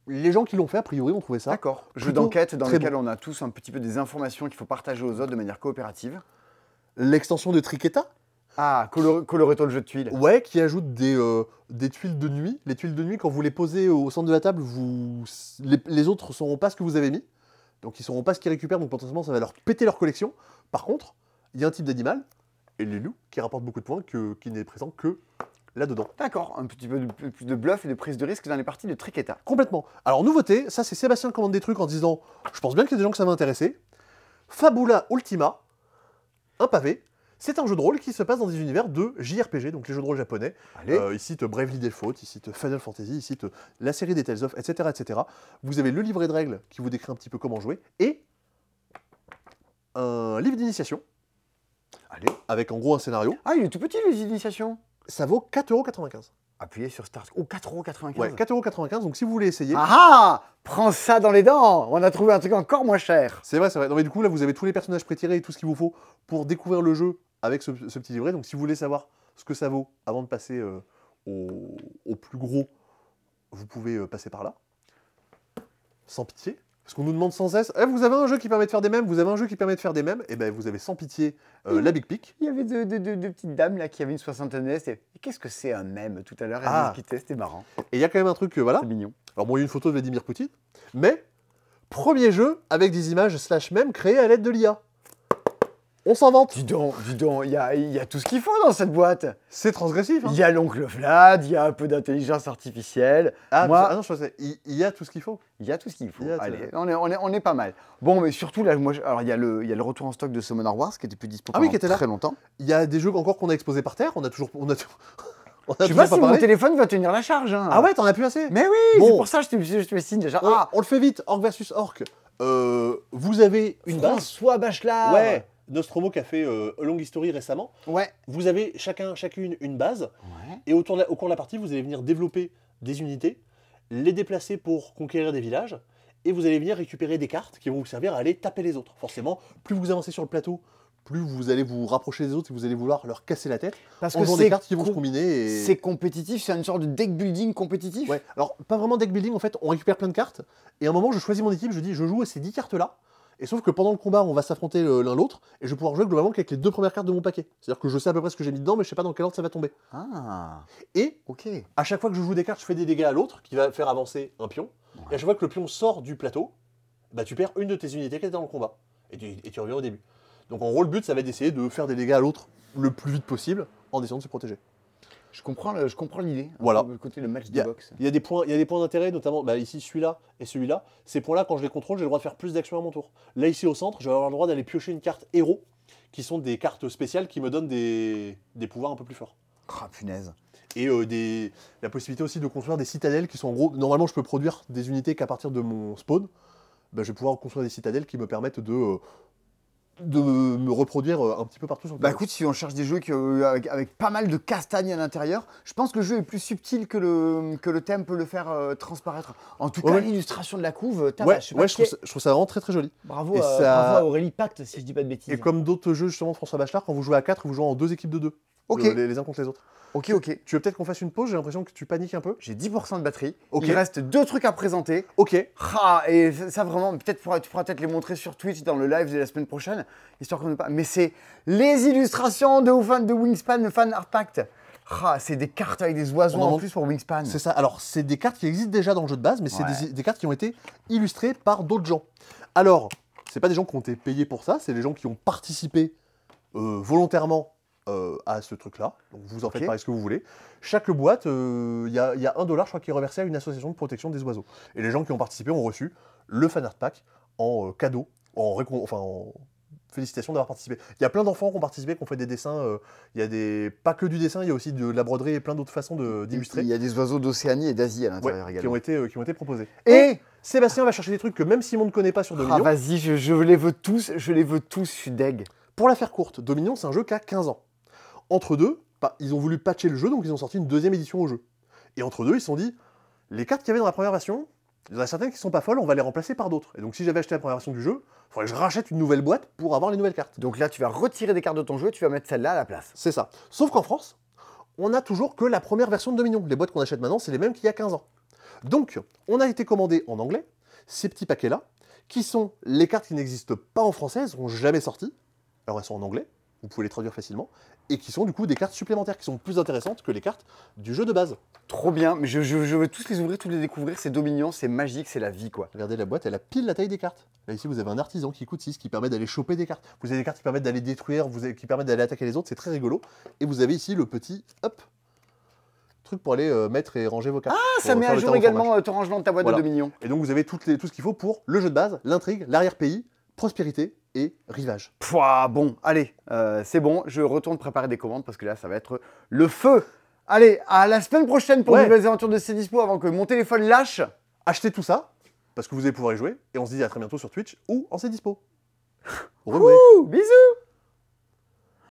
les gens qui l'ont fait, a priori, ont trouvé ça. D'accord. Jeu d'enquête dans lequel on a tous un petit peu des informations qu'il faut partager aux autres de manière coopérative. L'extension de Triqueta, Ah, color- Coloretto le jeu de tuiles. ouais, qui ajoute des, euh, des tuiles de nuit. Les tuiles de nuit, quand vous les posez au centre de la table, vous, les, les autres ne sauront pas ce que vous avez mis. Donc, ils ne sauront pas ce qu'ils récupèrent, donc potentiellement, ça va leur péter leur collection. Par contre, il y a un type d'animal, et les loups, qui rapporte beaucoup de points, que, qui n'est présent que là-dedans. D'accord, un petit peu de, plus de bluff et de prise de risque dans les parties de Triqueta. Complètement. Alors, nouveauté, ça c'est Sébastien qui commande des trucs en disant Je pense bien qu'il y a des gens que ça va intéresser. Fabula Ultima, un pavé. C'est un jeu de rôle qui se passe dans des univers de JRPG, donc les jeux de rôle japonais. Allez. Euh, il cite Bravely Default, il cite Final Fantasy, il cite la série des Tales of, etc., etc. Vous avez le livret de règles qui vous décrit un petit peu comment jouer et un livre d'initiation Allez. avec en gros un scénario. Ah, il est tout petit, les initiations. Ça vaut 4,95€. Appuyez sur Start. Oh, 4,95€. Ouais, 4,95€. Donc si vous voulez essayer, Ah ah Prends ça dans les dents On a trouvé un truc encore moins cher. C'est vrai, c'est vrai. Non, mais du coup, là, vous avez tous les personnages prétirés et tout ce qu'il vous faut pour découvrir le jeu avec ce, ce petit livret. Donc, si vous voulez savoir ce que ça vaut avant de passer euh, au, au plus gros, vous pouvez euh, passer par là. Sans pitié. Parce qu'on nous demande sans cesse Eh, vous avez un jeu qui permet de faire des mèmes, vous avez un jeu qui permet de faire des mèmes. Et ben, vous avez sans pitié euh, la Big Pic. Il y avait deux, petites dames là qui avaient une soixantaine d'années. c'était, Qu'est-ce que c'est un mème? tout à l'heure Elles Ah. discutaient, c'était marrant. Et il y a quand même un truc, euh, voilà. C'est mignon. Alors, bon, il y a une photo de Vladimir Poutine. Mais, premier jeu avec des images slash mèmes créées à l'aide de l'IA. On s'en vante. Dis donc, dis donc, il y a, il y a tout ce qu'il faut dans cette boîte. C'est transgressif. hein. Il y a l'oncle Vlad, il y a un peu d'intelligence artificielle. Ah, Moi- ah non, je pensais, il, il y a tout ce qu'il faut. Il y a tout ce qu'il faut. Allez, on est, on, est, on est pas mal. Bon, mais surtout, là, moi, je- alors, il y, a le, il y a le retour en stock de Summoner Wars qui était plus dispo Ah oui, pendant qui était là. très longtemps. Il y a des jeux encore qu'on a exposés par terre, on a toujours. On a, on a Je sais toujours pas si mon téléphone va tenir la charge. hein. Ah ouais, t'en as plus assez Mais oui, Bon. c'est pour ça que je te, je te signe déjà. on, Ah, on le fait vite, Orc versus Orc. Euh, vous avez une base. François Bachelard. Ouais, Nostromo qui a fait euh, A Long History récemment. Ouais. Vous avez chacun, chacune une base, Ouais. et autour de la- au cours de la partie, vous allez venir développer des unités, les déplacer pour conquérir des villages, et vous allez venir récupérer des cartes qui vont vous servir à aller taper les autres. Forcément, plus vous avancez sur le plateau, plus vous allez vous rapprocher des autres et vous allez vouloir leur casser la tête Parce en que jouant des c'est cartes qui vont se com- combiner. Et... c'est compétitif, c'est une sorte de deck building compétitif. Ouais, alors pas vraiment deck building en fait, on récupère plein de cartes, et à un moment je choisis mon équipe, je dis je joue à ces 10 cartes là, et sauf que pendant le combat on va s'affronter le- l'un l'autre, et je vais pouvoir jouer globalement qu'avec les deux premières cartes de mon paquet. C'est-à-dire que je sais à peu près ce que j'ai mis dedans, mais je sais pas dans quel ordre ça va tomber. Ah, Et ok. à chaque fois que je joue des cartes, je fais des dégâts à l'autre, qui va faire avancer un pion, et à chaque fois que le pion sort du plateau, bah tu perds une de tes unités qui était dans le combat, et tu, et tu reviens au début. Donc en gros le but ça va être d'essayer de faire des dégâts à l'autre le plus vite possible, en essayant de se protéger. Je comprends, le- je comprends l'idée. Un Voilà. Le côté le match de boxe. Il y a des points, il y a des points d'intérêt, notamment bah, ici celui-là et celui-là. Ces points-là, quand je les contrôle, j'ai le droit de faire plus d'actions à mon tour. Là, ici au centre, je vais avoir le droit d'aller piocher une carte héros, qui sont des cartes spéciales qui me donnent des, des pouvoirs un peu plus forts. Ah, punaise. et euh, des, la possibilité aussi de construire des citadelles qui sont en gros. Normalement, je peux produire des unités qu'à partir de mon spawn. Ben, je vais pouvoir construire des citadelles qui me permettent de, euh, de me reproduire euh, un petit peu partout sur le Bah écoute, si on cherche des jeux qui, euh, avec, avec pas mal de castagnes à l'intérieur, je pense que le jeu est plus subtil que le, que le thème peut le faire euh, transparaître. En tout cas, ouais. l'illustration de la couve, t'as ouais, ouais, je, trouve ça, je trouve ça vraiment très très joli. Bravo, Et ça- bravo à Aurélie Pacte, si je dis pas de bêtises. Et comme d'autres jeux justement de François Bachelard, quand vous jouez à 4, vous jouez en deux équipes de deux. Ok. euh, les, les uns contre les autres. Ok, ok. Tu veux peut-être qu'on fasse une pause J'ai l'impression que tu paniques un peu. J'ai 10% de batterie. Ok. Il reste deux trucs à présenter. Ok. Ah, et ça, vraiment, peut-être tu pourras peut-être les montrer sur Twitch dans le live de la semaine prochaine, histoire qu'on ne pas. Mais c'est les illustrations de, fan- de Wingspan, de Fan Art Pact. Ah, c'est des cartes avec des oiseaux en plus pour Wingspan. C'est ça. Alors, c'est des cartes qui existent déjà dans le jeu de base, mais c'est Ouais. des, des cartes qui ont été illustrées par d'autres gens. Alors, c'est pas des gens qui ont été payés pour ça, c'est des gens qui ont participé euh, volontairement euh, à ce truc-là. Donc, vous en faites pareil ce que vous voulez. Chaque boîte, euh, il y, a, il y a un dollar, je crois, qui est reversé à une association de protection des oiseaux. Et les gens qui ont participé ont reçu le fan art pack en euh, cadeau, en, enfin, en félicitations d'avoir participé. Il y a plein d'enfants qui ont participé, qui ont fait des dessins. euh, il y a des pas que du dessin, il y a aussi de la broderie et plein d'autres façons d'illustrer. Il y a des oiseaux d'Océanie et d'Asie à Ouais, l'intérieur qui, également. ont été, euh, qui ont été proposés. Et Sébastien va chercher des trucs que même Simon ne connaît pas sur ah, Dominion. vas-y, je, je les veux tous, je les veux tous, je suis deg. Pour la faire courte, Dominion, c'est un jeu qui a 15 ans. Entre deux, ils ont voulu patcher le jeu, donc ils ont sorti une deuxième édition au jeu. Et entre deux, ils se sont dit, les cartes qu'il y avait dans la première version, il y en a certaines qui sont pas folles, on va les remplacer par d'autres. Et donc si j'avais acheté la première version du jeu, il faudrait que je rachète une nouvelle boîte pour avoir les nouvelles cartes. Donc là, tu vas retirer des cartes de ton jeu, tu vas mettre celle-là à la place. C'est ça. Sauf qu'en France, on a toujours que la première version de Dominion. Les boîtes qu'on achète maintenant, c'est les mêmes qu'il y a 15 ans. Donc, on a été commandé en anglais ces petits paquets-là, qui sont les cartes qui n'existent pas en français, elles sont jamais sorties. Alors, elles sont en anglais, vous pouvez les traduire facilement, et qui sont du coup des cartes supplémentaires qui sont plus intéressantes que les cartes du jeu de base. Trop bien, mais je, je- je veux tous les ouvrir, tous les découvrir, c'est Dominion, c'est magique, c'est la vie quoi. Regardez la boîte, elle a pile la taille des cartes. Là, ici, vous avez un artisan qui coûte 6, qui permet d'aller choper des cartes. Vous avez des cartes qui permettent d'aller détruire, vous avez- qui permettent d'aller attaquer les autres, c'est très rigolo. Et vous avez ici le petit, hop, truc pour aller euh, mettre et ranger vos cartes. Ah, ça met à jour également ton rangement de ta boîte Voilà. de Dominion. Et donc, vous avez toutes les- tout ce qu'il faut pour le jeu de base, l'intrigue, l'arrière-pays, prospérité et rivage. Pouah, bon, allez, euh, c'est bon, je retourne préparer des commandes parce que là, ça va être le feu. Allez, à la semaine prochaine pour Ouais. de nouvelles aventures de ces dispo avant que mon téléphone lâche. Achetez tout ça, parce que vous allez pouvoir y jouer, et on se dit à très bientôt sur Twitch ou en c'est dispo. Au revoir. Ouh, bisous